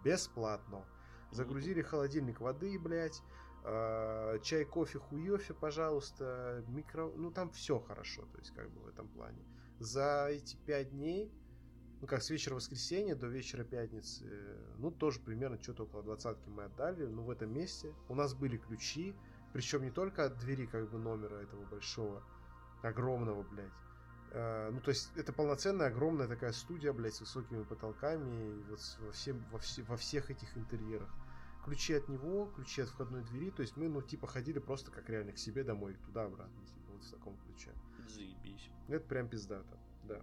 Бесплатно. Загрузили холодильник воды, блядь, а, чай, кофе, хуёфе, пожалуйста, микро... Ну, там все хорошо, то есть, как бы в этом плане. За эти пять дней, ну, как с вечера воскресенья до вечера пятницы, ну, тоже примерно что-то около двадцатки мы отдали, ну, в этом месте. У нас были ключи, причем не только от двери, как бы, номера этого большого, огромного, блядь, а, ну, то есть, это полноценная, огромная такая студия, блядь, с высокими потолками, и вот во, всем, во, все, во всех этих интерьерах ключи от него, ключи от входной двери. То есть мы, ну, типа, ходили просто как реально к себе домой, туда-обратно, типа, вот в таком ключе. Заебись. Это прям пиздато, да.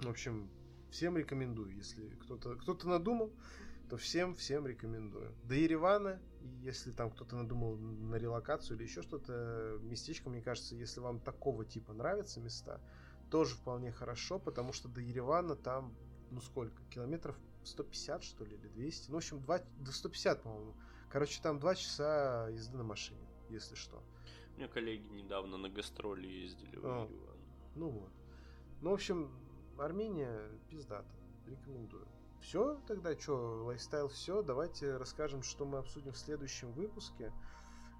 В общем, всем рекомендую, если кто-то кто надумал, то всем, всем рекомендую. До Еревана, если там кто-то надумал на релокацию или еще что-то, местечко, мне кажется, если вам такого типа нравятся места, тоже вполне хорошо, потому что до Еревана там, ну сколько, километров 150, что ли, или 200. Ну, в общем, 2, до 150, по-моему. Короче, там 2 часа езды на машине, если что. У меня коллеги недавно на гастроли ездили в а, Ну вот. Ну, в общем, Армения пиздата. Рекомендую. Все, тогда что, лайфстайл все. Давайте расскажем, что мы обсудим в следующем выпуске.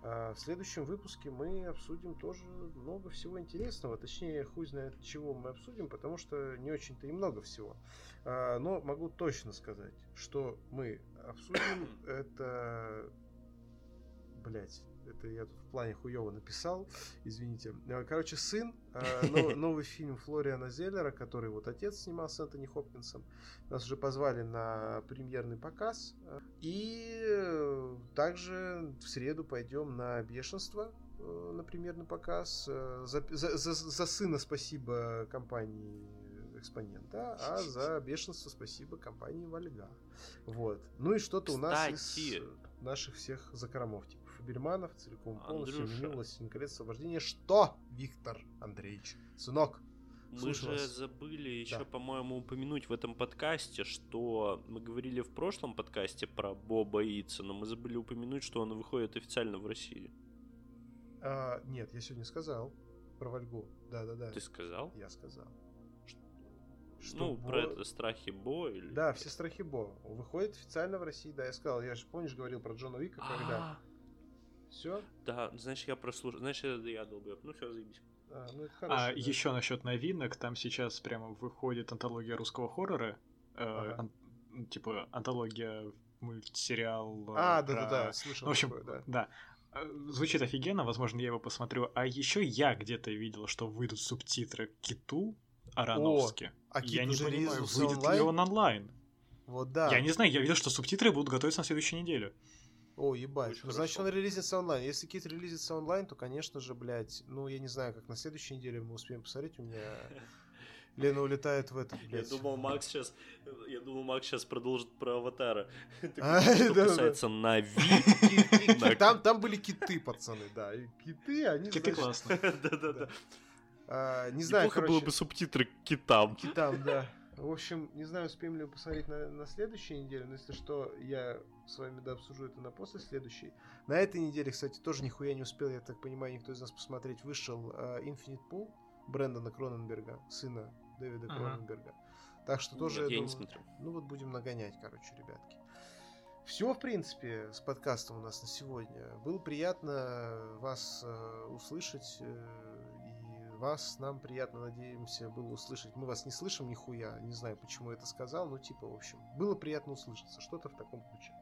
А в следующем выпуске мы обсудим тоже много всего интересного. Точнее, хуй знает, чего мы обсудим, потому что не очень-то и много всего. А, но могу точно сказать, что мы обсудим это... Блять, это я тут в плане хуево написал, извините. А, короче, сын, а, новый фильм Флориана Зеллера, который вот отец снимал с Энтони Хопкинсом. Нас уже позвали на премьерный показ. И также в среду пойдем на бешенство э, на премьерный показ. Э, за, за, за, за сына спасибо компании экспонента, а за бешенство спасибо компании Вальга. Вот. Ну и что-то у нас из наших всех закромов, типа Фаберманов, целиком полностью. «Властелин колец. Освобождение». Что, Виктор Андреевич? Сынок, мы же вас. забыли еще, да. по-моему, упомянуть в этом подкасте, что мы говорили в прошлом подкасте про Боба Ица, но мы забыли упомянуть, что он выходит официально в России. А, нет, я сегодня сказал про Вальгу. Да-да-да. Ты сказал? Я сказал. Что ну, Бо... про это страхи Бо или... Да, все страхи Бо. Выходит официально в России, да, я сказал. Я же, помнишь, говорил про Джона Вика, когда... Все? Да, знаешь, я прослушал. Знаешь, это я долбоеб. Ну все, заебись. А, ну, это хорошо, а да. еще насчет новинок, там сейчас прямо выходит антология русского хоррора. Э, ага. ан- типа антология мультсериал. А, да, да, да, слышал. Ну, в общем, такое, да. да. Э, звучит офигенно, возможно, я его посмотрю. А еще я где-то видел, что выйдут субтитры киту Ароновски. а я не понимаю, выйдет онлайн? ли он онлайн. Вот да. Я не знаю, я видел, что субтитры будут готовиться на следующей неделе. О, ебать. Очень Значит, хорошо. он релизится онлайн. Если Кит релизится онлайн, то, конечно же, блядь, ну, я не знаю, как на следующей неделе мы успеем посмотреть. У меня Лена улетает в этот, Я блядь. думал, Макс сейчас, я думал, Макс сейчас продолжит про аватара. А, Что да-да-да. касается Нави. Там, там были киты, пацаны, да. Киты, они, Киты классно. Да-да-да. а, не знаю, Неплохо было бы субтитры к китам. китам, да. В общем, не знаю, успеем ли посмотреть на, на следующей неделе, но если что, я с вами да обсужу это на после следующей. На этой неделе, кстати, тоже нихуя не успел, я так понимаю, никто из нас посмотреть. Вышел а, Infinite Pool Брэндона Кроненберга, сына Дэвида Ага. Кроненберга. Так что тоже, Нет, я я не думаю, смотрю. ну вот будем нагонять, короче, ребятки. Все, в принципе, с подкастом у нас на сегодня. Было приятно вас э, услышать. э, вас нам приятно, надеемся, было услышать. Мы вас не слышим нихуя. Не знаю, почему я это сказал, но типа, в общем, было приятно услышаться. Что-то в таком ключе.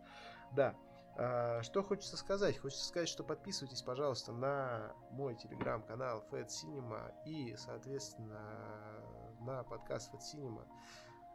Да. А, Что хочется сказать? Хочется сказать, что подписывайтесь, пожалуйста, на мой телеграм-канал Fat Cinema и, соответственно, на подкаст Fat Cinema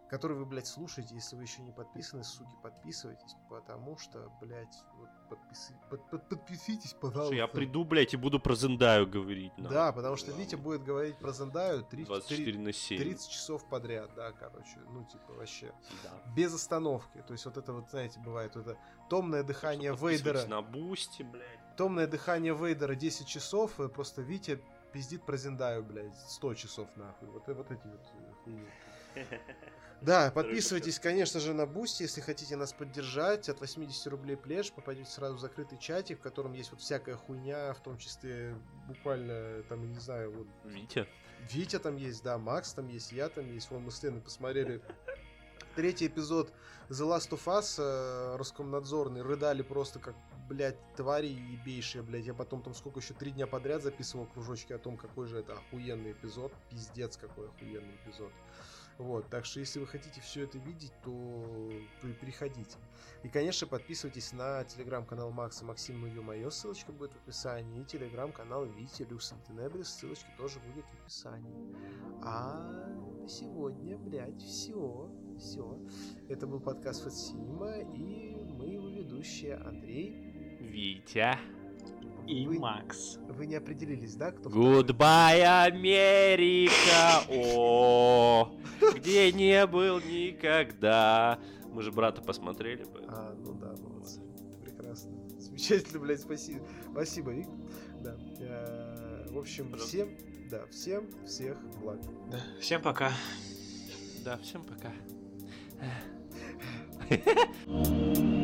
который вы, блядь, слушаете, если вы еще не подписаны, суки, подписывайтесь, потому что, блядь, вот подписы- под- под- подписитесь, пожалуйста. Слушай, Я приду, блядь, и буду про Зендаю говорить. нахуй. Да, потому что Витя будет говорить про Зендаю 30, 24 на 7. 30 часов подряд, да, короче, ну, типа, вообще, Да. без остановки, то есть вот это вот, знаете, бывает, вот это томное дыхание Вейдера, на Бусти, блядь. томное дыхание Вейдера 10 часов, и просто Витя пиздит про Зендаю, блядь, 100 часов, нахуй, вот, и вот эти вот э, хуйни. Да, подписывайтесь, конечно же, на Бусти, если хотите нас поддержать. От 80 рублей плюс попадете сразу в закрытый чатик, в котором есть вот всякая хуйня, в том числе буквально, там, я не знаю, вот Витя. Витя там есть, да, Макс там есть, я там есть. Вон мы с Леной посмотрели третий эпизод The Last of Us, э, Роскомнадзорный, рыдали просто как, блядь, твари ебейшие, блядь. Я потом там сколько еще три дня подряд записывал кружочки о том, какой же это охуенный эпизод. Пиздец, какой охуенный эпизод. Вот, так что если вы хотите все это видеть, то при- переходите. И, конечно, подписывайтесь на телеграм-канал Макса Максим, ну ё-моё, ссылочка будет в описании. И телеграм-канал Вити Люсен Тенебрис, ссылочка тоже будет в описании. А на сегодня, блядь, все, все. Это был подкаст Фат Синема, и мы его ведущие Андрей. Витя. И Вы- Макс. Вы не определились, да, кто? Goodbye, Америка! О, где не был никогда. Мы же брата посмотрели. поэтому. А, ну да, молодцы. Прекрасно. Замечательно, блядь, спасибо. Спасибо, Вик. Да. Э, В общем, всем, да, всем всех благ. Да. Всем пока. Да, всем пока.